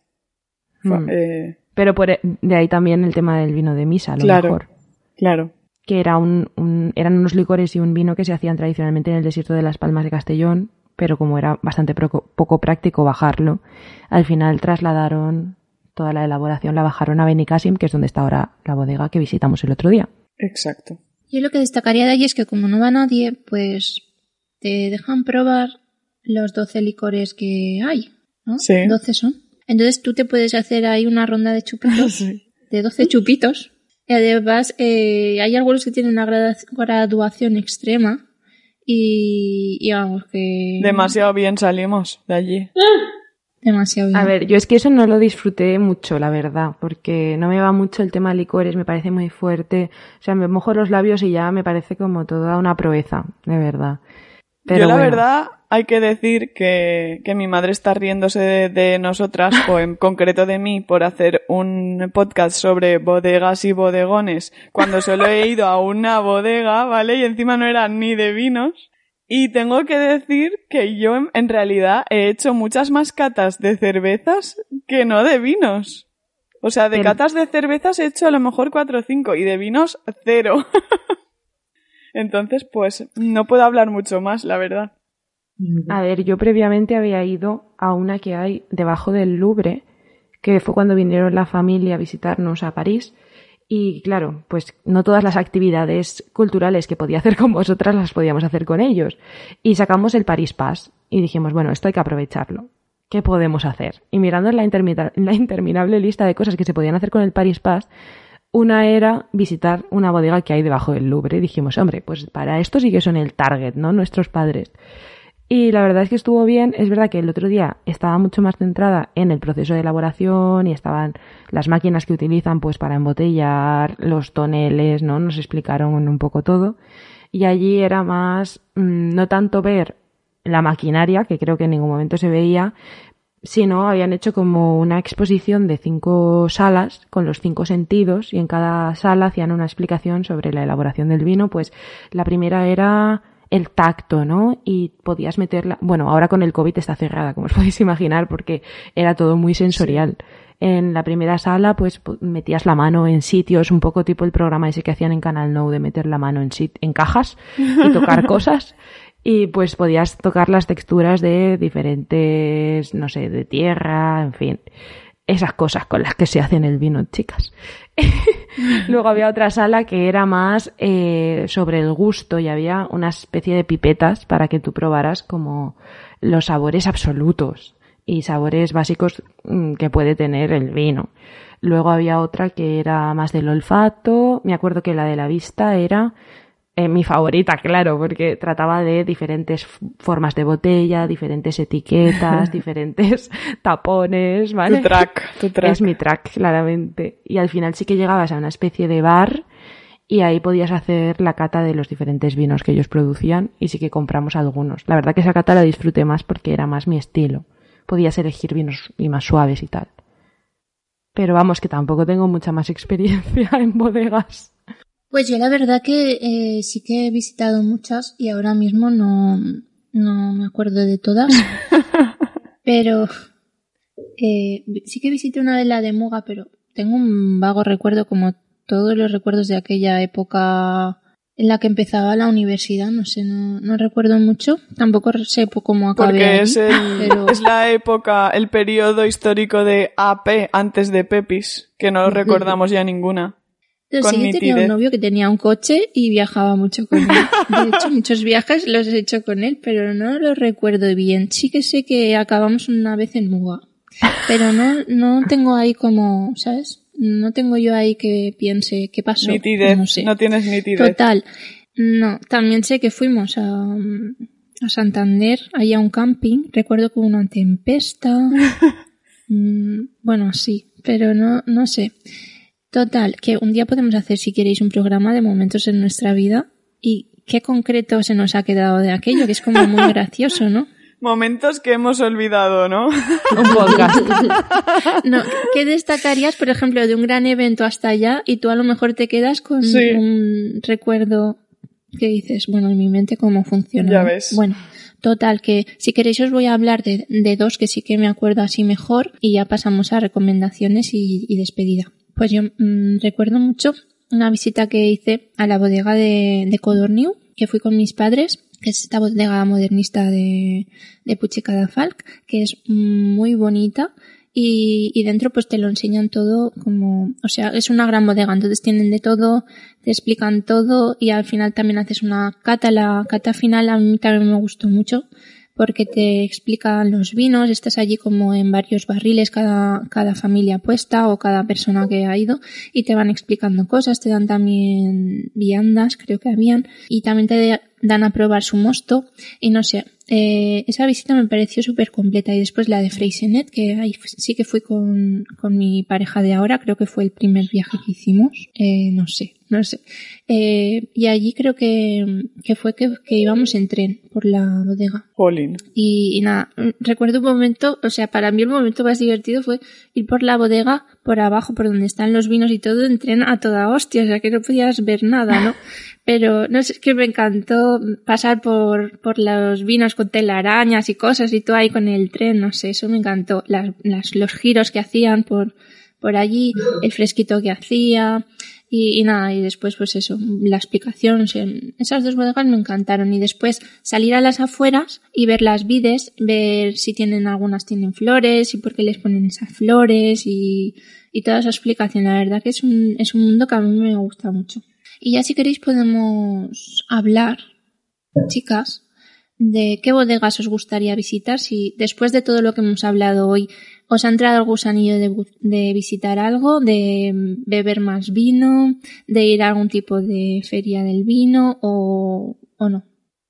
Mm. Eh... Pero por, e, de ahí también el tema del vino de misa, a lo claro, mejor. Claro que era un, un, eran unos licores y un vino que se hacían tradicionalmente en el desierto de las Palmas de Castellón, pero como era bastante poco, poco práctico bajarlo, al final trasladaron toda la elaboración, la bajaron a Benicassim, que es donde está ahora la bodega que visitamos el otro día. Exacto. Yo lo que destacaría de allí es que como no va nadie, pues te dejan probar los 12 licores que hay, ¿no? Sí. 12 son. Entonces tú te puedes hacer ahí una ronda de *laughs* chupitos, sí. de 12 chupitos, además, eh, hay algunos que tienen una graduación extrema y, y, vamos que... Demasiado bien salimos de allí. Demasiado bien. A ver, yo es que eso no lo disfruté mucho, la verdad, porque no me va mucho el tema de licores, me parece muy fuerte. O sea, me mojo los labios y ya me parece como toda una proeza, de verdad. Pero yo la bueno. verdad, hay que decir que, que mi madre está riéndose de, de nosotras, o en concreto de mí, por hacer un podcast sobre bodegas y bodegones, cuando solo he ido a una bodega, ¿vale? Y encima no eran ni de vinos. Y tengo que decir que yo en, realidad he hecho muchas más catas de cervezas que no de vinos. O sea, de catas de cervezas he hecho a lo mejor cuatro o cinco y de vinos cero. *laughs* Entonces, pues no puedo hablar mucho más, la verdad. A ver, yo previamente había ido a una que hay debajo del Louvre, que fue cuando vinieron la familia a visitarnos a París. Y claro, pues no todas las actividades culturales que podía *laughs* hacer con vosotras las podíamos hacer con ellos. Y sacamos el Paris Pass y dijimos, bueno, esto hay que aprovecharlo. ¿Qué podemos hacer? Y mirando en la, la interminable lista de cosas que se podían hacer con el Paris Pass, una era visitar una bodega que hay debajo del Louvre. Y dijimos, hombre, pues para esto sí que son el target, ¿no? Nuestros padres. Y la verdad es que estuvo bien. Es verdad que el otro día estaba mucho más centrada en el proceso de elaboración y estaban las máquinas que utilizan pues para embotellar, los toneles, ¿no? Nos explicaron un poco todo. Y allí era más, mm, no tanto ver la maquinaria, que creo que en ningún momento se veía, sino habían hecho como una exposición de cinco salas con los cinco sentidos y en cada sala hacían una explicación sobre la elaboración del vino. Pues la primera era el tacto, ¿no? Y podías meterla, bueno, ahora con el COVID está cerrada, como os *laughs* podéis imaginar, porque era todo muy sensorial. En la primera sala, pues pu- metías la mano en sitios, un poco tipo el programa ese que hacían en Canal No de meter la mano en, sit- en cajas y tocar *laughs* cosas. Y pues podías tocar las texturas de diferentes, no sé, de tierra, en fin. Esas cosas con las que se hacen el vino, chicas. *laughs* *laughs* Luego había otra sala que era más eh, sobre el gusto y había una especie de pipetas para que tú probaras como los sabores absolutos y sabores básicos mm, que puede tener el vino. Luego había otra que era más del olfato. Me acuerdo que la de la vista era eh, mi favorita, claro, porque trataba de diferentes formas de botella, diferentes etiquetas, *laughs* diferentes *laughs* tapones, ¿vale? Tu track, *laughs* tu track. Es mi track, claramente. Y al final sí que llegabas a una especie de bar y ahí podías hacer la cata de los diferentes vinos que ellos producían y sí que compramos algunos. La verdad que esa cata la disfruté más porque era más mi estilo. Podías elegir vinos y más suaves y tal. Pero vamos, que tampoco tengo mucha más experiencia en bodegas. Pues yo la verdad que eh, sí que he visitado muchas y ahora mismo no, no me acuerdo de todas. *laughs* pero eh, sí que visité una de la de Muga, pero tengo un vago recuerdo como todos los recuerdos de aquella época en la que empezaba la universidad, no sé, no, no recuerdo mucho, tampoco sé cómo acabé Porque ahí, es, el, *laughs* pero es la época, el periodo histórico de AP antes de Pepis, que no recordamos ya ninguna. Sí que tenía un novio que tenía un coche y viajaba mucho con él. De hecho, muchos viajes los he hecho con él, pero no los recuerdo bien. Sí que sé que acabamos una vez en Muga. Pero no, no tengo ahí como, ¿sabes? No tengo yo ahí que piense qué pasó. Nitidez, No sé. no tienes nitidez. Total. No, también sé que fuimos a, a Santander, ahí a un camping. Recuerdo que hubo una tempesta. *laughs* Mm, bueno, sí, pero no, no sé. Total, que un día podemos hacer, si queréis, un programa de momentos en nuestra vida y qué concreto se nos ha quedado de aquello, que es como muy *laughs* gracioso, ¿no? Momentos que hemos olvidado, ¿no? *laughs* Un podcast. *laughs* No, ¿qué destacarías, por ejemplo, de un gran evento hasta allá y tú a lo mejor te quedas con Sí. un recuerdo que dices, bueno, en mi mente cómo funciona? Ya ves. Bueno, total, que si queréis os voy a hablar de, de dos que sí que me acuerdo así mejor y ya pasamos a recomendaciones y, y despedida. Pues yo mm, recuerdo mucho una visita que hice a la bodega de, de que fui con mis padres, que es esta bodega modernista de, de Puigcerdà-Falc, que es muy bonita y, y dentro pues te lo enseñan todo como, o sea, es una gran bodega, entonces tienen de todo, te explican todo y al final también haces una cata, la cata final a mí también me gustó mucho porque te explican los vinos, estás allí como en varios barriles cada, cada familia puesta o cada persona que ha ido y te van explicando cosas, te dan también viandas, creo que habían, y también te dan a probar su mosto y no sé, eh, esa visita me pareció súper completa y después la de Freysenet, que ahí sí que fui con, con mi pareja de ahora, creo que fue el primer viaje que hicimos, eh, no sé, no sé. Eh, y allí creo que, que fue que, que íbamos en tren por la bodega. Jolín. Y, y nada, recuerdo un momento, o sea, para mí el momento más divertido fue ir por la bodega, por abajo, por donde están los vinos y todo, en tren a toda hostia, o sea, que no podías ver nada, ¿no? *laughs* Pero no sé, es que me encantó pasar por, por los vinos con telarañas y cosas y todo ahí con el tren, no sé, eso me encantó. Las, las, los giros que hacían por, por allí, el fresquito que hacía y, nada, y después pues eso, la explicación, o esas dos bodegas me encantaron y después salir a las afueras y ver las vides, ver si tienen algunas tienen flores y por qué les ponen esas flores y, y toda esa explicación, la verdad que es un, es un mundo que a mí me gusta mucho. Y ya si queréis podemos hablar, chicas, de qué bodegas os gustaría visitar. Si después de todo lo que hemos hablado hoy os ha entrado el gusanillo de, de, visitar algo, de beber más vino, de ir a algún tipo de feria del vino o, o no.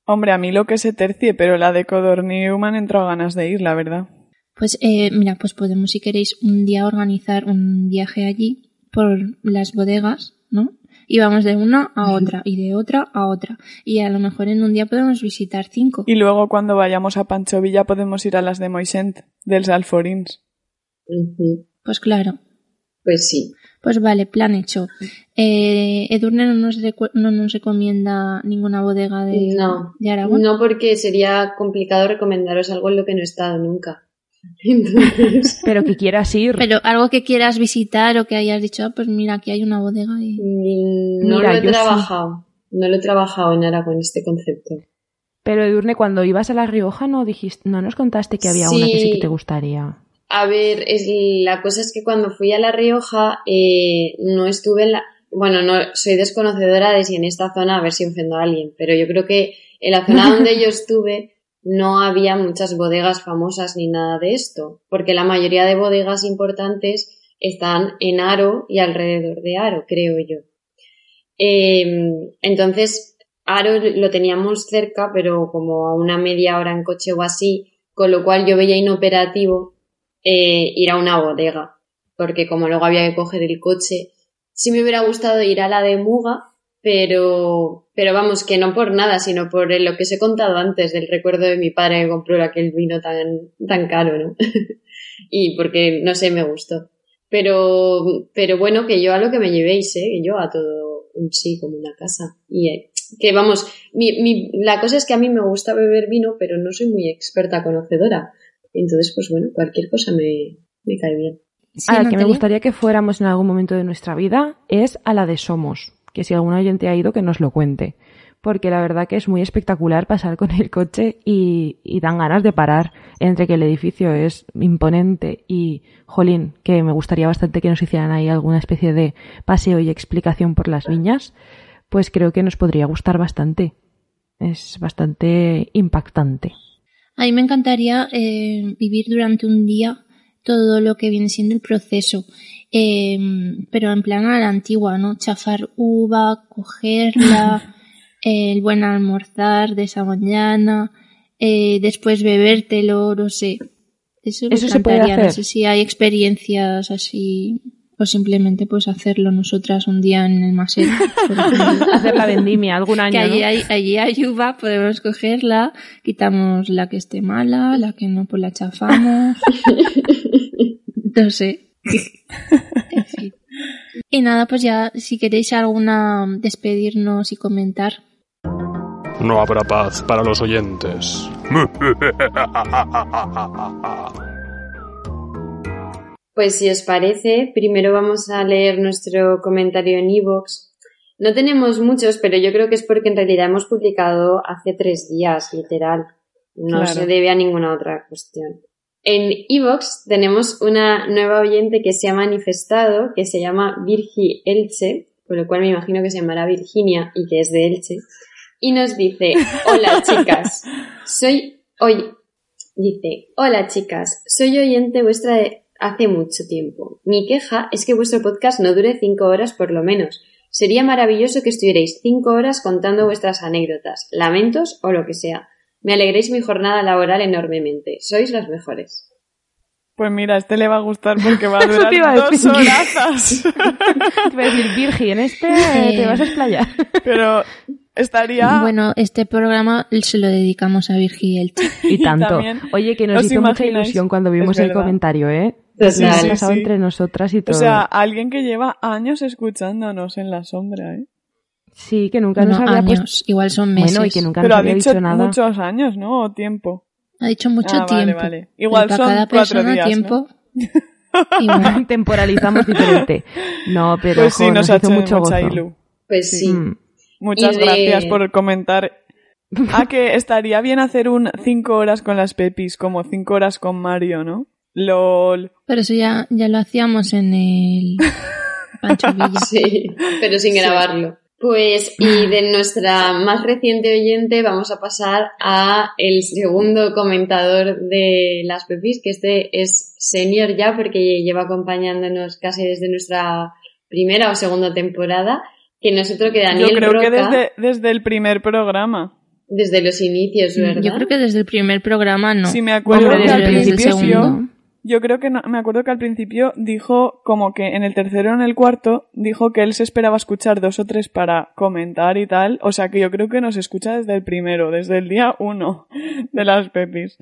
Hombre, a mí lo que se tercie, pero la de Codorniu me han entrado ganas de ir, la verdad. Pues eh, mira, pues podemos si queréis un día organizar un viaje allí por las bodegas, ¿no? y vamos de una a otra y de otra a otra. Y a lo mejor en un día podemos visitar cinco. Y luego cuando vayamos a Pancho Villa podemos ir a las de Moisent, dels Alforins. Uh -huh. Pues claro. Pues sí. Pues vale, plan hecho. Eh, Edurne no nos, no nos recomienda ninguna bodega de, no, de Aragón. No, porque sería complicado recomendaros algo en lo que no he estado nunca. *laughs* Entonces... *laughs* Pero que quieras ir. Pero algo que quieras visitar o que hayas dicho, ah, pues mira, aquí hay una bodega y... No mira, lo he trabajado. Sí. No lo he trabajado en Aragón este concepto. Pero Edurne, cuando ibas a La Rioja no dijiste, no nos contaste que había Sí. una que sí que te gustaría. A ver, es, la cosa es que cuando fui a La Rioja eh, no estuve en la... Bueno, no soy desconocedora de si en esta zona, a ver si ofendo a alguien, pero yo creo que en la zona donde yo *laughs* estuve no había muchas bodegas famosas ni nada de esto, porque la mayoría de bodegas importantes están en Aro y alrededor de Aro, creo yo. Eh, entonces, Aro lo teníamos cerca, pero como a una media hora en coche o así, con lo cual yo veía inoperativo eh, ir a una bodega, porque como luego había que coger el coche, sí me hubiera gustado ir a la de Muga, pero, pero vamos, que no por nada, sino por lo que os he contado antes del recuerdo de mi padre que compró aquel vino tan, tan caro, ¿no? *laughs* y porque, no sé, me gustó. Pero, pero bueno, que yo a lo que me llevéis, ¿eh? Yo a todo un sí, como una casa. Y eh, que vamos, mi, mi, la cosa es que a mí me gusta beber vino, pero no soy muy experta conocedora. Entonces, pues bueno, cualquier cosa me, me cae bien. Sí, a la que me gustaría que fuéramos en algún momento de nuestra vida es a la de Somos que si algún oyente ha ido que nos lo cuente. Porque la verdad que es muy espectacular pasar con el coche y, y, dan ganas de parar entre que el edificio es imponente y, jolín, que me gustaría bastante que nos hicieran ahí alguna especie de paseo y explicación por las viñas, pues creo que nos podría gustar bastante. Es bastante impactante. A mí me encantaría eh, vivir durante un día todo lo que viene siendo el proceso. Eh, pero en plan a la antigua, ¿no? Chafar uva, cogerla, *laughs* el buen almorzar de esa mañana, eh, después bebértelo, no sé. Eso, Eso se puede hacer. No sé si hay experiencias así o simplemente pues hacerlo nosotras un día en el Maset. *laughs* Hacer la vendimia algún año. Que allí, ¿no? hay, allí hay uva, podemos cogerla, quitamos la que esté mala, la que no, pues la chafamos. *laughs* no sé. en fin. Y nada, pues ya, si queréis alguna despedirnos y comentar. No habrá paz para los oyentes. *laughs* Pues si os parece, primero vamos a leer nuestro comentario en iVoox. No tenemos muchos, pero yo creo que es porque en realidad hemos publicado hace tres días, literal. No Claro. se debe a ninguna otra cuestión. En iVoox tenemos una nueva oyente que se ha manifestado, que se llama Virgi Elche, por lo cual me imagino que se llamará Virginia y que es de Elche, y nos dice, hola *laughs* chicas, soy hoy, dice, hola chicas, soy oyente vuestra de hace mucho tiempo. Mi queja es que vuestro podcast no dure cinco horas por lo menos. Sería maravilloso que estuvierais cinco horas contando vuestras anécdotas, lamentos o lo que sea. Me alegréis mi jornada laboral enormemente. Sois las mejores. Pues mira, este le va a gustar porque va a *laughs* durar te iba a dos horazas. *laughs* Te iba a decir, Virgi, en este *laughs* te vas a explayar. Pero estaría... Bueno, este programa se lo dedicamos a Virgi Elche. Y tanto. también, Oye, que nos ¿os hizo mucha ilusión cuando vimos el comentario, ¿eh? Total. Se ha Sí, pasado sí. entre nosotras y O todo. sea, alguien que lleva años escuchándonos en la sombra, ¿eh? sí, que nunca nos No, había años, puesto... igual son meses. Bueno, y que nunca Pero nos ha había dicho, dicho nada. muchos años, ¿no? O tiempo. Ha dicho mucho Ah, vale, tiempo. vale. Igual Pero son cada cuatro días, ¿no? tiempo. *laughs* igual. *laughs* Temporalizamos diferente. No, pero pues sí, jo, nos, nos, ha hizo hecho mucho mucha gozo. ilu. Pues sí. Mm. Muchas Y de- gracias por comentar. *laughs* Ah, que estaría bien hacer un cinco horas con las pepis, como cinco horas con Mario, ¿no? LOL. Pero eso ya, ya lo hacíamos en el *laughs* Pancho Villa. Sí, pero sin grabarlo. Pues, y de nuestra más reciente oyente vamos a pasar a el segundo comentador de las Pepis, que este es senior ya porque lleva acompañándonos casi desde nuestra primera o segunda temporada, que nosotros que Daniel Yo creo que desde, desde el primer programa. desde los inicios, ¿verdad? Yo creo que desde el primer programa no. Sí, me acuerdo Hombre, que desde al el principio. Yo, creo que no- me acuerdo que al principio dijo como que en el tercero o en el cuarto dijo que él se esperaba escuchar dos o tres para comentar y tal. O sea que yo creo que nos escucha desde el primero, desde el día uno de las pepis.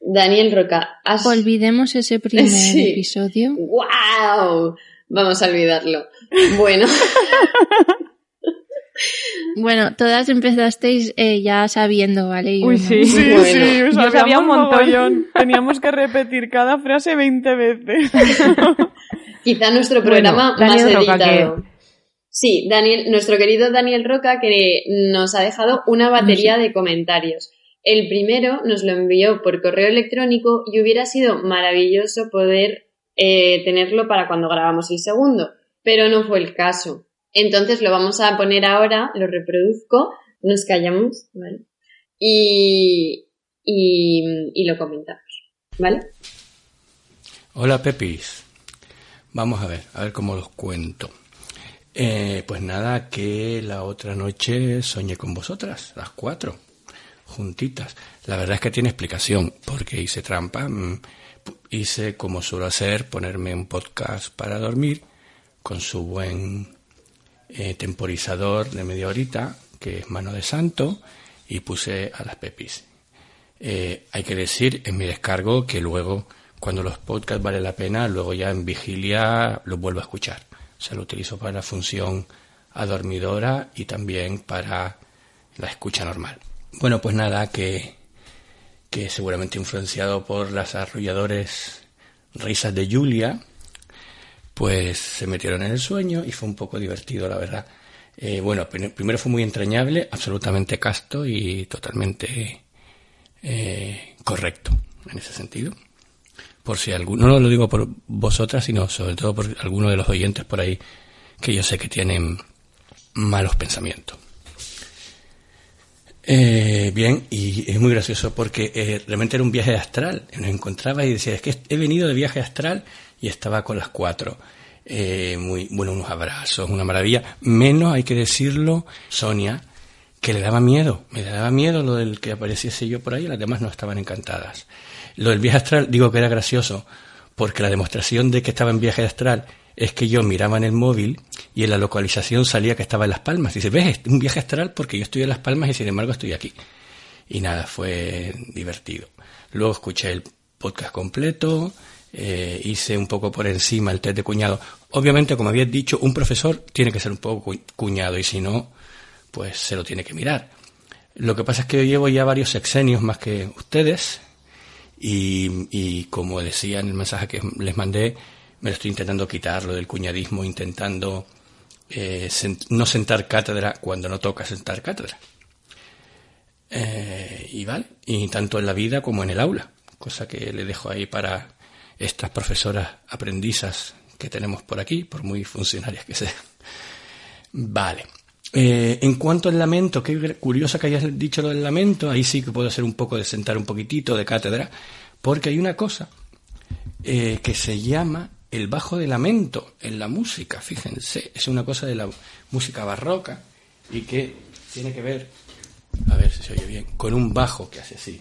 Daniel Roca, has... Olvidemos ese primer *laughs* Sí. episodio. ¡Wow! Vamos a olvidarlo. Bueno, *laughs* Bueno, todas empezasteis eh, ya sabiendo, ¿vale? Uy, sí. Sí, Bueno. sí, Yo sabíamos sabía un montón. Teníamos que repetir cada frase 20 veces. *laughs* quizá nuestro Bueno, programa Daniel más Roca, editado. Sí, Daniel, nuestro querido Daniel Roca, que nos ha dejado una batería de comentarios. El primero nos lo envió por correo electrónico y hubiera sido maravilloso poder eh, tenerlo para cuando grabamos el segundo, pero no fue el caso. Entonces lo vamos a poner ahora, lo reproduzco, nos callamos, ¿vale? Y, y, y lo comentamos, ¿vale? Hola Pepis. Vamos a ver, a ver cómo los cuento. Eh, pues nada, que la otra noche soñé con vosotras, las cuatro, juntitas. La verdad es que tiene explicación, porque hice trampa. mm, Hice como suelo hacer, ponerme un podcast para dormir, con su buen eh, temporizador de media horita, que es mano de santo, y puse a las Pepis. Eh, hay que decir en mi descargo que luego, cuando los podcasts vale la pena, luego ya en vigilia los vuelvo a escuchar. O sea, lo utilizo para la función adormidora y también para la escucha normal. Bueno, pues nada, que, que seguramente influenciado por las arrolladores risas de Julia, pues se metieron en el sueño y fue un poco divertido, la verdad. Eh, bueno, prim- primero fue muy entrañable, absolutamente casto y totalmente eh, correcto en ese sentido. Por si alguno, no lo digo por vosotras, sino sobre todo por alguno de los oyentes por ahí que yo sé que tienen malos pensamientos. Eh, bien, y es muy gracioso porque eh, realmente era un viaje astral. Nos encontraba y decía, es que he venido de viaje astral y estaba con las cuatro. Eh, muy, bueno, unos abrazos, una maravilla. Menos, hay que decirlo, Sonia, que le daba miedo. Me daba miedo lo del que apareciese yo por ahí, las demás no estaban encantadas. Lo del viaje astral, digo que era gracioso, porque la demostración de que estaba en viaje astral es que yo miraba en el móvil y en la localización salía que estaba en Las Palmas. Dice, ves, es un viaje astral porque yo estoy en Las Palmas y sin embargo estoy aquí. Y nada, fue divertido. Luego escuché el podcast completo, eh, hice un poco por encima el test de cuñado. Obviamente, como habías dicho, un profesor tiene que ser un poco cu- cuñado y si no, pues se lo tiene que mirar. Lo que pasa es que yo llevo ya varios sexenios más que ustedes y, como decía en el mensaje que les mandé, me lo estoy intentando quitar lo del cuñadismo, intentando eh, no sentar cátedra cuando no toca sentar cátedra. Eh, y vale, y tanto en la vida como en el aula, cosa que le dejo ahí para estas profesoras aprendizas que tenemos por aquí, por muy funcionarias que sean. Vale. Eh, en cuanto al lamento, qué curioso que hayas dicho lo del lamento, ahí sí que puedo hacer un poco de sentar un poquitito de cátedra, porque hay una cosa eh, que se llama el bajo de lamento en la música, fíjense, es una cosa de la música barroca y que tiene que ver, a ver si se oye bien, con un bajo que hace así.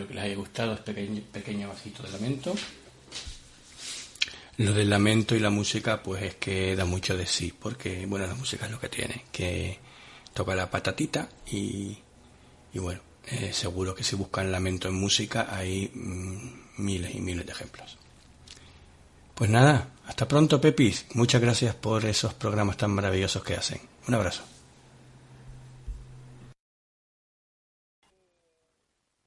Espero que les haya gustado este pequeño, pequeño vasito de lamento. Lo del lamento y la música, pues es que da mucho de sí, porque, bueno, la música es lo que tiene, que toca la patatita y, y bueno, eh, seguro que si buscan lamento en música hay mm, miles y miles de ejemplos. Pues nada, hasta pronto, Pepis. Muchas gracias por esos programas tan maravillosos que hacen. Un abrazo.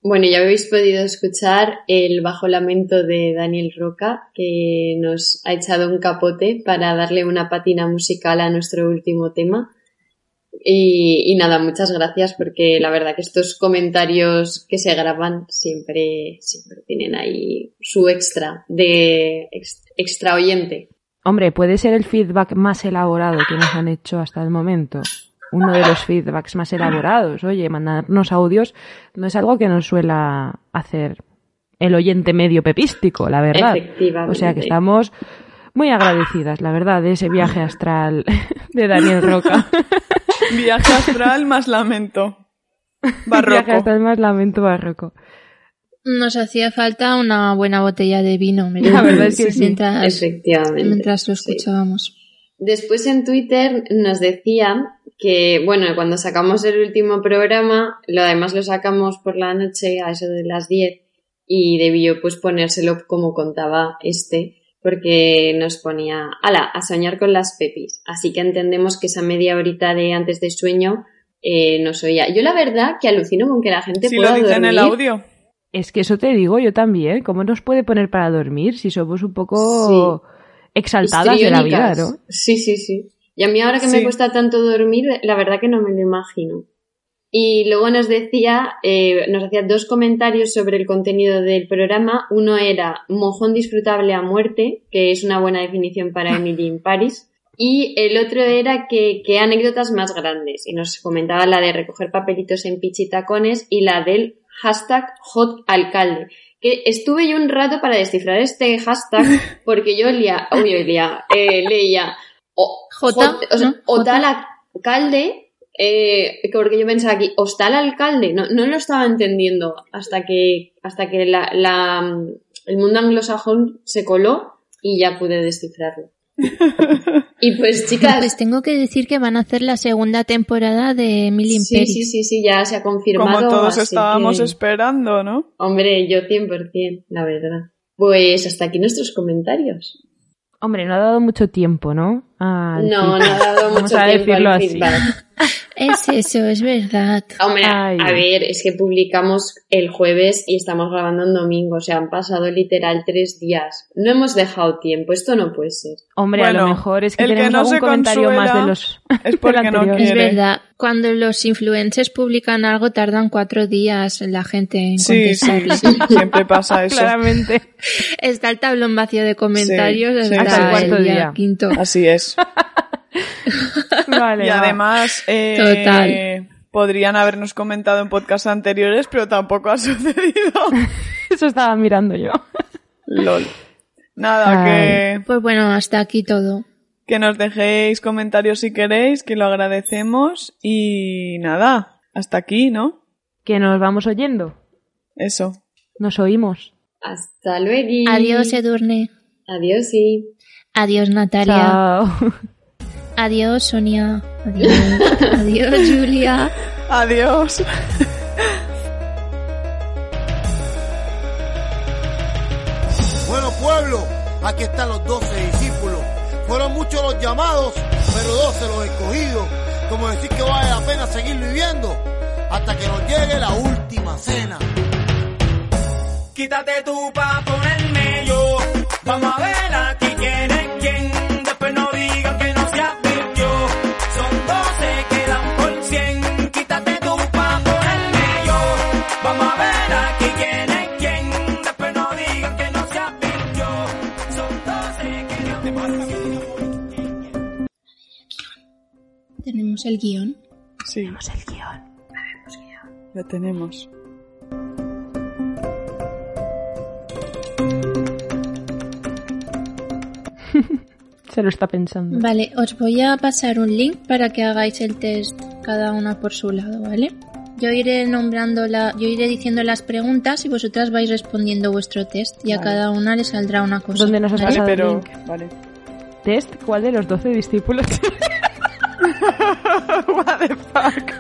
Bueno, ya habéis podido escuchar el bajo lamento de Daniel Roca, que nos ha echado un capote para darle una patina musical a nuestro último tema. Y, nada, muchas gracias porque la verdad que estos comentarios que se graban siempre, tienen ahí su extra de ex- extra oyente. Hombre, puede ser el feedback más elaborado que nos han hecho hasta el momento. Uno de los feedbacks más elaborados. Oye, mandarnos audios no es algo que nos suela hacer el oyente medio pepístico, la verdad. Efectivamente. O sea que estamos muy agradecidas, la verdad, de ese viaje astral *laughs* de Daniel Roca. *laughs* Viaje astral más lamento. *laughs* Viaje Barroco. astral más lamento barroco. Nos hacía falta una buena botella de vino, me La verdad es que sí. mientras, Efectivamente. mientras lo sí. escuchábamos. Después en Twitter nos decían que, bueno, cuando sacamos el último programa, lo además lo sacamos por la noche a eso de las 10 y debió pues ponérselo como contaba este, porque nos ponía, ala, a soñar con las pepis. Así que entendemos que esa media horita de antes de sueño eh, nos oía. Yo la verdad que alucino con que la gente Si pueda lo dice en el dormir. audio. Es que eso te digo yo también. ¿Cómo nos puede poner para dormir si somos un poco exaltadas de la vida, no? Sí, sí, sí. Y a mí ahora que Sí. me cuesta tanto dormir, la verdad que no me lo imagino. Y luego nos decía, eh, nos hacía dos comentarios sobre el contenido del programa. Uno era mojón disfrutable a muerte, que es una buena definición para *laughs* Emily in Paris. Y el otro era que, que anécdotas más grandes. Y nos comentaba la de recoger papelitos en pichitacones y la del hashtag hot alcalde. Que estuve yo un rato para descifrar este hashtag *laughs* porque yo leía, uy, eh, leía J, o sea, ¿no? o J. tal alcalde, eh, porque yo pensaba aquí, hostal alcalde, no, no lo estaba entendiendo hasta que, hasta que la, la, el mundo anglosajón se coló y ya pude descifrarlo. *laughs* y pues chicas, Pues tengo que decir que van a hacer la segunda temporada de Emily in sí, sí, sí, sí, ya se ha confirmado. Como todos estábamos que- esperando, ¿no? Hombre, yo 100%, la verdad. Pues hasta aquí nuestros comentarios. Hombre, no ha dado mucho tiempo, ¿no? Al No, no feedback. ha dado Vamos mucho a tiempo decirlo al así. feedback. *laughs* Es eso, es verdad. Hombre, Ay. a ver, es que publicamos el jueves y estamos grabando en domingo, o sea, han pasado literal tres días. No hemos dejado tiempo, esto no puede ser. Hombre, a lo mejor es que el que tenemos no algún comentario más de los es *laughs* porque no. Es verdad. Cuando los influencers publican algo, tardan cuatro días la gente en Sí, sí, contestar. sí, siempre pasa *laughs* eso. Claramente. Está el tablón vacío de comentarios Sí, sí, hasta, hasta el cuarto el día, día. quinto. Así es. *laughs* Vale, Y va. además, eh, Total. podrían habernos comentado en podcasts anteriores, pero tampoco ha *laughs* sucedido. Eso estaba mirando yo. LOL. Nada, Ay. que, Pues bueno, hasta aquí todo. que nos dejéis comentarios si queréis, que lo agradecemos. Y nada, hasta aquí, ¿no? Que nos vamos oyendo. Eso. Nos oímos. Hasta luego. Adiós, Edurne. Adiós, sí. Adiós, Natalia. Chao. Adiós, Sonia. Adiós. Adiós, Julia. Adiós. Bueno, pueblo, aquí están los doce discípulos. Fueron muchos los llamados, pero doce los escogidos. Como decir que vale la pena seguir viviendo hasta que nos llegue la última cena. Quítate tú pa' ponerme yo. Vamos a ver aquí Tenemos el guion. Sí, el guion. lo tenemos. *laughs* Se lo está pensando. Vale, os voy a pasar un link para que hagáis el test cada una por su lado, ¿vale? yo iré nombrando la, yo iré diciendo las preguntas y vosotras vais respondiendo vuestro test y a cada una le saldrá una cosa. ¿Dónde nos has pasado el link? Vale. Test, ¿cuál de los 12 discípulos? *laughs* *laughs* What the fuck.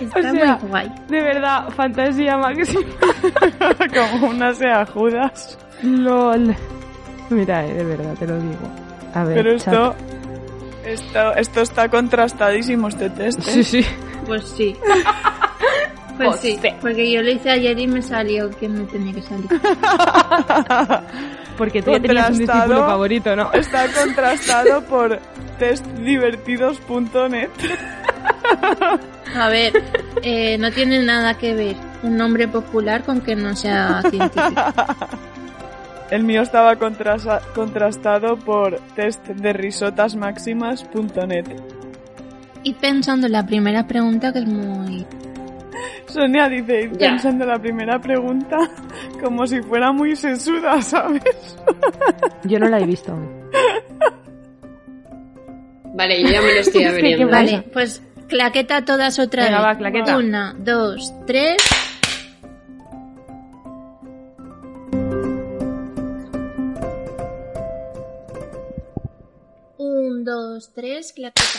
Está o sea, muy guay. de verdad, fantasía máxima. *laughs* Como una sea Judas. LOL. Mira, eh, de verdad, te lo digo. A ver, Pero esto, esto, esto está contrastadísimo, este test. ¿eh? Sí, sí. Pues sí. *laughs* Pues sí, porque yo lo hice ayer y me salió que me tenía que salir. *laughs* Porque tú ya tenías un discípulo favorito, ¿no? Está contrastado por testdivertidos.net. A ver, eh, no tiene nada que ver un nombre popular con que no sea científico. El mío estaba contrasa- contrastado por testderisotasmáximas.net. Y pensando en la primera pregunta que es muy... *laughs* Sonia dice, ir Ya. pensando en la primera pregunta *laughs* como si fuera muy sesuda, *laughs* ¿sabes? Yo no la he visto. aún. Vale, yo ya me lo estoy abriendo. ¿Qué Vale, pues claqueta todas otra Venga, vez. va, claqueta. Una, dos, tres. Un, dos, tres, claqueta.